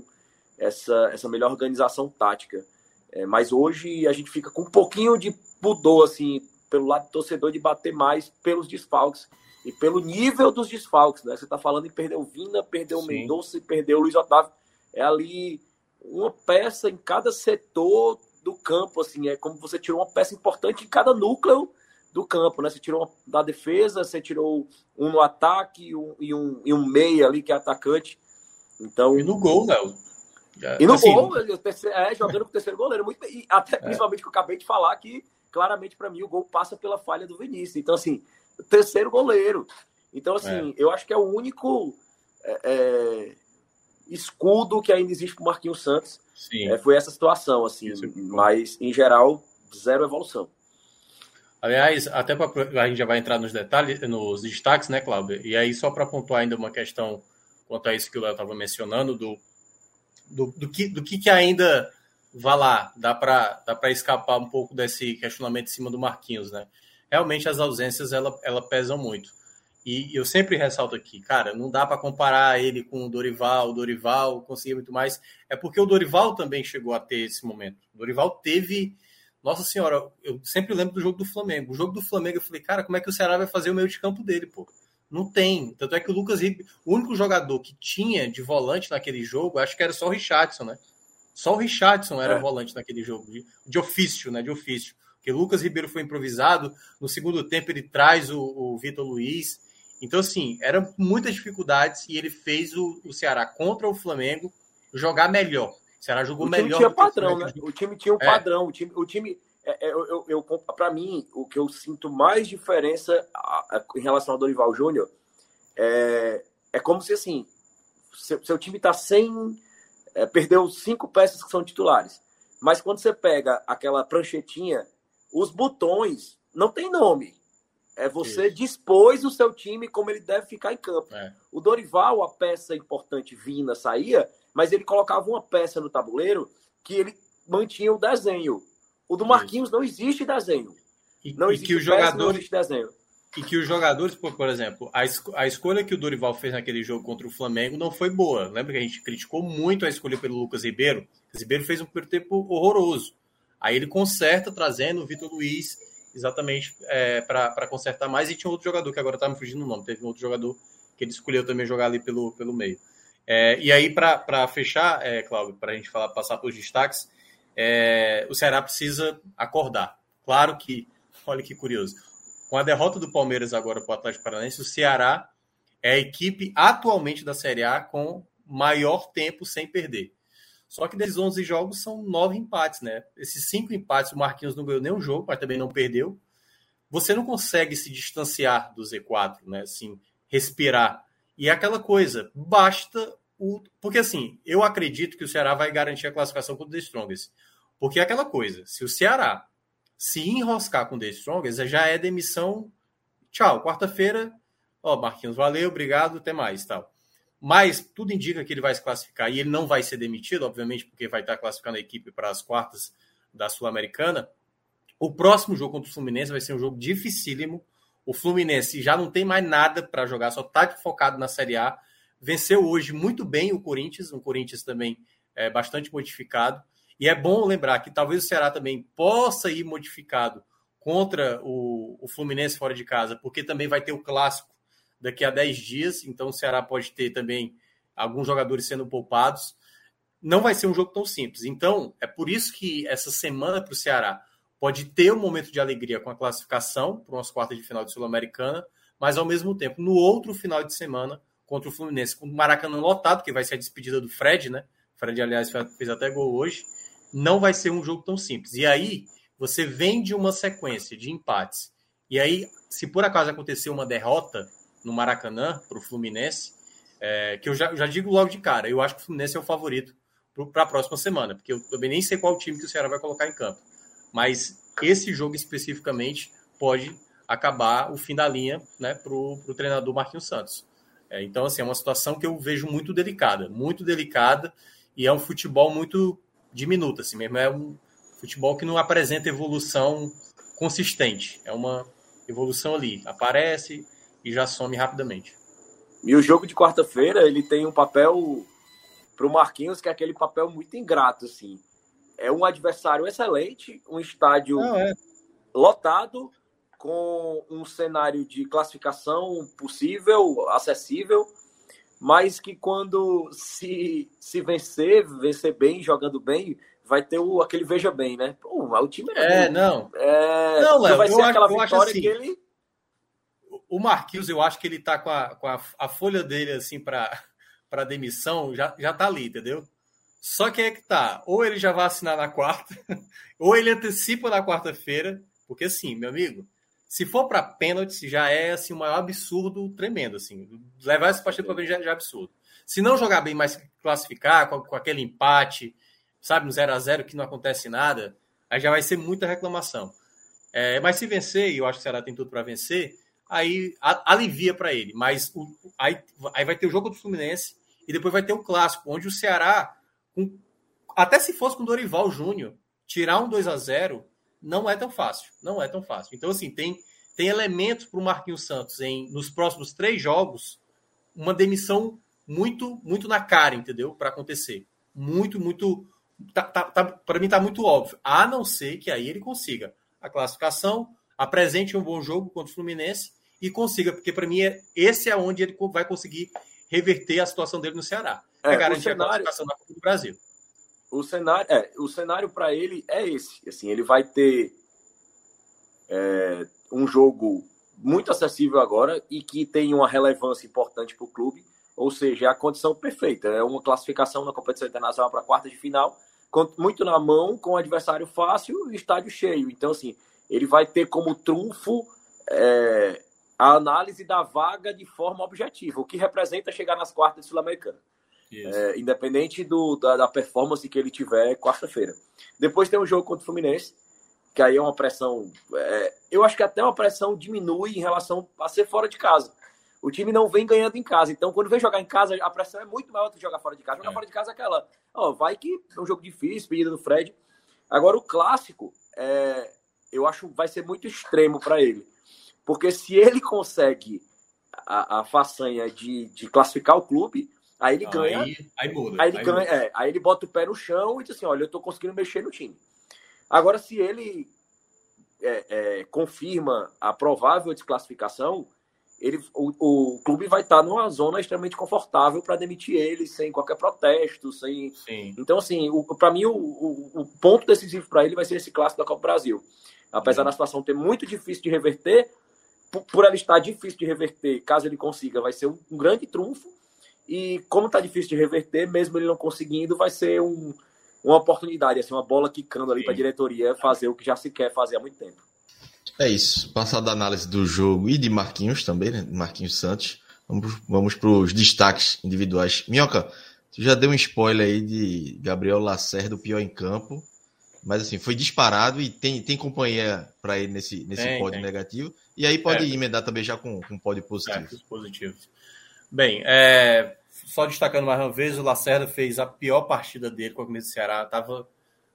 essa, essa melhor organização tática. É, mas hoje a gente fica com um pouquinho de pudor, assim, pelo lado do torcedor, de bater mais pelos desfalques e pelo nível dos desfalques, né? Você está falando em perder o Vina, perder o Mendonça e perder o Luiz Otávio. É ali uma peça em cada setor do campo, assim, é como você tirou uma peça importante em cada núcleo do campo, né? Você tirou uma da defesa, você tirou um no ataque um, e, um, e um meia ali que é atacante. Então, e no gol, Léo. E no assim, gol, é, jogando com o terceiro goleiro. Muito, e até é. principalmente que eu acabei de falar que, claramente, para mim, o gol passa pela falha do Vinícius. Então, assim, terceiro goleiro. Então, assim, é. eu acho que é o único é, é escudo que ainda existe para o Marquinhos Santos. É, foi essa situação, assim. Mas, em geral, zero evolução. Aliás, até para a gente já vai entrar nos detalhes, nos destaques, né, Cláudio? E aí, só para pontuar ainda uma questão quanto a isso que o Léo estava mencionando, do do, do, que, do que, que ainda vá lá, dá para dá escapar um pouco desse questionamento em cima do Marquinhos, né? Realmente as ausências ela, ela pesam muito. E eu sempre ressalto aqui, cara, não dá para comparar ele com o Dorival, o Dorival conseguiu muito mais. É porque o Dorival também chegou a ter esse momento. O Dorival teve. Nossa senhora, eu sempre lembro do jogo do Flamengo. O jogo do Flamengo, eu falei, cara, como é que o Ceará vai fazer o meio de campo dele, pô? Não tem. Tanto é que o Lucas Ribeiro, o único jogador que tinha de volante naquele jogo, acho que era só o Richardson, né? Só o Richardson era é. volante naquele jogo, de, de, ofício, né? De ofício. Porque Lucas Ribeiro foi improvisado, no segundo tempo ele traz o, o Vitor Luiz. Então, assim, eram muitas dificuldades e ele fez o, o Ceará contra o Flamengo jogar melhor. O Ceará jogou melhor. O time melhor tinha padrão, né? O time tinha um é. padrão. O time, o time é, é, eu, eu, para mim, o que eu sinto mais diferença em relação ao Dorival Júnior é, é como se assim, seu, seu time está sem. É, perdeu cinco peças que são titulares. Mas quando você pega aquela pranchetinha, os botões não tem nome. É você Isso. dispôs o seu time como ele deve ficar em campo. É. O Dorival, a peça importante vinha, saía, mas ele colocava uma peça no tabuleiro que ele mantinha o desenho. O do Marquinhos Isso. não existe desenho. E, não existe e que os jogadores desenho. E que os jogadores, por, por exemplo, a, a escolha que o Dorival fez naquele jogo contra o Flamengo não foi boa. Lembra que a gente criticou muito a escolha pelo Lucas Ribeiro? O Ribeiro fez um primeiro tempo horroroso. Aí ele conserta trazendo o Vitor Luiz exatamente é, para consertar mais. E tinha outro jogador que agora está me fugindo o nome. Teve um outro jogador que ele escolheu também jogar ali pelo, pelo meio. É, e aí, para fechar, é, Cláudio, para a gente falar, passar para os destaques, é, o Ceará precisa acordar. Claro que, olha que curioso, com a derrota do Palmeiras agora para o Atlético Paranaense, o Ceará é a equipe atualmente da Série A com maior tempo sem perder. Só que desses 11 jogos são nove empates, né? Esses cinco empates, o Marquinhos não ganhou nenhum jogo, mas também não perdeu. Você não consegue se distanciar do Z4, né? Assim, respirar. E é aquela coisa, basta o. Porque assim, eu acredito que o Ceará vai garantir a classificação contra o The Strongest. Porque é aquela coisa, se o Ceará se enroscar com o The Strongest, já é demissão. Tchau, quarta-feira, ó, Marquinhos, valeu, obrigado, até mais, tal. Mas tudo indica que ele vai se classificar e ele não vai ser demitido, obviamente, porque vai estar classificando a equipe para as quartas da Sul-Americana. O próximo jogo contra o Fluminense vai ser um jogo dificílimo. O Fluminense já não tem mais nada para jogar, só está focado na Série A. Venceu hoje muito bem o Corinthians, um Corinthians também é, bastante modificado. E é bom lembrar que talvez o Ceará também possa ir modificado contra o, o Fluminense fora de casa, porque também vai ter o clássico daqui a 10 dias, então o Ceará pode ter também alguns jogadores sendo poupados. Não vai ser um jogo tão simples. Então, é por isso que essa semana para o Ceará pode ter um momento de alegria com a classificação para umas quartas de final de Sul-Americana, mas ao mesmo tempo, no outro final de semana, contra o Fluminense, com o Maracanã lotado, que vai ser a despedida do Fred, né? Fred, aliás, fez até gol hoje. Não vai ser um jogo tão simples. E aí, você vem de uma sequência de empates. E aí, se por acaso acontecer uma derrota no Maracanã para o Fluminense, é, que eu já, já, digo logo de cara, eu acho que o Fluminense é o favorito para a próxima semana, porque eu também nem sei qual time que o Ceará vai colocar em campo. Mas esse jogo especificamente pode acabar o fim da linha né, para o treinador Marquinhos Santos. É, então, assim, é uma situação que eu vejo muito delicada, muito delicada, e é um futebol muito diminuto, assim mesmo. É um futebol que não apresenta evolução consistente. É uma evolução ali. Aparece e já some rapidamente. E o jogo de quarta-feira, ele tem um papel para o Marquinhos, que é aquele papel muito ingrato, assim. É um adversário excelente, um estádio Não, é. lotado, com um cenário de classificação possível, acessível, mas que quando se, se vencer, vencer bem, jogando bem, vai ter o, aquele veja bem, né? Pô, o time é, é não. É, não, Léo, vai ser aquela vitória assim, que ele o Marquinhos, eu acho que ele tá com a, com a, a folha dele assim para demissão, já, já tá ali, entendeu? Só que é que tá, ou ele já vai assinar na quarta, ou ele antecipa na quarta-feira, porque assim, meu amigo, se for para pênalti, já é assim, um absurdo tremendo, assim. Levar esse partido para já, já é absurdo. Se não jogar bem, mas classificar com, com aquele empate, sabe, no 0 a 0 que não acontece nada, aí já vai ser muita reclamação. É, mas se vencer, e eu acho que o Ceará tem tudo para vencer, aí alivia para ele. Mas o, aí, aí vai ter o jogo do Fluminense e depois vai ter o clássico, onde o Ceará, com, até se fosse com Dorival Júnior, tirar um 2 a 0 não é tão fácil. Não é tão fácil. Então, assim, tem, tem elementos para o Marquinhos Santos em nos próximos três jogos, uma demissão muito, muito na cara, entendeu? Para acontecer. Muito, muito. Tá, tá, tá para mim tá muito óbvio. A não ser que aí ele consiga a classificação, apresente um bom jogo contra o Fluminense e consiga, porque para mim é, esse é onde ele vai conseguir reverter a situação dele no Ceará. É, é garantir cenário, a classificação da Copa do Brasil. O cenário, é, o cenário para ele é esse. Assim, ele vai ter é, um jogo muito acessível agora e que tem uma relevância importante para o clube. Ou seja, é a condição perfeita. É uma classificação na competição internacional para a quarta de final, muito na mão, com adversário fácil e estádio cheio. Então, assim, ele vai ter como trunfo é, a análise da vaga de forma objetiva, o que representa chegar nas quartas de Sul-Americana. É, independente do, da, da, performance que ele tiver quarta-feira. Depois tem um jogo contra o Fluminense, que aí é uma pressão. É, eu acho que até uma pressão diminui em relação a ser fora de casa. O time não vem ganhando em casa. Então, quando vem jogar em casa, a pressão é muito maior do que jogar fora de casa. Jogar é. fora de casa é aquela. Ó, vai que é um jogo difícil, pedida do Fred. Agora, o clássico, é, eu acho vai ser muito extremo para ele. Porque se ele consegue a, a façanha de, de classificar o clube, aí ele ganha. Aí, aí muda. Aí ele, aí, ganha. É, aí ele bota o pé no chão e diz assim: olha, eu estou conseguindo mexer no time. Agora, se ele é, é, confirma a provável desclassificação, ele, o, o clube vai estar numa zona extremamente confortável para demitir ele sem qualquer protesto, sem. Sim. Então, assim, para mim o, o, o, ponto decisivo para ele vai ser esse clássico da Copa Brasil. Apesar Sim. da situação ter muito difícil de reverter, por, ela estar difícil de reverter, caso ele consiga, vai ser um, um grande trunfo. E como está difícil de reverter, mesmo ele não conseguindo, vai ser um, uma oportunidade, assim, uma bola quicando ali para a diretoria fazer o que já se quer fazer há muito tempo. É isso. Passada a análise do jogo e de Marquinhos também, né? Marquinhos Santos. Vamos, vamos para os destaques individuais. Minhoca, tu já deu um spoiler aí de Gabriel Lacerda, o pior em campo. Mas assim, foi disparado e tem, tem companhia para ele nesse, nesse tem, pódio tem. negativo. E aí pode é. emendar também já com, com pódio positivo. É, positivos. Bem, é, só destacando mais uma vez, o Lacerda fez a pior partida dele com a camisa do Ceará. Tava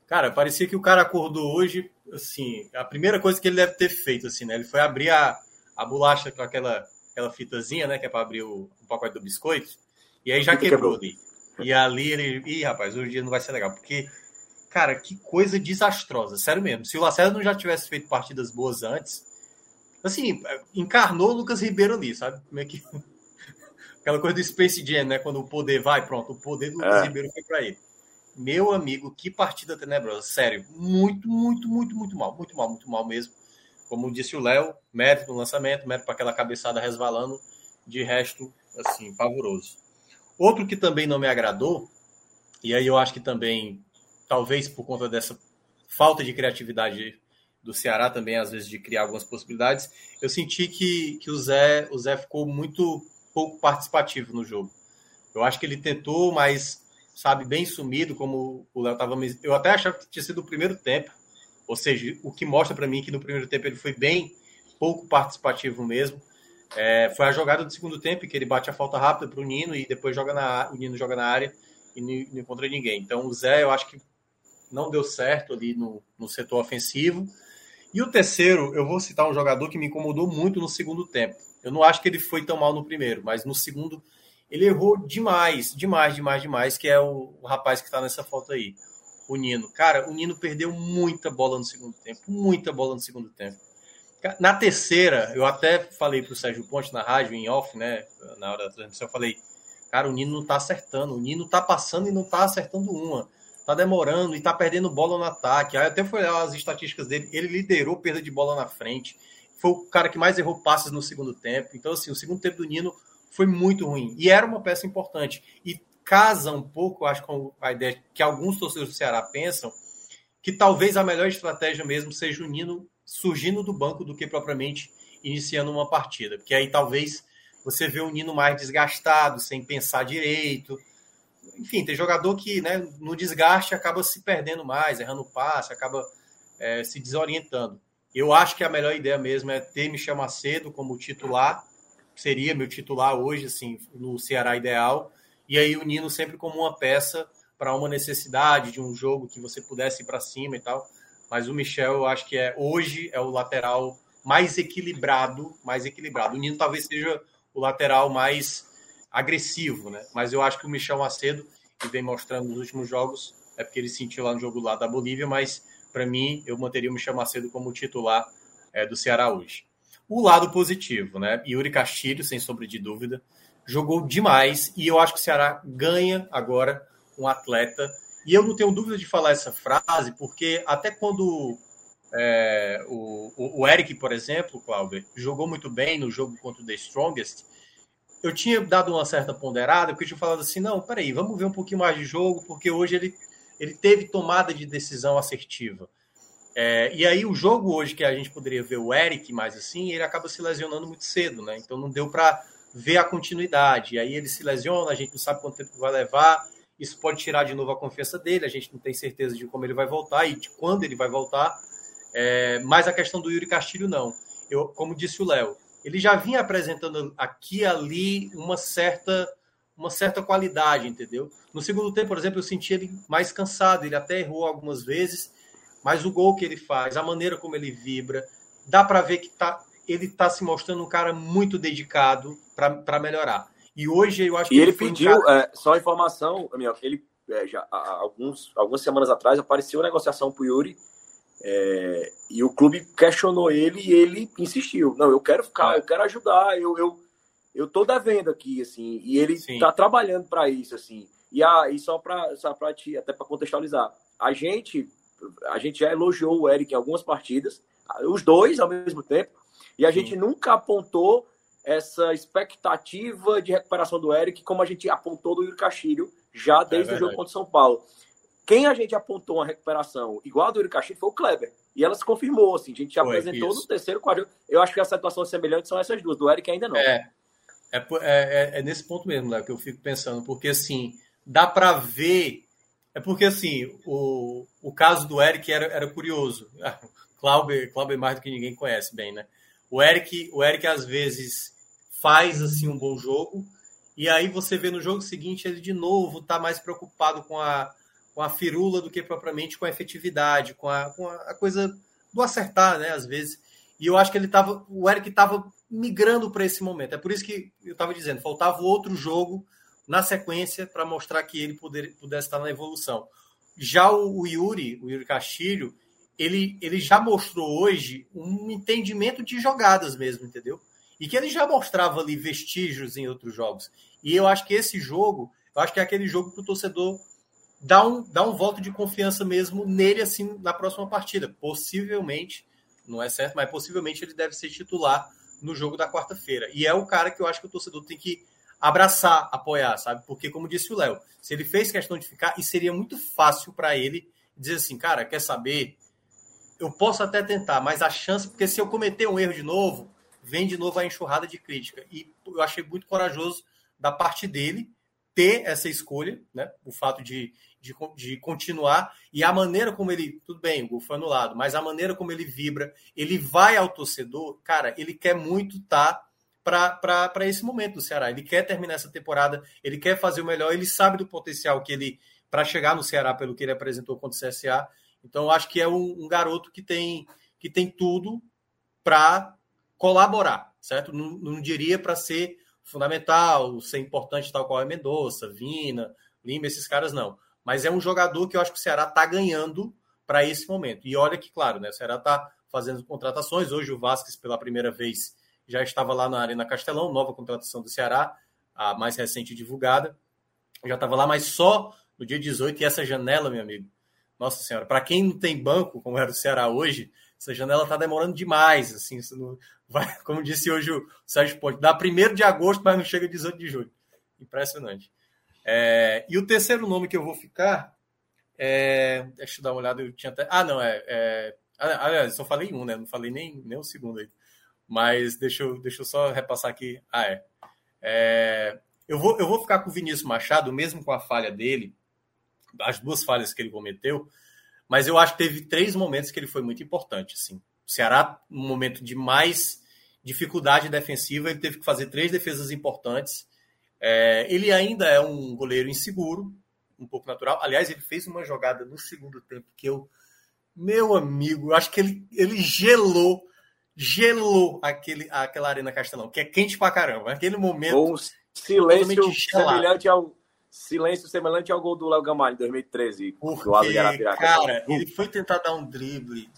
Cara, parecia que o cara acordou hoje, assim, a primeira coisa que ele deve ter feito, assim, né? Ele foi abrir a, a bolacha com aquela, aquela fitazinha, né? Que é para abrir o, o pacote do biscoito. E aí já quebrou ali. E ali ele. Ih, rapaz, hoje o dia não vai ser legal. Porque, cara, que coisa desastrosa. Sério mesmo. Se o Lacerda não já tivesse feito partidas boas antes, assim, encarnou o Lucas Ribeiro ali, sabe? Como é que. Aquela coisa do Space Jam, né? Quando o poder vai, pronto, o poder do Lucas é. Ribeiro foi para ele. Meu amigo, que partida tenebrosa. Sério, muito, muito, muito, muito mal. Muito mal, muito mal mesmo. Como disse o Léo, mérito no lançamento, mérito para aquela cabeçada resvalando. De resto, assim, pavoroso. Outro que também não me agradou, e aí eu acho que também, talvez por conta dessa falta de criatividade do Ceará também, às vezes, de criar algumas possibilidades, eu senti que, que o, Zé, o Zé ficou muito pouco participativo no jogo. Eu acho que ele tentou, mas, sabe, bem sumido, como o Léo estava. Eu até achava que tinha sido o primeiro tempo, ou seja, o que mostra para mim que no primeiro tempo ele foi bem pouco participativo mesmo. É, foi a jogada do segundo tempo que ele bate a falta rápida para o Nino e depois joga na, o Nino joga na área e não, não encontra ninguém. Então o Zé, eu acho que não deu certo ali no, no setor ofensivo. E o terceiro, eu vou citar um jogador que me incomodou muito no segundo tempo. Eu não acho que ele foi tão mal no primeiro, mas no segundo ele errou demais, demais, demais, demais, que é o, o rapaz que está nessa foto aí, o Nino. Cara, o Nino perdeu muita bola no segundo tempo, muita bola no segundo tempo. Na terceira, eu até falei para o Sérgio Ponte na rádio, em off, né? Na hora da transmissão, eu falei: cara, o Nino não tá acertando, o Nino tá passando e não tá acertando uma. Tá demorando e tá perdendo bola no ataque. Aí até foi olhar as estatísticas dele, ele liderou perda de bola na frente. Foi o cara que mais errou passes no segundo tempo. Então, assim, o segundo tempo do Nino foi muito ruim. E era uma peça importante. E casa um pouco, acho, com a ideia que alguns torcedores do Ceará pensam, que talvez a melhor estratégia mesmo seja o Nino surgindo do banco do que propriamente iniciando uma partida. Porque aí talvez você vê o Nino mais desgastado, sem pensar direito. Enfim, tem jogador que né, no desgaste acaba se perdendo mais, errando passe, acaba é, se desorientando. Eu acho que a melhor ideia mesmo é ter Michel Macedo como titular, seria meu titular hoje, assim, no Ceará ideal, e aí o Nino sempre como uma peça para uma necessidade de um jogo que você pudesse ir para cima e tal. Mas o Michel, eu acho que é hoje é o lateral mais equilibrado, mais equilibrado. O Nino talvez seja o lateral mais agressivo, né? Mas eu acho que o Michel Macedo, que vem mostrando nos últimos jogos, é porque ele sentiu lá no jogo lá da Bolívia, mas para mim eu manteria o Michel Macedo como titular é, do Ceará hoje. O lado positivo, né? Yuri Castilho, sem sombra de dúvida, jogou demais e eu acho que o Ceará ganha agora um atleta e eu não tenho dúvida de falar essa frase, porque até quando é, o, o, Eric, por exemplo, Cláudio, jogou muito bem no jogo contra o The Strongest, eu tinha dado uma certa ponderada, porque eu tinha falado assim, não, peraí, vamos ver um pouquinho mais de jogo, porque hoje ele, ele teve tomada de decisão assertiva. É, e aí o jogo hoje que a gente poderia ver o Eric mais assim, ele acaba se lesionando muito cedo, né? Então não deu para ver a continuidade. E aí ele se lesiona, a gente não sabe quanto tempo vai levar. Isso pode tirar de novo a confiança dele, a gente não tem certeza de como ele vai voltar e de quando ele vai voltar. É, mas a questão do Yuri Castilho, não. Eu, como disse o Léo, ele já vinha apresentando aqui e ali uma certa, uma certa qualidade, entendeu? No segundo tempo, por exemplo, eu senti ele mais cansado, ele até errou algumas vezes, mas o gol que ele faz, a maneira como ele vibra, dá para ver que tá, ele está se mostrando um cara muito dedicado para melhorar. E hoje eu acho que. E ele, ele pediu, cara... é, só informação, meu, ele é, já há alguns, algumas semanas atrás apareceu a negociação para o Yuri é, e o clube questionou ele e ele insistiu. Não, eu quero ficar, eu quero ajudar, eu, eu, eu tô devendo aqui, assim, e ele está trabalhando para isso, assim. E, a, e só para só pra te, até para contextualizar, a gente, a gente já elogiou o Eric em algumas partidas, os dois ao mesmo tempo, e a Sim. gente nunca apontou essa expectativa de recuperação do Eric, como a gente apontou do Yuri Castilho já é desde é o jogo contra o São Paulo. Quem a gente apontou uma recuperação igual a do Castilho foi o Kleber. E ela se confirmou, assim. A gente já foi, apresentou isso. no terceiro quadro. Eu acho que as situações semelhantes são essas duas. Do Eric ainda não. É, é, é, é, é nesse ponto mesmo, Léo, que eu fico pensando. Porque, assim, dá para ver... É porque, assim, o, o caso do Eric era, era curioso. Cláudio, Cláudio mais do que ninguém conhece bem, né? O Eric, o Eric às vezes faz assim um bom jogo e aí você vê no jogo seguinte ele de novo tá mais preocupado com a com a firula do que propriamente com a efetividade, com a, com a coisa do acertar, né? Às vezes. E eu acho que ele tava, o Eric estava migrando para esse momento. É por isso que eu estava dizendo, faltava outro jogo na sequência para mostrar que ele poder, pudesse estar na evolução. Já o, o, Yuri, o Yuri Castilho, ele, ele já mostrou hoje um entendimento de jogadas mesmo, entendeu? E que ele já mostrava ali vestígios em outros jogos. E eu acho que esse jogo, eu acho que é aquele jogo que o torcedor dá um, dá um voto de confiança mesmo nele assim na próxima partida. Possivelmente, não é certo, mas possivelmente ele deve ser titular no jogo da quarta-feira. E é o cara que eu acho que o torcedor tem que abraçar, apoiar, sabe? Porque, como disse o Léo, se ele fez questão de ficar, e seria muito fácil para ele dizer assim, cara, quer saber? Eu posso até tentar, mas a chance, porque se eu cometer um erro de novo, vem de novo a enxurrada de crítica. E eu achei muito corajoso da parte dele ter essa escolha, né? O fato de, de, de, continuar e a maneira como ele, tudo bem, o gol foi anulado, mas a maneira como ele vibra, ele vai ao torcedor, cara, ele quer muito estar tá para esse momento do Ceará. Ele quer terminar essa temporada, ele quer fazer o melhor, ele sabe do potencial que ele para chegar no Ceará pelo que ele apresentou contra o CSA. Então, acho que é um, um garoto que tem que tem tudo para colaborar, certo? Não, não diria para ser fundamental, ser importante tal qual é Mendonça, Vina, Lima, esses caras não. Mas é um jogador que eu acho que o Ceará está ganhando para esse momento. E olha que, claro, né, o Ceará está fazendo contratações. Hoje o Vasquez, pela primeira vez, já estava lá na Arena Castelão, nova contratação do Ceará, a mais recente divulgada. Já estava lá, mas só no dia 18, e essa janela, meu amigo, nossa senhora, para quem não tem banco, como era o Ceará hoje, essa janela está demorando demais, assim, não vai, como disse hoje o Sérgio Ponte, dá 1 de agosto, mas não chega 18 de julho. Impressionante. É, e o terceiro nome que eu vou ficar é, deixa eu dar uma olhada, eu tinha até, ah, não, é, é aliás, só falei um, né, não falei nem, nem o segundo aí, mas deixa eu, deixa eu só repassar aqui, ah, é, é eu, vou, eu vou ficar com o Vinícius Machado, mesmo com a falha dele, as duas falhas que ele cometeu, mas eu acho que teve três momentos que ele foi muito importante. Assim. O Ceará, no momento de mais dificuldade defensiva, ele teve que fazer três defesas importantes. É, ele ainda é um goleiro inseguro, um pouco natural. Aliás, ele fez uma jogada no segundo tempo que eu, meu amigo, acho que ele, ele gelou, gelou aquele, aquela Arena Castelão, que é quente pra caramba. Naquele momento. Um silêncio semelhante ao, silêncio semelhante ao gol do Léo Gamalho em 2013. Porque, do lado de Arapiraca. Cara, ele foi tentar dar um drible.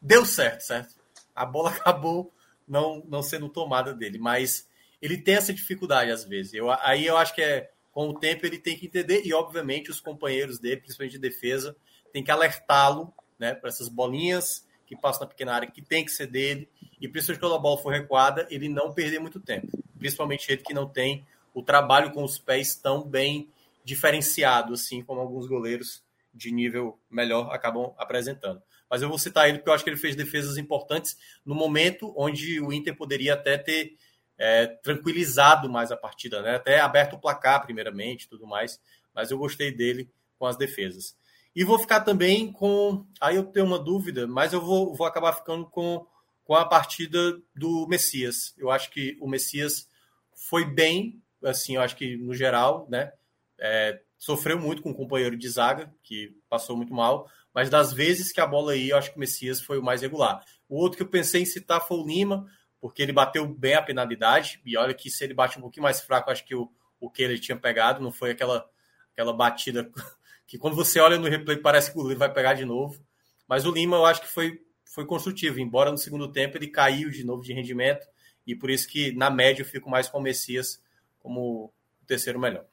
Deu certo, certo? A bola acabou não, não sendo tomada dele, mas ele tem essa dificuldade às vezes. Eu, aí eu acho que é com o tempo ele tem que entender e obviamente os companheiros dele, principalmente de defesa, tem que alertá-lo, né, para essas bolinhas que passam na pequena área que tem que ser dele e principalmente quando a bola for recuada, ele não perder muito tempo, principalmente ele que não tem o trabalho com os pés tão bem diferenciado, assim como alguns goleiros de nível melhor acabam apresentando. Mas eu vou citar ele porque eu acho que ele fez defesas importantes no momento onde o Inter poderia até ter é, tranquilizado mais a partida, né? até aberto o placar primeiramente tudo mais, mas eu gostei dele com as defesas. E vou ficar também com. Aí eu tenho uma dúvida, mas eu vou, vou acabar ficando com, com a partida do Messias. Eu acho que o Messias foi bem, assim, eu acho que no geral, né? É, sofreu muito com o companheiro de zaga, que passou muito mal, mas das vezes que a bola ia, eu acho que o Messias foi o mais regular. O outro que eu pensei em citar foi o Lima, porque ele bateu bem a penalidade, e olha que se ele bate um pouquinho mais fraco, acho que o, o que ele tinha pegado, não foi aquela, aquela batida que quando você olha no replay parece que o Lima vai pegar de novo. Mas o Lima eu acho que foi, foi construtivo, embora no segundo tempo ele caiu de novo de rendimento, e por isso que na média eu fico mais com o Messias como o terceiro melhor.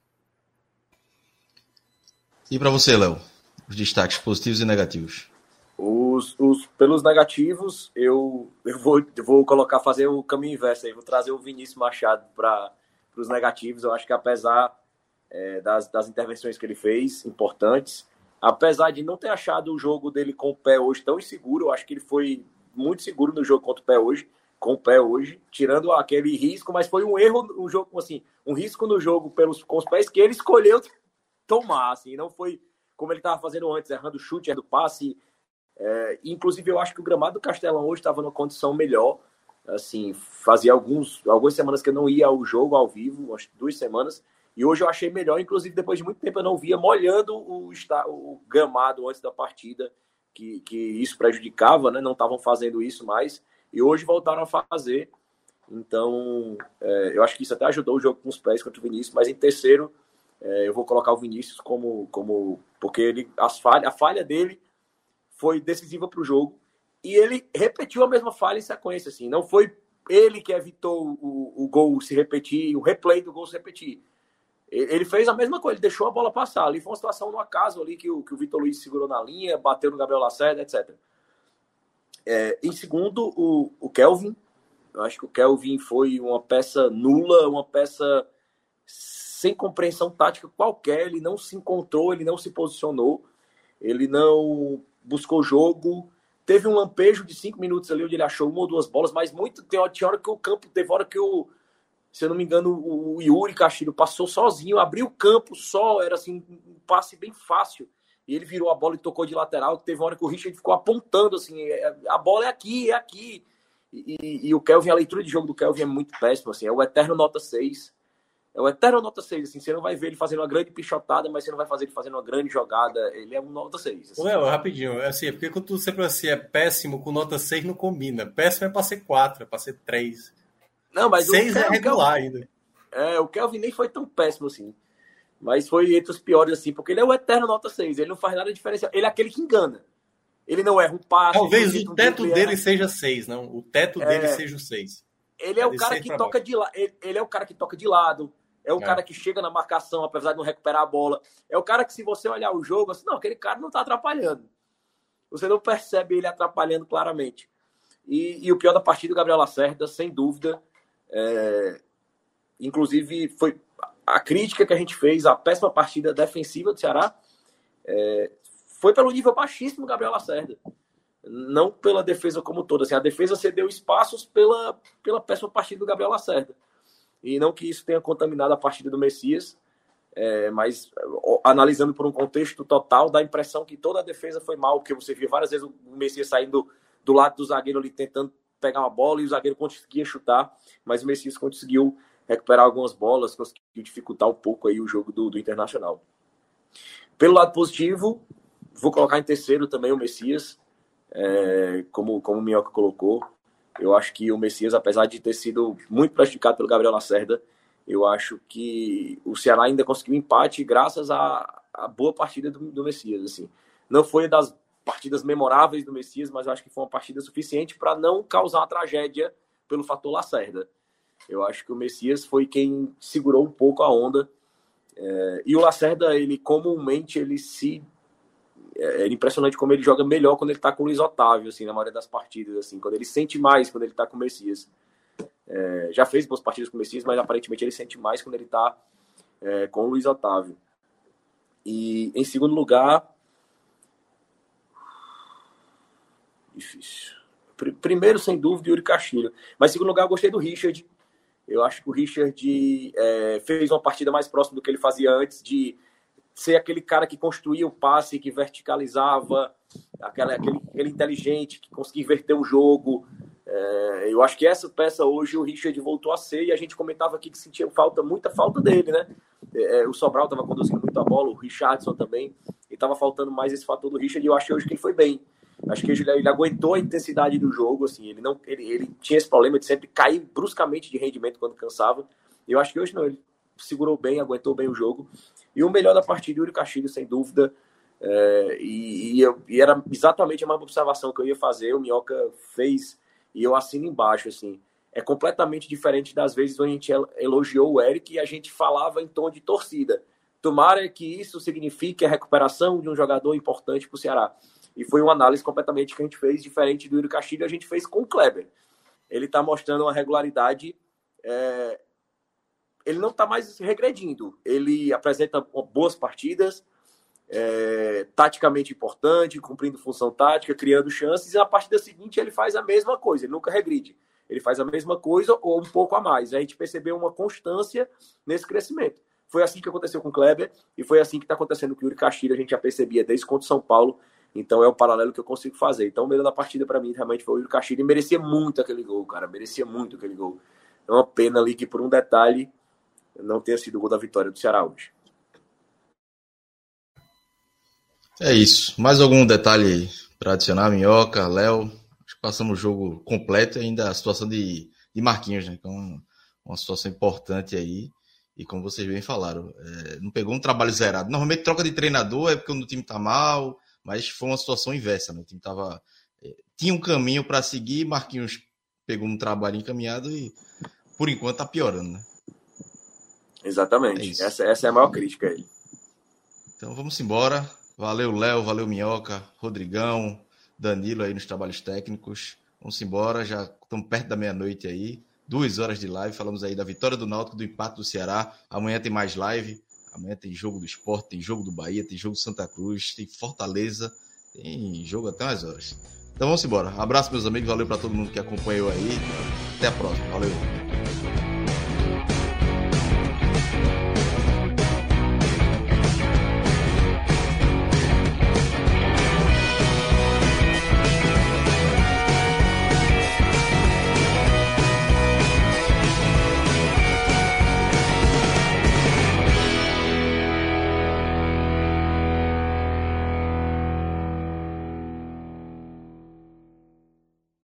E para você, Léo, os destaques positivos e negativos? Os, os, pelos negativos, eu, eu, vou, vou colocar, fazer o caminho inverso aí, vou trazer o Vinícius Machado para os negativos. Eu acho que apesar é, das, das intervenções que ele fez, importantes, apesar de não ter achado o jogo dele com o pé hoje tão inseguro, eu acho que ele foi muito seguro no jogo contra o pé hoje, com o pé hoje, tirando aquele risco, mas foi um erro no jogo, assim, um risco no jogo pelos, com os pés que ele escolheu tomar, assim, não foi como ele estava fazendo antes, errando chute, errando passe. É, inclusive, eu acho que o gramado do Castelão hoje estava numa condição melhor. Assim, fazia alguns, algumas semanas que eu não ia ao jogo ao vivo, umas duas semanas, E hoje eu achei melhor, inclusive depois de muito tempo eu não via molhando o, o gramado antes da partida, que, que isso prejudicava, né? Não estavam fazendo isso mais. E hoje voltaram a fazer. Então, é, eu acho que isso até ajudou o jogo com os pés contra o Vinícius, mas em terceiro é, eu vou colocar o Vinícius como. como porque ele, as falha, a falha dele foi decisiva para o jogo. E ele repetiu a mesma falha em sequência. Assim. Não foi ele que evitou o, o gol se repetir, o replay do gol se repetir. Ele fez a mesma coisa, ele deixou a bola passar. Ali foi uma situação no acaso ali que o, que o Vitor Luiz segurou na linha, bateu no Gabriel Lacerda, etc. É, em segundo, o, o Kelvin. Eu acho que o Kelvin foi uma peça nula, uma peça sem compreensão tática qualquer. Ele não se encontrou, ele não se posicionou, ele não buscou jogo. Teve um lampejo de cinco minutos ali onde ele achou uma ou duas bolas, mas muito. Tem hora que o campo, teve hora que o se eu não me engano, o Yuri Castilho passou sozinho, abriu o campo só, era assim, um passe bem fácil. E ele virou a bola e tocou de lateral. Teve uma hora que o Richard ficou apontando assim: é, a bola é aqui, é aqui. E, e, e, o Kelvin, a leitura de jogo do Kelvin é muito péssima, assim, é o eterno nota 6. É o eterno nota 6, assim, você não vai ver ele fazendo uma grande pichotada, mas você não vai fazer ele fazendo uma grande jogada. Ele é um nota 6. Assim. Ué, rapidinho, é assim, é porque quando você sempre assim, é péssimo com nota 6 não combina. Péssimo é para ser 4, é para ser 3. Não, mas Seis é regular ainda. É, o Kelvin nem foi tão péssimo assim. Mas foi entre os piores, assim, porque ele é o eterno nota 6. Ele não faz nada diferencial. Ele é aquele que engana. Ele não erra um passo. Talvez o teto dele seja 6, não. O teto é... dele seja o 6. Ele é, o cara que toca de lado. Ele, ele, é o cara que toca de lado. É o é. cara que chega na marcação, apesar de não recuperar a bola. É o cara que, se você olhar o jogo, assim, não, aquele cara não tá atrapalhando. Você não percebe ele atrapalhando claramente. E, e o pior da partida, o Gabriel Lacerda, sem dúvida, é, inclusive, foi a crítica que a gente fez à péssima partida defensiva do Ceará é, foi pelo nível baixíssimo do Gabriel Lacerda. Não pela defesa como toda. Assim, a defesa cedeu espaços pela, pela péssima partida do Gabriel Lacerda. E não que isso tenha contaminado a partida do Messias, é, mas analisando por um contexto total, dá a impressão que toda a defesa foi mal, porque você via várias vezes o Messias saindo do lado do zagueiro ali tentando pegar uma bola e o zagueiro conseguia chutar, mas o Messias conseguiu recuperar algumas bolas, conseguiu dificultar um pouco aí o jogo do, do Internacional. Pelo lado positivo, vou colocar em terceiro também o Messias, é, como, como o Minhoca colocou. Eu acho que o Messias, apesar de ter sido muito prejudicado pelo Gabriel Lacerda, eu acho que o Ceará ainda conseguiu empate graças à, à boa partida do, do Messias. Assim. Não foi das partidas memoráveis do Messias, mas acho que foi uma partida suficiente para não causar tragédia pelo fator Lacerda. Eu acho que o Messias foi quem segurou um pouco a onda. É, e o Lacerda, ele comumente, ele se. É, é impressionante como ele joga melhor quando ele está com o Luiz Otávio, assim, na maioria das partidas, assim, quando ele sente mais quando ele está com o Messias. É, já fez boas partidas com o Messias, mas aparentemente ele sente mais quando ele está é, com o Luiz Otávio. E em segundo lugar, Difícil. Primeiro, sem dúvida, Yuri Castilho. Mas, em segundo lugar, eu gostei do Richard. Eu acho que o Richard é, fez uma partida mais próxima do que ele fazia antes, de ser aquele cara que construía o passe, que verticalizava, aquela, aquele, aquele inteligente, que conseguia inverter o jogo. É, eu acho que essa peça hoje o Richard voltou a ser, e a gente comentava aqui que sentia falta, muita falta dele, né? É, é o Sobral estava conduzindo muito a bola, o Richardson também, e estava faltando mais esse fator do Richard, e eu achei hoje que ele foi bem. Acho que ele, ele, aguentou a intensidade do jogo, assim, ele não ele, ele tinha esse problema de sempre cair bruscamente de rendimento quando cansava. Eu acho que hoje não, ele segurou bem, aguentou bem o jogo. E o melhor da partida, Yuri Castilho, sem dúvida. É, e, e, eu, e, era exatamente a mesma observação que eu ia fazer, o Minhoca fez, e eu assino embaixo, assim. É completamente diferente das vezes onde a gente elogiou o Eric e a gente falava em tom de torcida. Tomara que isso signifique a recuperação de um jogador importante para o Ceará. E foi uma análise completamente que a gente fez, diferente do Yuri Castilho, a gente fez com o Kleber. Ele está mostrando uma regularidade. É... Ele não está mais regredindo. Ele apresenta boas partidas, é... taticamente importante, cumprindo função tática, criando chances, e na partida seguinte ele faz a mesma coisa, ele nunca regride. Ele faz a mesma coisa ou um pouco a mais. A gente percebeu uma constância nesse crescimento. Foi assim que aconteceu com o Kleber e foi assim que está acontecendo com o Yuri Castilho. A gente já percebia desde contra o São Paulo então é o paralelo que eu consigo fazer. Então o melhor da partida para mim realmente foi o Yuri Castilho e merecia muito aquele gol, cara. Merecia muito aquele gol. É uma pena ali que por um detalhe não tenha sido o gol da vitória do Ceará hoje. É isso. Mais algum detalhe para adicionar, Minhoca, Léo? Acho que passamos o jogo completo ainda a situação de, de Marquinhos, né? Uma, uma situação importante aí. E como vocês bem falaram, é, não pegou um trabalho zerado. Normalmente troca de treinador é porque o time tá mal, mas foi uma situação inversa, né? O time tava, é, tinha um caminho para seguir, Marquinhos pegou um trabalho encaminhado e por enquanto tá piorando, né? Exatamente. É essa, essa é a maior crítica aí. Então vamos embora. Valeu, Léo, valeu, Minhoca, Rodrigão, Danilo aí nos trabalhos técnicos. Vamos embora, já estamos perto da meia-noite aí. Duas horas de live, falamos aí da vitória do Náutico, do empate do Ceará. Amanhã tem mais live. Amanhã tem jogo do esporte, tem jogo do Bahia, tem jogo do Santa Cruz, tem Fortaleza, tem jogo até mais horas. Então vamos embora. Abraço, meus amigos. Valeu para todo mundo que acompanhou aí. Até a próxima. Valeu.